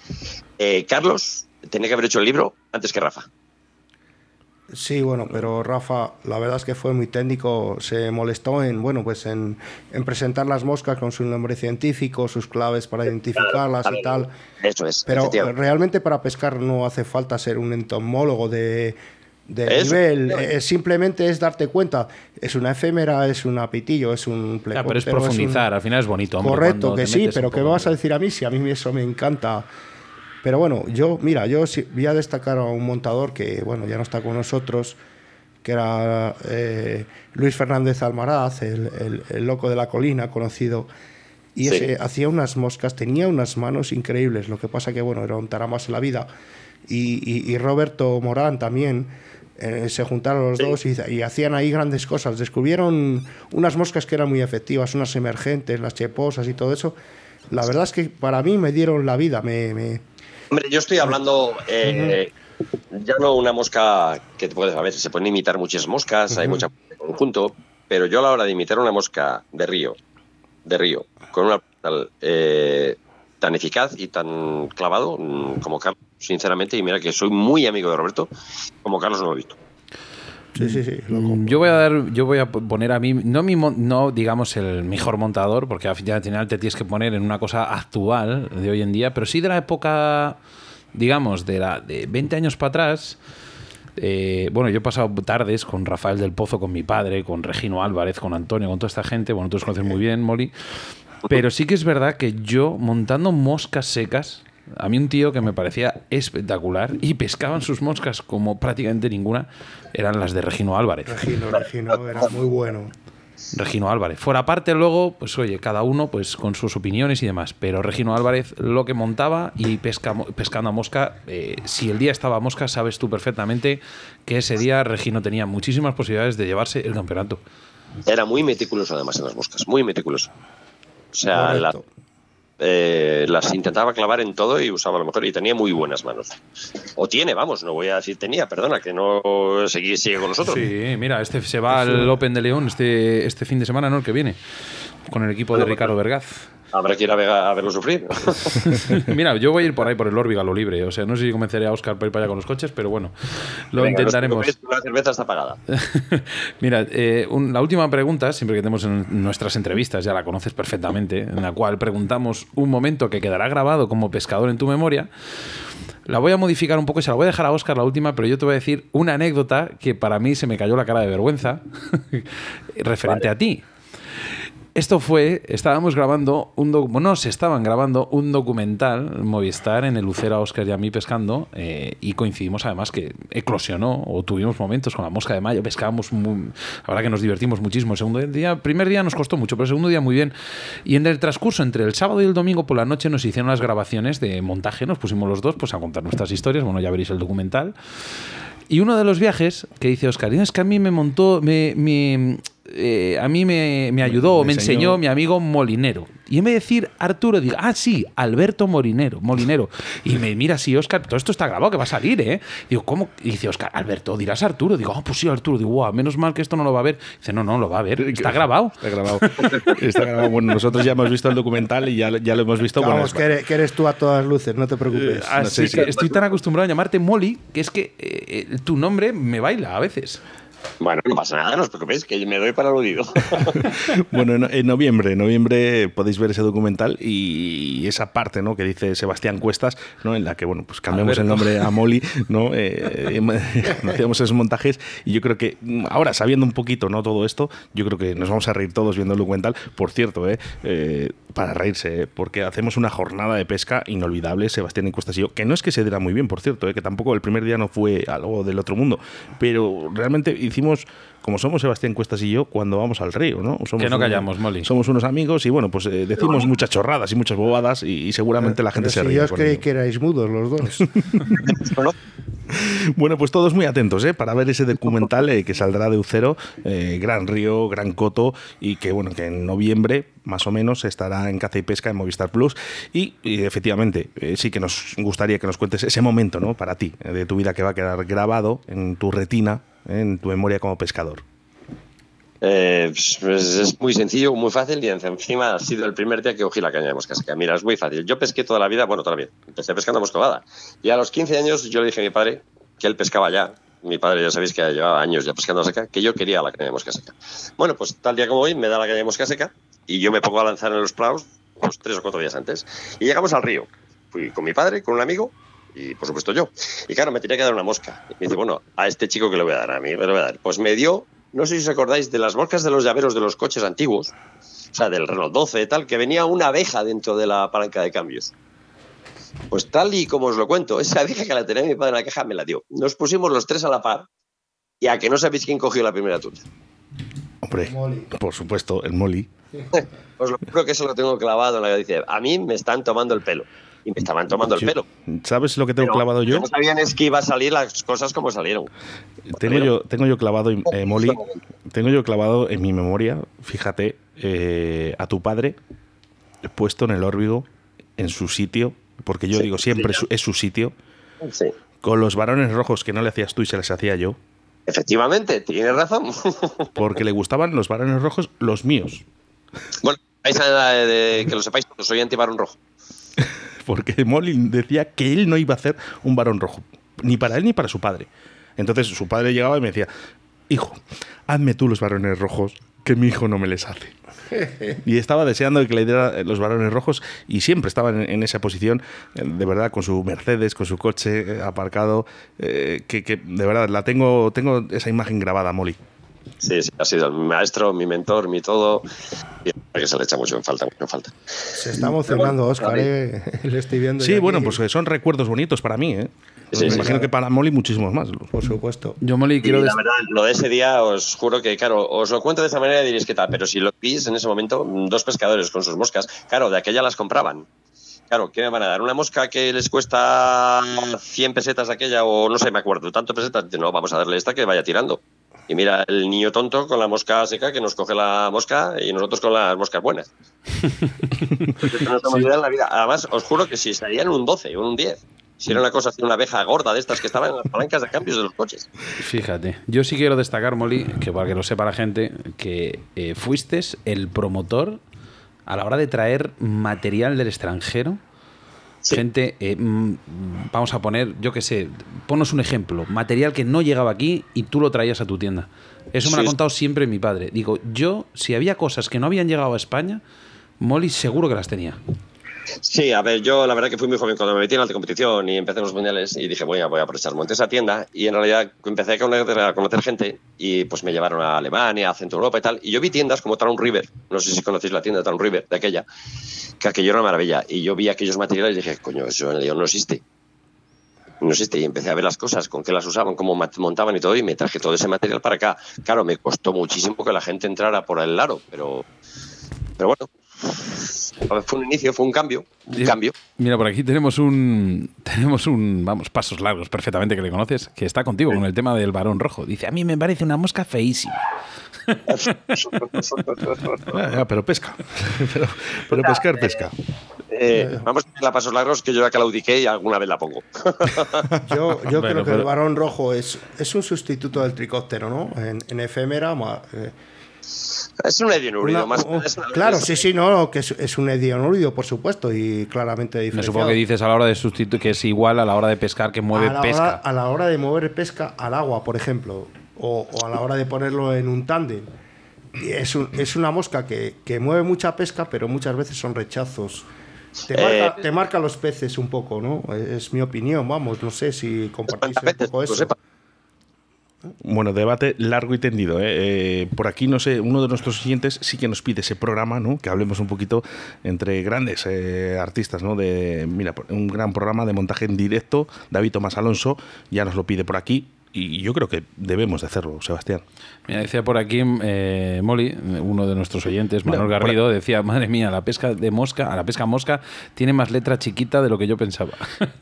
eh, Carlos tenía que haber hecho el libro antes que Rafa. Sí, bueno, pero Rafa, la verdad es que fue muy técnico, se molestó en, bueno, pues en, en presentar las moscas con su nombre científico, sus claves para identificarlas y tal. Eso es. Pero realmente para pescar no hace falta ser un entomólogo de, de Eso, nivel, efectivamente. eh, simplemente es darte cuenta, es una efémera, es un apitillo, es un pero es un- profundizar, al final es bonito. hombre, Correcto, que sí, pero ¿qué me vas a decir a mí si a mí eso me encanta? Pero bueno, yo, mira, yo voy a destacar a un montador que, bueno, ya no está con nosotros, que era eh, Luis Fernández Almaraz, el, el- el loco de la colina, conocido. Y Sí. ese hacía unas moscas, tenía unas manos increíbles. Lo que pasa que, bueno, era un taramas en la vida. Y, y- y Roberto Morán también. eh, se juntaron los Sí. dos y, y hacían ahí grandes cosas. Descubrieron unas moscas que eran muy efectivas, unas emergentes, las cheposas y todo eso. La verdad es que para mí me dieron la vida. Me, me- Hombre, yo estoy hablando eh, ya no una mosca que te puedes, a ver, se pueden imitar muchas moscas, hay mucha conjunto, pero yo a la hora de imitar una mosca de río, de río, con una eh, tan eficaz y tan clavado mm, como Carlos, sinceramente, y mira que soy muy amigo de Roberto, como Carlos no lo he visto. Sí, sí, sí. Mm, Yo voy a dar, yo voy a poner a mí, no mi no digamos el mejor montador, porque al final te tienes que poner en una cosa actual de hoy en día, pero sí de la época, digamos, de la de 20 años para atrás. eh, bueno, yo he pasado tardes con Rafael del Pozo, con mi padre, con Regino Álvarez, con Antonio, con toda esta gente. Bueno, tú los conoces muy bien, Molly. Pero sí que es verdad que yo, montando moscas secas, a mí un tío que me parecía espectacular y pescaban sus moscas como prácticamente ninguna, eran las de Regino Álvarez. Regino, Regino, era muy bueno. Regino Álvarez. Fuera parte luego, pues oye, cada uno pues con sus opiniones y demás. Pero Regino Álvarez lo que montaba y pesca, pescando a mosca, eh, si el día estaba a mosca, sabes tú perfectamente que ese día Regino tenía muchísimas posibilidades de llevarse el campeonato. Era muy meticuloso además en las moscas, muy meticuloso. O sea, la, eh, las intentaba clavar en todo y usaba lo mejor y tenía muy buenas manos. O tiene, vamos, no voy a decir tenía, perdona, que no sigue, sigue con nosotros. Sí, mira, este se va al Open de León este, este fin de semana, ¿no? El que viene, con el equipo de Ricardo Vergaz. Habrá que ir a, verlo sufrir. Mira, yo voy a ir por ahí por el Órbiga, libre. O sea, no sé si convenceré a Oscar para ir para allá con los coches, pero bueno, lo intentaremos. la cerveza está pagada. Mira, eh, la última pregunta, siempre que tenemos en nuestras entrevistas, ya la conoces perfectamente, en la cual preguntamos un momento que quedará grabado como pescador en tu memoria. La voy a modificar un poco y se la voy a dejar a Oscar la última, pero yo te voy a decir una anécdota que para mí se me cayó la cara de vergüenza referente a ti. Esto fue, estábamos grabando un no, se estaban grabando un documental Movistar en el Lucera Oscar y a mí pescando eh, y coincidimos además que eclosionó o tuvimos momentos con la mosca de mayo, pescábamos, la verdad que nos divertimos muchísimo. El segundo día, primer día nos costó mucho, pero el segundo día muy bien. Y en el transcurso entre el sábado y el domingo por la noche nos hicieron las grabaciones de montaje, nos pusimos los dos pues a contar nuestras historias, bueno, ya veréis el documental. Y uno de los viajes que dice Oscar, es que a mí me montó, me eh, a mí me, me ayudó, me, enseñó. mi amigo Molinero. Y en vez de decir Arturo, digo, ah, sí, Alberto Molinero. Molinero. Y me mira así, Oscar, todo esto está grabado, que va a salir, ¿eh? Digo, ¿cómo? Y dice Oscar, Alberto, dirás Arturo. Digo, ah, pues sí, Arturo. Digo, wow, menos mal que esto no lo va a ver. Dice, no, no, lo va a ver. Está grabado. Está grabado. está grabado. Bueno, nosotros ya hemos visto el documental y ya, ya lo hemos visto. Vamos, que, eres, tú a todas luces, no te preocupes. así que estoy tan acostumbrado a llamarte Molly que es que eh, tu nombre me baila a veces. Bueno, no pasa nada, no os preocupéis, que me doy para el oído. bueno, en, noviembre, en noviembre podéis ver ese documental y esa parte ¿no? que dice Sebastián Cuestas, ¿no? en la que bueno, pues cambiamos el nombre a Molly, ¿no? Eh, hacíamos esos montajes y yo creo que mm, ahora, sabiendo un poquito ¿no? todo esto, yo creo que nos vamos a reír todos viendo el documental. Por cierto, ¿eh? eh para reírse, ¿eh? porque hacemos una jornada de pesca inolvidable, Sebastián y Cuestas y yo, que no es que se diera muy bien, por cierto, ¿eh? que tampoco el primer día no fue algo del otro mundo, pero realmente hicimos como somos Sebastián Cuestas y yo cuando vamos al río, ¿no? Somos que no callamos, Molly. Somos unos amigos y bueno, pues eh, decimos muchas chorradas y muchas bobadas y, seguramente la gente se ríe. Yo os creí que erais mudos los dos. bueno, pues todos muy atentos ¿eh? para ver ese documental eh, que saldrá de Ucero, eh, Gran Río, Gran Coto y que bueno, que en noviembre más o menos estará en Caza y Pesca en Movistar Plus y, efectivamente sí que nos gustaría que nos cuentes ese momento ¿no? para ti, de tu vida que va a quedar grabado en tu retina en tu memoria como pescador? Eh, pues es muy sencillo, muy fácil y encima ha sido el primer día que cogí la caña de mosca seca. Mira, es muy fácil. Yo pesqué toda la vida, bueno, toda la vida. Empecé pescando moscovada. Y a los 15 años yo le dije a mi padre que él pescaba ya. Mi padre ya sabéis que llevaba años ya pescando seca, que yo quería la caña de mosca seca. Bueno, pues tal día como hoy me da la caña de mosca seca y yo me pongo a lanzar en los praos pues, tres o cuatro días antes. Y llegamos al río. Fui con mi padre, con un amigo y por supuesto yo. Y claro, me tenía que dar una mosca. Y me dice, bueno, a este chico que le voy a dar, a mí le voy a dar. Pues me dio, no sé si os acordáis, de las moscas de los llaveros de los coches antiguos, o sea, del Renault 12 y tal, que venía una abeja dentro de la palanca de cambios. Pues tal y como os lo cuento, esa abeja que la tenía mi padre en la caja me la dio. Nos pusimos los tres a la par y a que no sabéis quién cogió la primera tuya. Hombre, por supuesto, el Molly. Os lo juro que eso lo tengo clavado en la que dice, a mí me están tomando el pelo y me estaban tomando el pelo. ¿Sabes lo que tengo clavado yo? No sabían es que iba a salir las cosas como salieron. Tengo yo, tengo yo clavado, eh, Molly, tengo yo clavado en mi memoria, fíjate, eh, a tu padre puesto en el órbigo, en su sitio, porque yo digo siempre es su sitio, con los varones rojos que no le hacías tú y se les hacía yo. Efectivamente, tienes razón. porque le gustaban los varones rojos, los míos. Bueno, de, que lo sepáis, soy anti-varón rojo. Porque Molly decía que él no iba a hacer un varón rojo, ni para él ni para su padre. Entonces su padre llegaba y me decía, hijo, hazme tú los varones rojos, que mi hijo no me les hace. y estaba deseando que le diera los varones rojos y siempre estaba en, esa posición, eh, de verdad, con su Mercedes, con su coche eh, aparcado, eh, que, de verdad la tengo, tengo esa imagen grabada, Molly. Sí, sí, ha sido mi maestro, mi mentor, mi todo. Y que se le echa mucho en falta, mucho en falta. Se está emocionando, Oscar, ¿eh? le estoy viendo. Sí, bueno, aquí. pues eh, son recuerdos bonitos para mí, ¿eh? Sí, Me sí, imagino sí. que para Molly muchísimos más. Por supuesto. Yo, Molly, Y quiero la des- verdad, lo de ese día, os juro que, claro, os lo cuento de esta manera y diréis que tal, pero si lo veis en ese momento, dos pescadores con sus moscas, claro, de aquella las compraban. Claro, ¿qué me van a dar? ¿Una mosca que les cuesta 100 pesetas aquella o no sé, me acuerdo, tanto pesetas? No, vamos a darle esta que vaya tirando. Y mira, el niño tonto con la mosca seca que nos coge la mosca y nosotros con las moscas buenas. No en la vida. Además, os juro que si estarían un 12 o un 10, si era una cosa así, una abeja gorda de estas que estaban en las palancas de cambios de los coches. Fíjate, yo sí quiero destacar, Molly, que para que lo sepa la gente, que eh, fuiste el promotor a la hora de traer material del extranjero. Sí. Gente, eh, mm, vamos a poner, yo qué sé, ponos un ejemplo, material que no llegaba aquí y tú lo traías a tu tienda. Eso me lo Sí. ha contado siempre mi padre. Digo, yo, si había cosas que no habían llegado a España, Molly seguro que las tenía. Sí, a ver, yo la verdad que fui muy joven cuando me metí en alta competición y empecé en los mundiales y dije, voy a, voy a aprovechar. Monté esa tienda y en realidad empecé a conocer, gente y pues me llevaron a Alemania, a Centro Europa y tal. Y yo vi tiendas como Town River, no sé si conocéis la tienda Town River, de aquella, que aquello era una maravilla. Y yo vi aquellos materiales y dije, coño, eso en no existe. No existe. Y empecé a ver las cosas, con qué las usaban, cómo montaban y todo, y me traje todo ese material para acá. Claro, me costó muchísimo que la gente entrara por el aro, pero, pero bueno, fue un inicio, fue un cambio, un cambio. Mira, por aquí tenemos un. Tenemos un. Vamos, pasos largos, perfectamente que le conoces, que está contigo con el tema del varón rojo. Dice: A mí me parece una mosca feísima. Ah, ya, pero pesca. pero, pero pescar, pesca. Eh, vamos a la pasos largos que yo ya claudiqué y alguna vez la pongo. Yo, yo Bueno, creo que pero- el varón rojo es, es un sustituto del tricóptero, ¿no? En, en efémera. eh, es un edionúrido, una- más es claro, sí, sí, no, que es, es un edionúrido, por supuesto, y claramente Me diferenciado. supongo que dices a la hora de sustituir, que es igual a la hora de pescar que mueve a la, pesca. hora, a la hora de mover pesca al agua, por ejemplo, o, o a la hora de ponerlo en un tándem. Es, un- es una mosca que, que mueve mucha pesca, pero muchas veces son rechazos. Te marca, Eh, te marca los peces un poco, ¿no? Es mi opinión, vamos, no sé si compartís un poco eso. Bueno, debate largo y tendido. ¿eh? Eh, por aquí, no sé, uno de nuestros siguientes sí que nos pide ese programa, ¿no? Que hablemos un poquito entre grandes eh, artistas, ¿no? De, mira, un gran programa de montaje en directo. David Tomás Alonso ya nos lo pide por aquí. Y yo creo que debemos de hacerlo, Sebastián. Mira, decía por aquí eh, Molly, uno de nuestros oyentes, Manuel por Garrido, decía, madre mía, la pesca de mosca, a la pesca mosca tiene más letra chiquita de lo que yo pensaba.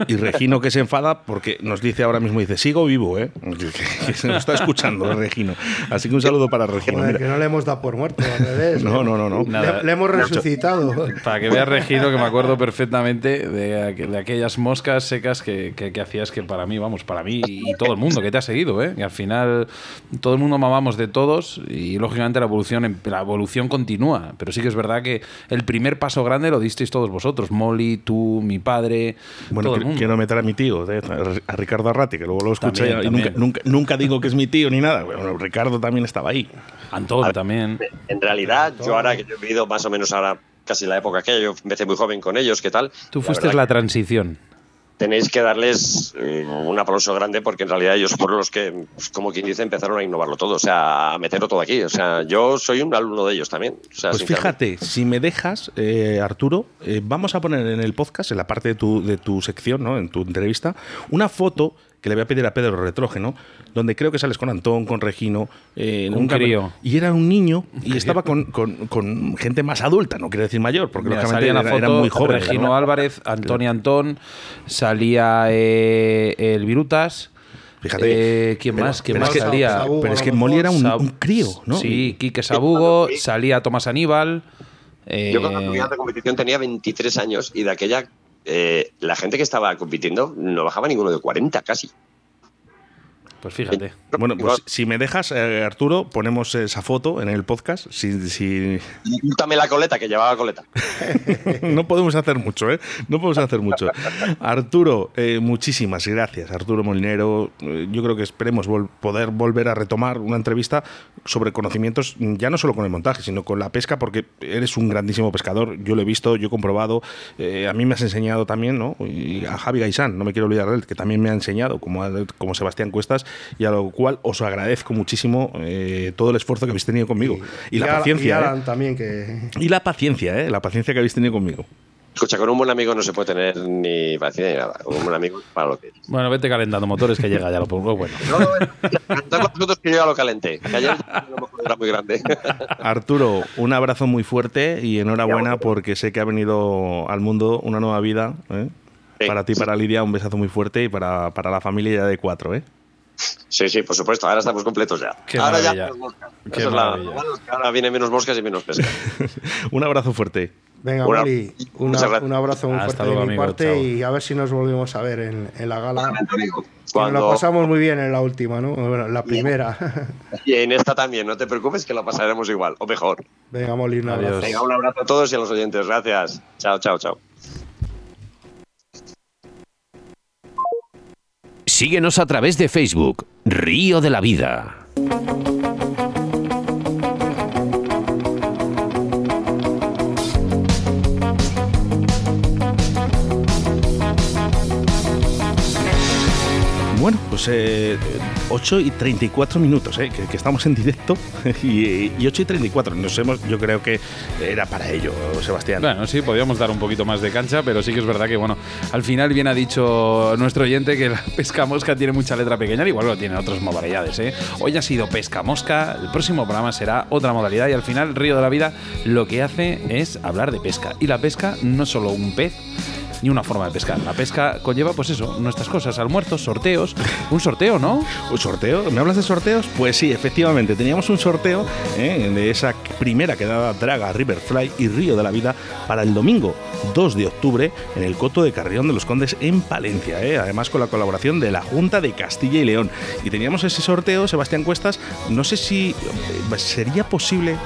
Y Regino que se enfada porque nos dice ahora mismo, dice, sigo vivo, ¿eh? Que, se nos está escuchando, Regino. Así que un saludo para Regino. Que no le hemos dado por muerto, al revés. No, no, no, no. Nada. Le, le hemos resucitado. Para que veas, Regino, que me acuerdo perfectamente de, aqu- de aquellas moscas secas que, que- que hacías que para mí, vamos, para mí y todo el mundo que te ha seguido, ¿eh? Y al final todo el mundo mamamos de todos y lógicamente la evolución, em- la evolución continúa. Pero sí que es verdad que el primer paso grande lo disteis todos vosotros. Molly, tú, mi padre, Bueno, todo el que- mundo. quiero meter a mi tío, eh, a Ricardo Arrati, que luego lo escuché También, y también. nunca, nunca, nunca digo que es mi tío ni nada. Bueno, Ricardo también estaba ahí. Antón también. En realidad, yo ahora que yo he vivido más o menos ahora casi la época que yo empecé muy joven con ellos, ¿qué tal? Tú fuiste la que transición. Tenéis que darles eh, un aplauso grande porque en realidad ellos fueron los que, como quien dice, empezaron a innovarlo todo, o sea, a meterlo todo aquí. O sea, yo soy un alumno de ellos también. O sea, Pues fíjate, si me dejas, eh, Arturo, eh, vamos a poner en el podcast, en la parte de tu, de tu sección, ¿no? en tu entrevista, una foto que le voy a pedir a Pedro Retrógeno, donde creo que sales con Antón, con Regino. eh, Un crío. Y era un niño y estaba con, con- con gente más adulta, no quiero decir mayor, porque Mira, lógicamente era, foto era muy joven. Regino Álvarez, Antonio Antón, salía eh, el Virutas. Fíjate. Eh, ¿Quién Pero- más? ¿Quién pero más es que- salía? Pero es que Molly era un, un crío, ¿no? Sí, Quique Sabugo, salía Tomás Aníbal. eh, Yo cuando a la competición tenía 23 años y de aquella, eh, la gente que estaba compitiendo no bajaba ninguno de 40 casi. Pues fíjate. Bueno, pues si me dejas, eh, Arturo, ponemos esa foto en el podcast. Si, si- la coleta, que llevaba coleta. no podemos hacer mucho, ¿eh? No podemos hacer mucho. Arturo, eh, muchísimas gracias. Arturo Molinero, eh, yo creo que esperemos vol- poder volver a retomar una entrevista sobre conocimientos, ya no solo con el montaje, sino con la pesca, porque eres un grandísimo pescador. Yo lo he visto, yo he comprobado. eh, a mí me has enseñado también, ¿no? Y a Javi Gaisán, no me quiero olvidar de él, que también me ha enseñado, como, a- como Sebastián Cuestas. Y a lo cual os agradezco muchísimo eh, todo el esfuerzo que habéis tenido conmigo. Y, la Alan- paciencia. Y ¿eh? Alan también, que. Y la paciencia, ¿eh? La paciencia que habéis tenido conmigo. Escucha, con un buen amigo no se puede tener ni paciencia ni nada. Con un buen amigo para lo que es. Bueno, vete calentando motores que llega ya lo pongo. Bueno. No, no, cantar los minutos que yo ya lo calenté. Que ayer a lo mejor era muy grande. Arturo, un abrazo muy fuerte y enhorabuena porque sé que ha venido al mundo una nueva vida. ¿eh? Sí. Para ti, para Lidia, un besazo muy fuerte y para, para la familia ya de cuatro. ¿eh? Sí, sí, por supuesto. Ahora estamos completos ya. Qué ahora ya menos moscas. Qué es la- ahora vienen menos moscas y menos pesca. un abrazo fuerte. Venga, Una- un abrazo muy fuerte luego, de mi amigo, parte chao. y a ver si nos volvemos a ver en, en la gala. Nos Cuando, la pasamos muy bien en la última, ¿no? Bueno, en la primera. y en esta también, no te preocupes que la pasaremos igual, o mejor. Venga, Moli, un Adiós. abrazo. Venga, un abrazo a todos y a los oyentes. Gracias. Chao, chao, chao. Síguenos a través de Facebook, Río de la Vida. Bueno, pues eh, 8 y 34 minutos, ¿eh? que, que estamos en directo y, y 8 y 34. Nos hemos, yo creo que era para ello, Sebastián. Bueno, sí, podríamos dar un poquito más de cancha, pero sí que es verdad que, bueno, al final bien ha dicho nuestro oyente que la pesca mosca tiene mucha letra pequeña, al igual lo tiene otras modalidades, ¿eh? Hoy ha sido pesca mosca, el próximo programa será otra modalidad y al final Río de la Vida lo que hace es hablar de pesca. Y la pesca no es solo un pez, ni una forma de pescar. La pesca conlleva, pues eso, nuestras cosas, almuerzos, sorteos. Un sorteo, ¿no? ¿Un sorteo? ¿Me hablas de sorteos? Pues sí, efectivamente. Teníamos un sorteo ¿eh? de esa primera quedada Draga, Riverfly y Río de la Vida para el domingo 2 de octubre en el Coto de Carrión de los Condes en Palencia. ¿eh? Además con la colaboración de la Junta de Castilla y León. Y teníamos ese sorteo, Sebastián Cuestas. No sé si eh, sería posible...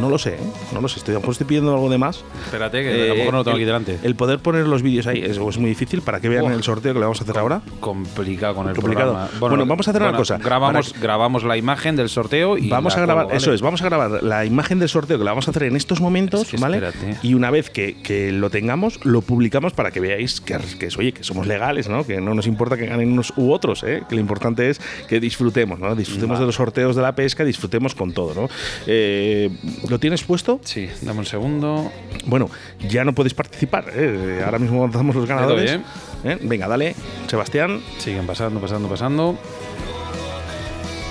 No lo sé, ¿eh? no lo sé. Estoy, a lo mejor estoy pidiendo algo de más. Espérate, que a lo mejor no lo tengo el- aquí delante. El poder poner los vídeos ahí es, es muy difícil para que vean el sorteo que le vamos a hacer ahora. Complicado con el Complicado. programa. Bueno, vamos a hacer una cosa. Grabamos, grabamos la imagen del sorteo y vamos a grabar, colgo, ¿vale? eso es, vamos a grabar la imagen del sorteo que la vamos a hacer en estos momentos, Es que ¿vale? espérate. Y una vez que, que lo tengamos, lo publicamos para que veáis que, que oye, que somos legales, ¿no? Que no nos importa que ganen unos u otros, ¿eh? Que lo importante es que disfrutemos, ¿no? Disfrutemos de los sorteos de la pesca, disfrutemos con todo, ¿no? Eh, ¿Lo tienes puesto? Sí, dame un segundo. Bueno, ya no podéis participar, ¿eh? Ahora mismo lanzamos los ganadores. ¿eh? Venga, dale, Sebastián. Siguen pasando, pasando, pasando.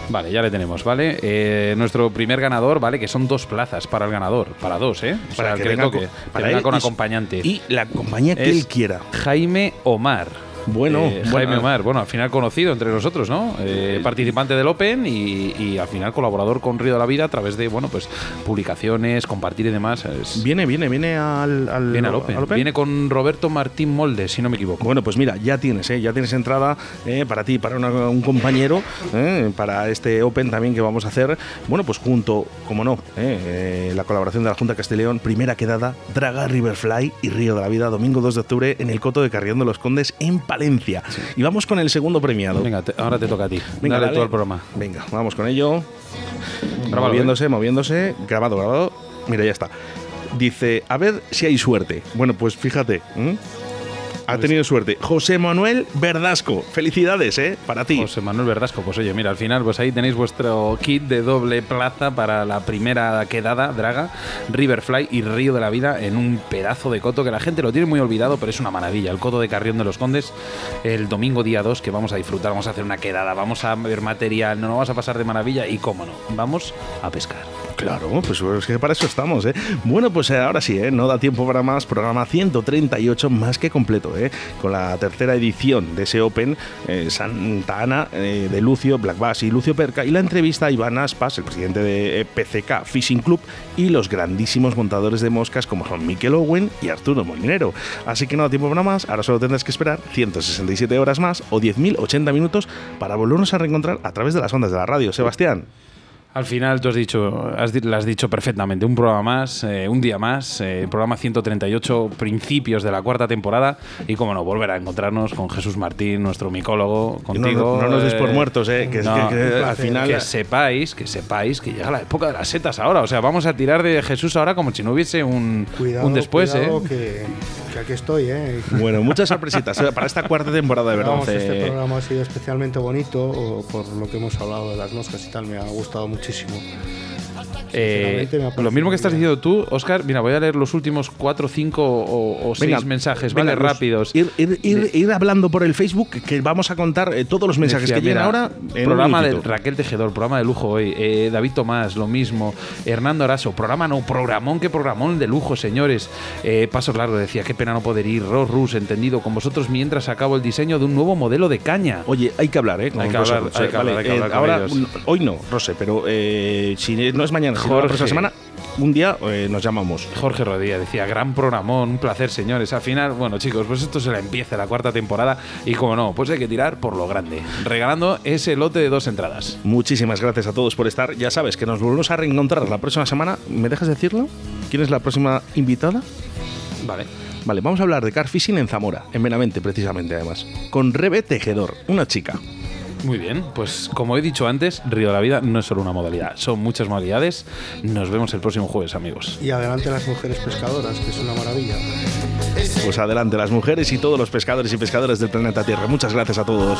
Vale, ya le tenemos, ¿vale? Eh, nuestro primer ganador, ¿vale? Que son dos plazas para el ganador, para dos, ¿eh? O sea, Para que le venga con- que para venga él con acompañante. Y la compañía que Es él quiera. Jaime Omar. Bueno, Eh, bueno. Jaime Omar, bueno, al final conocido entre nosotros, ¿no? Eh, participante del Open y, y al final colaborador con Río de la Vida a través de, bueno, pues publicaciones, compartir y demás. Es- Viene, viene, viene al, al, viene al Open. Viene con Roberto Martín Molde, si no me equivoco. Bueno, pues mira, ya tienes, ¿eh? ya tienes entrada eh, para ti, para una- un compañero, ¿eh? para este Open también que vamos a hacer. Bueno, pues junto, como no, ¿eh? Eh, la colaboración de la Junta Castellón, primera quedada, Draga, Riverfly y Río de la Vida, domingo 2 de octubre en el Coto de Carrión de los Condes en Palencia. Y vamos con el segundo premiado. Venga, te- ahora te toca a ti. Venga, Dale dale. tú al programa. Venga, vamos con ello. Grábalo, moviéndose, moviéndose. Grabado, grabado. Mira, ya está. Dice, a ver si hay suerte. Bueno, pues fíjate. Ha tenido suerte. José Manuel Verdasco. Felicidades, ¿eh? Para ti. José Manuel Verdasco, pues oye, mira, al final pues ahí tenéis vuestro kit de doble plaza para la primera quedada, Draga, Riverfly y Río de la Vida en un pedazo de coto que la gente lo tiene muy olvidado, pero es una maravilla. El coto de Carrión de los Condes, el domingo día 2 que vamos a disfrutar, vamos a hacer una quedada, vamos a ver material, no nos vamos a pasar de maravilla y cómo no, vamos a pescar. Claro, pues es que para eso estamos, ¿eh? Bueno, pues eh, ahora sí, ¿eh? No da tiempo para más. Programa 138 más que completo, ¿eh? Con la tercera edición de ese Open, eh, Santa Ana, de Lucio, Black Bass y Lucio Perca, y la entrevista a Iván Aspas, el presidente de PCK Fishing Club, y los grandísimos montadores de moscas como son Mikel Owen y Arturo Molinero. Así que no da tiempo para más, ahora solo tendrás que esperar 167 horas más o 10.080 minutos para volvernos a reencontrar a través de las ondas de la radio. Sebastián. Al final, tú has dicho, has, lo has dicho perfectamente. Un programa más, eh, un día más, eh, programa 138, principios de la cuarta temporada. Y como no, volver a encontrarnos con Jesús Martín, nuestro micólogo, contigo. no, no nos des por eh, muertos, eh, que no, que- que al final. que sepáis, que sepáis que llega la época de las setas ahora. O sea, vamos a tirar de Jesús ahora como si no hubiese un, Cuidado, un después, cuidado, ¿eh? que, Que aquí estoy, ¿eh? Bueno, muchas sorpresitas eh, para esta cuarta temporada de verdad. Vamos, este programa ha sido especialmente bonito por lo que hemos hablado de las moscas y tal, me ha gustado muchísimo. Eh, lo mismo que estás diciendo tú, Oscar. Mira, voy a leer los últimos cuatro, cinco o, o seis mensajes, venga, ¿vale? los- Rápidos. Ir, ir- ir- ir hablando por el Facebook que vamos a contar eh, todos los mensajes Decía, que llegan ahora. programa de. Raquel Tejedor, programa de lujo hoy. Eh, David Tomás, lo mismo. Hernando Araso, programa no, programón, que programón de lujo, señores. Eh, Pasos largos, decía, qué pena no poder ir. Ross Rus, entendido con vosotros mientras acabo el diseño de un nuevo modelo de caña. Oye, hay que hablar, ¿eh? con Hay que Rosa hablar, hay que hablar, hay que hablar con ahora, ellos. un- hoy no, Rose, pero eh, si no es mañana, si no la Jorge. próxima semana, un día eh, nos llamamos. Jorge Rodríguez decía, gran programón, un placer, señores. Al final, bueno, chicos, pues esto se la empieza la cuarta temporada y como no, pues hay que tirar por lo grande, regalando ese lote de dos entradas. Muchísimas gracias a todos por estar. Ya sabes que nos volvemos a reencontrar la próxima semana. ¿Me dejas decirlo? ¿Quién es la próxima invitada? Vale. Vale, vamos a hablar de car fishing en Zamora, en Benavente precisamente además, con Rebe Tejedor, una chica. Muy bien, pues como he dicho antes, Río de la Vida no es solo una modalidad, son muchas modalidades. Nos vemos el próximo jueves, amigos. Y adelante las mujeres pescadoras, que es una maravilla. Pues adelante las mujeres y todos los pescadores y pescadoras del planeta Tierra. Muchas gracias a todos.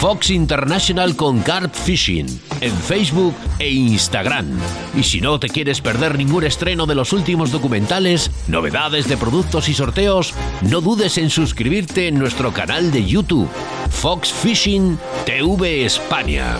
Fox International con Carp Fishing en Facebook e Instagram. Y si no te quieres perder ningún estreno de los últimos documentales, novedades de productos y sorteos, no dudes en suscribirte en nuestro canal de YouTube, Fox Fishing TV España.